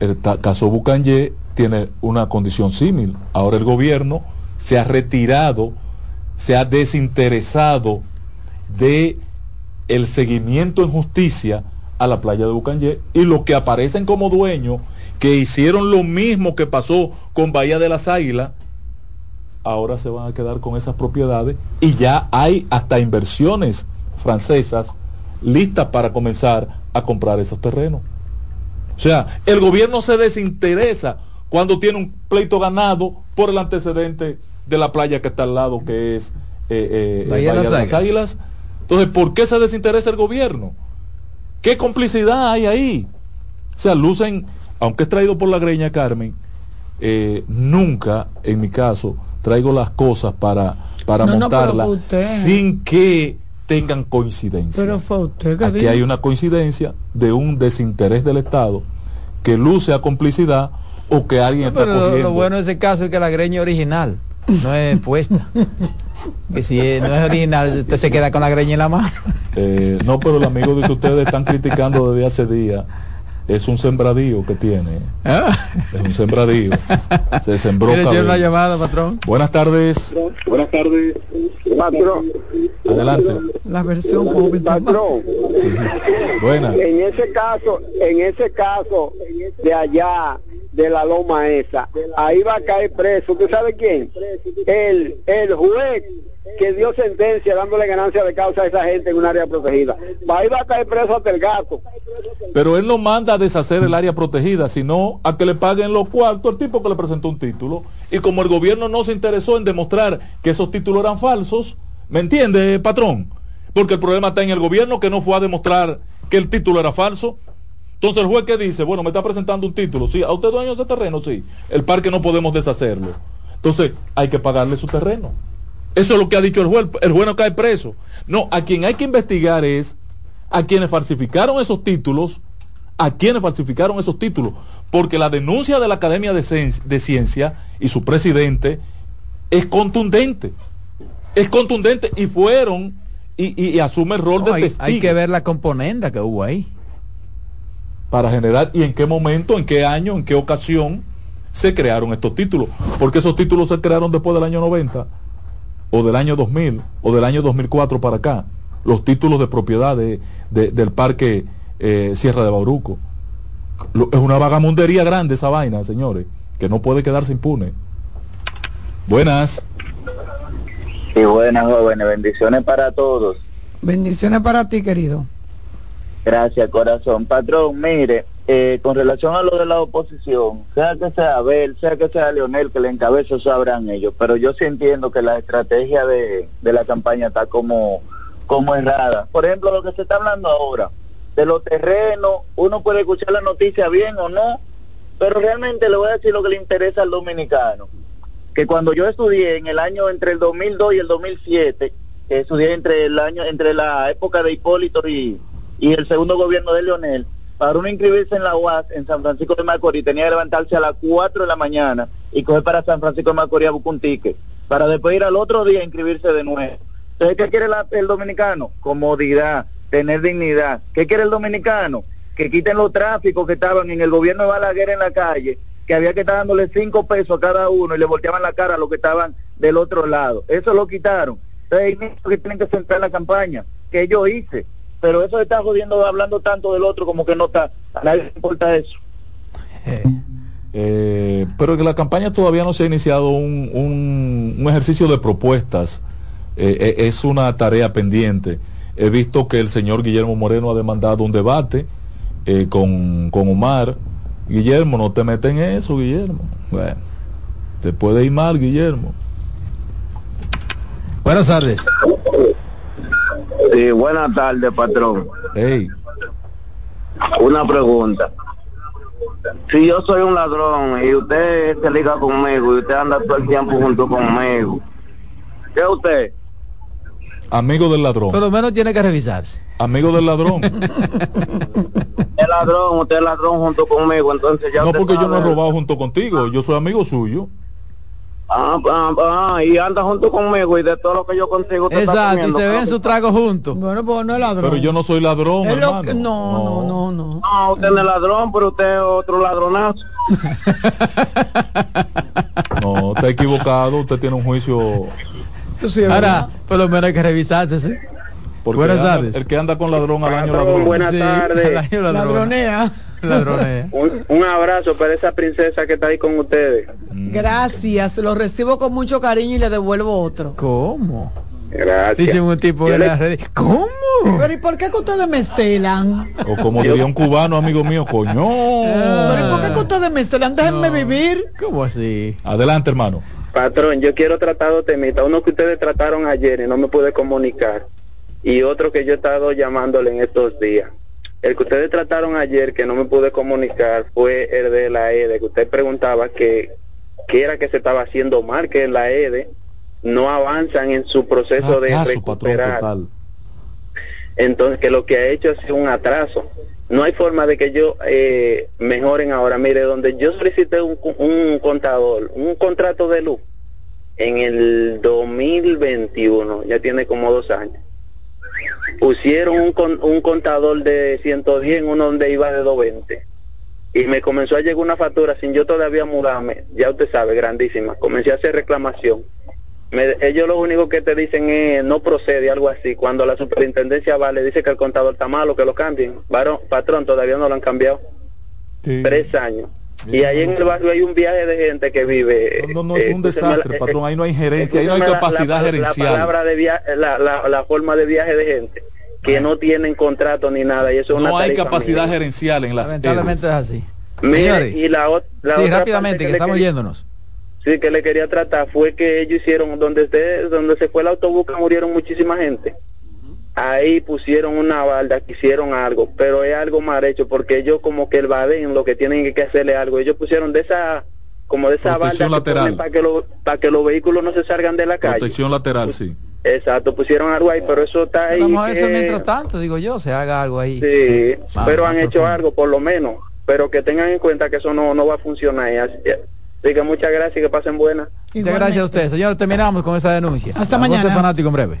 el caso Bucanye tiene una condición similar. Ahora el gobierno se ha retirado, se ha desinteresado de el seguimiento en justicia a la playa de Bucanye y los que aparecen como dueños que hicieron lo mismo que pasó con Bahía de las Águilas ahora se van a quedar con esas propiedades y ya hay hasta inversiones francesas listas para comenzar a comprar esos terrenos. O sea, el gobierno se desinteresa cuando tiene un pleito ganado por el antecedente de la playa que está al lado, que es eh, eh, Bahía, de las, Águilas. Entonces, ¿por qué se desinteresa el gobierno? ¿Qué complicidad hay ahí? O sea, lucen, aunque es traído por la greña Carmen, eh, nunca, en mi caso, traigo las cosas para, para montarlas sin que tengan coincidencia. Pero fue usted Aquí hay una coincidencia de un desinterés del Estado que luce a complicidad o que alguien está cogiendo. Lo, bueno de ese caso es que la greña original no es puesta. que si no es original, usted se queda con la greña en la mano. Eh, no, pero el amigo de ustedes están criticando desde hace días es un sembradío que tiene. Ah. Es un sembradío. Se sembró. una llamada, patrón. Buenas tardes. Buenas tardes. Patrón. Adelante. La versión joven. Patrón. Buenas. En ese caso, en ese caso de allá de la loma esa, ahí va a caer preso. ¿Usted sabe quién? El, el juez que dio sentencia dándole ganancia de causa a esa gente en un área protegida. Va a caer preso hasta el gato. Pero él no manda a deshacer el área protegida, sino a que le paguen los cuartos al tipo que le presentó un título. Y como el gobierno no se interesó en demostrar que esos títulos eran falsos, ¿me entiende, patrón? Porque el problema está en el gobierno que no fue a demostrar que el título era falso. Entonces el juez que dice, bueno, me está presentando un título, sí, a usted dueño ese terreno, sí, el parque no podemos deshacerlo. Entonces hay que pagarle su terreno. Eso es lo que ha dicho el juez. El juez no cae preso. No, a quien hay que investigar es a quienes falsificaron esos títulos, a quienes falsificaron esos títulos, porque la denuncia de la Academia de, Ciencia y su presidente es contundente. Es contundente y fueron y, asume el rol de hay, Hay que ver la componenda que hubo ahí. Para generar, y en qué momento, en qué año, en qué ocasión se crearon estos títulos. Porque esos títulos se crearon después del año 90 o del año 2000 o del año 2004 para acá, los títulos de propiedad de, del parque eh, Sierra de Bauruco. es una vagamundería grande esa vaina, señores, que no puede quedarse impune. Buenas. Sí, buenas jóvenes, bendiciones para todos. Bendiciones para ti, querido. Gracias, corazón. Patrón, mire, eh, con relación a lo de la oposición, sea que sea Abel, sea que sea Leonel que le encabece, sabrán ellos, pero yo sí entiendo que la estrategia de, la campaña está como, como errada. Por ejemplo, lo que se está hablando ahora, de los terrenos, uno puede escuchar la noticia bien o no, pero realmente le voy a decir lo que le interesa al dominicano, que cuando yo estudié en el año entre el 2002 y el 2007, estudié entre el año entre la época de Hipólito y, y el segundo gobierno de Leonel, para uno inscribirse en la UAS en San Francisco de Macorís tenía que levantarse a las 4 de la mañana y coger para San Francisco de Macorís a buscar un para después ir al otro día a inscribirse de nuevo. Entonces, ¿qué quiere el dominicano? Comodidad, tener dignidad. ¿Qué quiere el dominicano? Que quiten los tráficos que estaban en el gobierno de Balaguer en la calle, que había que estar dándole 5 pesos a cada uno y le volteaban la cara a los que estaban del otro lado. Eso lo quitaron. Entonces, que tienen que centrar la campaña, que yo hice pero eso está jodiendo hablando tanto del otro como que no está, a nadie le importa eso. Eh, eh, pero que la campaña todavía no se ha iniciado un, un, ejercicio de propuestas, eh, es una tarea pendiente. He visto que el señor Guillermo Moreno ha demandado un debate con, con Omar. Guillermo, no te metes en eso, Guillermo. Bueno, te puede ir mal, Guillermo. Buenas tardes. Sí, buenas tardes, patrón. Hey. Una pregunta. Si yo soy un ladrón y usted se liga conmigo y usted anda todo el tiempo junto conmigo, ¿qué es usted? Amigo del ladrón. Por lo menos tiene que revisarse. Amigo del ladrón. el ladrón, usted es ladrón junto conmigo, entonces ya... No, porque yo no he robado junto contigo, yo soy amigo suyo. Ah, ah, ah, y anda junto conmigo y de todo lo que yo consigo Exacto, y se ven su trago juntos. Bueno, pues no es ladrón. Pero yo no soy ladrón, hermano. no, no, no, no. No, usted no es ladrón, pero usted es otro ladronazo. no, está equivocado, usted tiene un juicio... Ahora, por lo menos hay que revisarse, ¿sí? buenas tardes. El que anda con ladrón al año ladrón. Buenas tardes. Ladronea. un, abrazo para esa princesa que está ahí con ustedes. Mm. Gracias, lo recibo con mucho cariño y le devuelvo otro. ¿Cómo? Gracias. Dice un tipo de la red. ¿Cómo? Pero ¿y por qué que ustedes me celan? O como diría un cubano, amigo mío, coño. Pero ¿y por qué que ustedes me celan? Déjenme vivir. ¿Cómo así? Adelante, hermano. Patrón, yo quiero tratar dos temitas. Uno que ustedes trataron ayer y no me pude comunicar. Y otro que yo he estado llamándole en estos días. El que ustedes trataron ayer, que no me pude comunicar, fue el de la EDE, que usted preguntaba que qué era que se estaba haciendo mal, que la EDE no avanzan en su proceso de recuperar. Entonces, que lo que ha hecho es un atraso. No hay forma de que yo eh, mejoren ahora. Mire, donde yo solicité un, un contador, un contrato de luz en el 2021, ya tiene como dos años pusieron un, un contador de 110 en uno donde iba de 220 y me comenzó a llegar una factura sin yo todavía mudarme, ya usted sabe, grandísima. Comencé a hacer reclamación. ellos lo único que te dicen es no procede, algo así. Cuando la superintendencia va, le dice que el contador está malo, que lo cambien. Varón, patrón, todavía no lo han cambiado. Tres años. Y ahí en el barrio hay un viaje de gente que vive. No, no, es eh, un desastre, patrón. Ahí no hay gerencia, ahí no hay capacidad gerencial. La, palabra de la, la, forma de viaje de gente que no tienen contrato ni nada. Y eso no hay capacidad gerencial en las Lamentablemente es así. y la, la sí, rápidamente, que, estamos yéndonos. Sí, que le quería tratar fue que ellos hicieron, donde, donde se fue el autobús, que murieron muchísima gente ahí pusieron una balda, que hicieron algo, pero es algo mal hecho porque ellos como que el Baden lo que tienen que hacerle algo, ellos pusieron de esa como de esa balda lateral. para que para que los vehículos no se salgan de la calle. Protección lateral, sí. Exacto, pusieron algo ahí, pero eso está ahí. Vamos eso mientras tanto, digo yo, se haga algo ahí. Sí, pero han hecho algo por lo menos, pero que tengan en cuenta que eso no, no va a funcionar. Así, así que muchas gracias y que pasen buenas. Muchas gracias a ustedes. Señor, terminamos con esta denuncia. Hasta mañana. fanático en breve.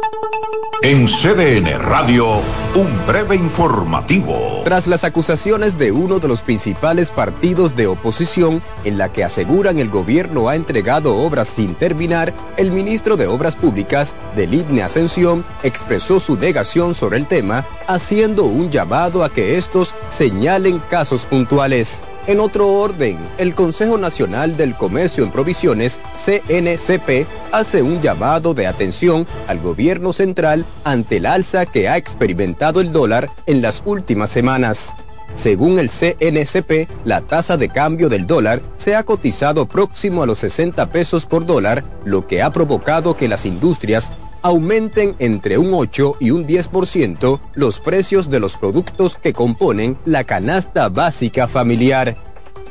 En CDN Radio, un breve informativo. Tras las acusaciones de uno de los principales partidos de oposición en la que aseguran el gobierno ha entregado obras sin terminar, el ministro de Obras Públicas, Delibne Ascensión, expresó su negación sobre el tema, haciendo un llamado a que estos señalen casos puntuales. En otro orden, el Consejo Nacional del Comercio en Provisiones, CNCP, hace un llamado de atención al gobierno central ante el alza que ha experimentado el dólar en las últimas semanas. Según el CNCP, la tasa de cambio del dólar se ha cotizado próximo a los 60 pesos por dólar, lo que ha provocado que las industrias aumenten entre un 8 y un 10% los precios de los productos que componen la canasta básica familiar.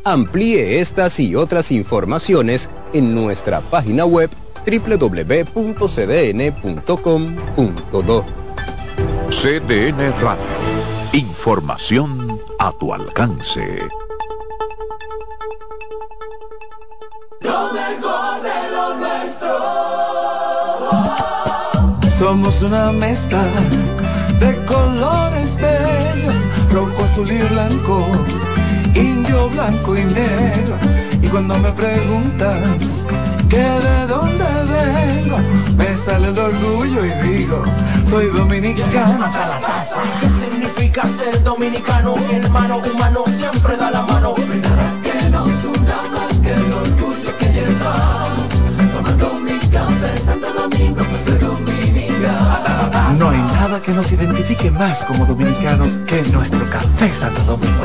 Amplíe estas y otras informaciones en nuestra página web www.cdn.com.do. CDN Radio. Información a tu alcance. Lo mejor de lo nuestro. Somos una mezcla de colores bellos, rojo, azul y blanco, indio, blanco y negro. Y cuando me preguntan que de dónde vengo, me sale el orgullo y digo, soy dominicano hasta la taza. ¿Qué significa ser dominicano? Hermano humano siempre da la mano. que nos una más que el orgullo que llevamos. Tomando mi café Santo Domingo, pues soy no hay nada que nos identifique más como dominicanos que nuestro café Santo Domingo.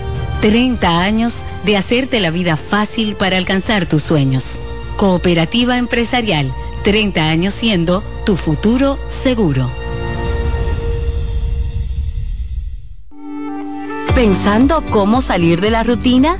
30 años de hacerte la vida fácil para alcanzar tus sueños. Cooperativa Empresarial, 30 años siendo tu futuro seguro. ¿Pensando cómo salir de la rutina?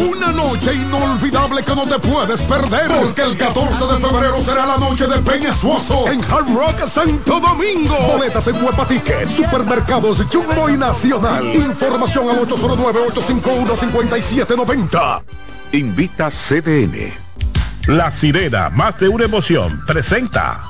una noche inolvidable que no te puedes perder. Porque el 14 de febrero será la noche de Peña Suoso en Hard Rock Santo Domingo. Boletas en Huepa Ticket, Supermercados Jumbo y Nacional. Información al 809-851-5790. Invita CDN. La sirena, más de una emoción, presenta.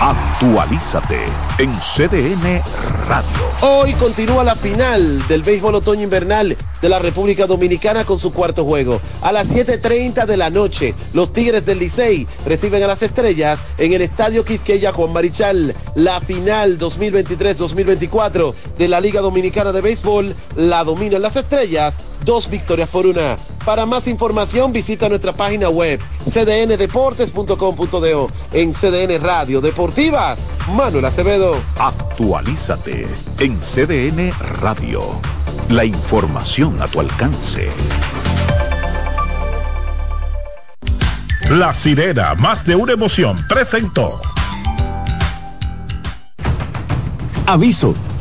Actualízate en CDN Radio. Hoy continúa la final del béisbol otoño invernal de la República Dominicana con su cuarto juego. A las 7.30 de la noche, los Tigres del Licey reciben a las estrellas en el Estadio Quisqueya Juan Marichal. La final 2023-2024 de la Liga Dominicana de Béisbol la dominan las estrellas, dos victorias por una. Para más información visita nuestra página web cdndeportes.com.do en CDN Radio Deportivas. Manuel Acevedo. Actualízate en CDN Radio. La información a tu alcance. La sirena, más de una emoción, presentó. Aviso.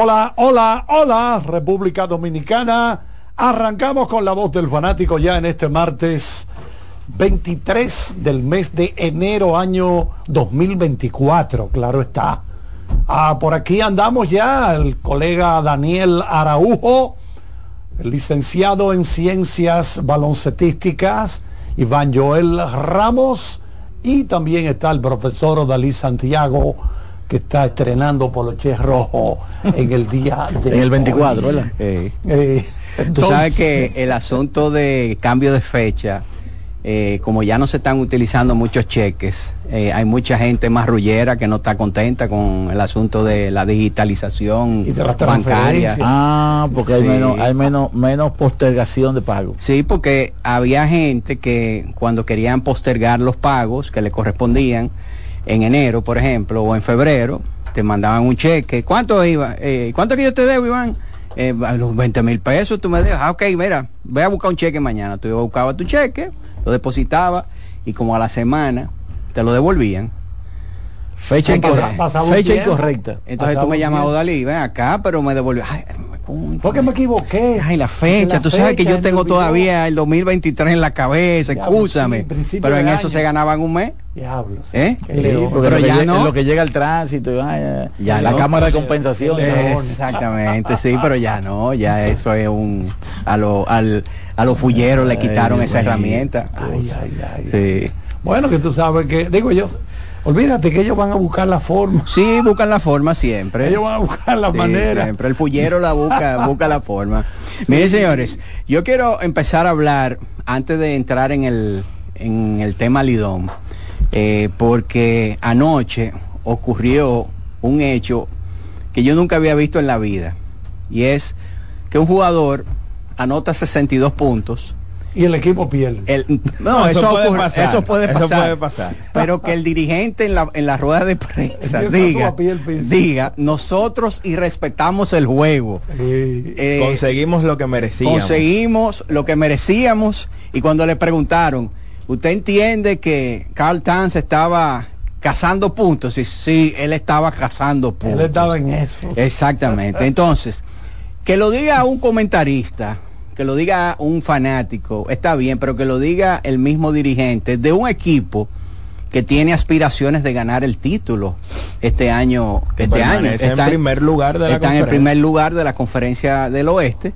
Hola, hola, hola, República Dominicana. Arrancamos con la voz del fanático ya en este martes 23 del mes de enero año 2024, claro está. Ah, por aquí andamos ya el colega Daniel Araujo, licenciado en ciencias baloncetísticas, Iván Joel Ramos, y también está el profesor Dalí Santiago que está estrenando Poloche Rojo en el día de En el 24, ¿verdad? Eh, Tú sabes que el asunto de cambio de fecha, eh, como ya no se están utilizando muchos cheques, eh, hay mucha gente más rullera que no está contenta con el asunto de la digitalización bancaria. Ah, porque hay, menos, hay menos, menos postergación de pago. Sí, porque había gente que cuando querían postergar los pagos que le correspondían, en enero, por ejemplo, o en febrero, te mandaban un cheque. ¿Cuánto iba? Eh, ¿Cuánto que yo te debo, Iván? Eh, los 20 mil pesos, tú me dejas. Ah, ok, mira, voy a buscar un cheque mañana. Tú buscabas tu cheque, lo depositabas y como a la semana te lo devolvían. Fecha, incorrecta. fecha incorrecta. Entonces tú me llamabas, Dalí, ven acá, pero me devolvió. Ay, porque me equivoqué. Ay, la fecha. tú sabes que yo tengo todavía el 2023 en la cabeza, escúchame. pero en eso se ganaban un mes. Diablo. ¿Eh? pero ya no. lo que llega al tránsito, ya, la cámara de compensación. Exactamente, sí, pero ya no, ya eso es un a lo al a los fulleros le quitaron esa herramienta. Ay, ay, ay. Sí. Bueno, que tú sabes que digo yo Olvídate que ellos van a buscar la forma. Sí, buscan la forma siempre. Ellos van a buscar la manera. Siempre el fullero la busca, busca la forma. Miren, señores, yo quiero empezar a hablar antes de entrar en el, en el tema Lidón, eh, porque anoche ocurrió un hecho que yo nunca había visto en la vida, y es que un jugador anota 62 puntos y el equipo pierde. no, eso, puede pasar, eso, puede pasar, Pero que el dirigente en la, en la rueda de prensa diga, diga, nosotros y respetamos el juego. Eh, conseguimos lo que merecíamos. Conseguimos lo que merecíamos. Y cuando le preguntaron, ¿usted entiende que Carl Tanz estaba cazando puntos? Sí, sí, él estaba cazando puntos. Él estaba en eso. Exactamente. Entonces, que lo diga un comentarista que lo diga un fanático, está bien, pero que lo diga el mismo dirigente de un equipo que tiene aspiraciones de ganar el título este año. Este año está en primer lugar de la está en el primer lugar de la conferencia del oeste.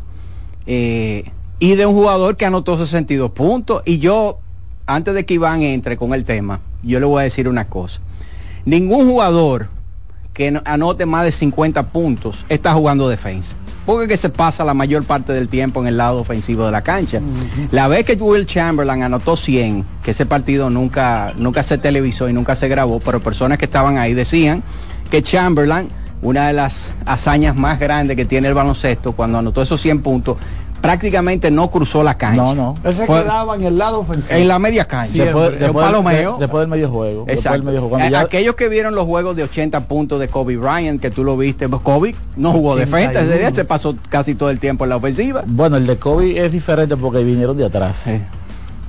Eh, y de un jugador que anotó 62 puntos. Y yo, antes de que Iván entre con el tema, yo le voy a decir una cosa. Ningún jugador que anote más de 50 puntos está jugando defensa porque que se pasa la mayor parte del tiempo en el lado ofensivo de la cancha. La vez que Will Chamberlain anotó 100, que ese partido nunca, nunca se televisó y nunca se grabó, pero personas que estaban ahí decían que Chamberlain, una de las hazañas más grandes que tiene el baloncesto, cuando anotó esos 100 puntos, prácticamente no cruzó la cancha. No, no. Él se quedaba en el lado ofensivo. En la media cancha. después, después, del medio juego. Exacto. Del medio juego. Aquellos que vieron los juegos de 80 puntos de Kobe Bryant, que tú lo viste, pues Kobe no jugó defensa, ese día se pasó casi todo el tiempo en la ofensiva. Bueno, el de Kobe es diferente porque vinieron de atrás.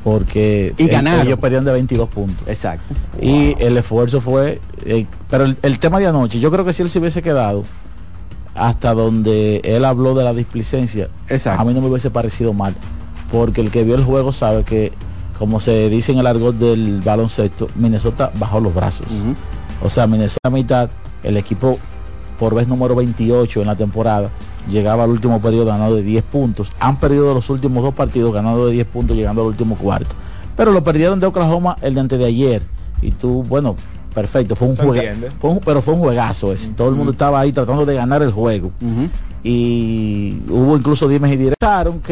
Porque y ganaron. ellos perdieron de 22 puntos. Exacto. Y el esfuerzo fue... Eh, pero el, el tema de anoche, yo creo que si él se hubiese quedado hasta donde él habló de la displicencia, a mí no me hubiese parecido mal, porque el que vio el juego sabe que, como se dice en el argot del baloncesto, Minnesota bajó los brazos. O sea, Minnesota a mitad, el equipo por vez número 28 en la temporada, llegaba al último periodo ganado de 10 puntos. Han perdido los últimos dos partidos ganando de 10 puntos llegando al último cuarto. Pero lo perdieron de Oklahoma el de antes de ayer. Y tú, bueno, perfecto, fue un juego, pero fue un juegazo ese. Todo el mundo estaba ahí tratando de ganar el juego. Y hubo incluso dimes y directaron que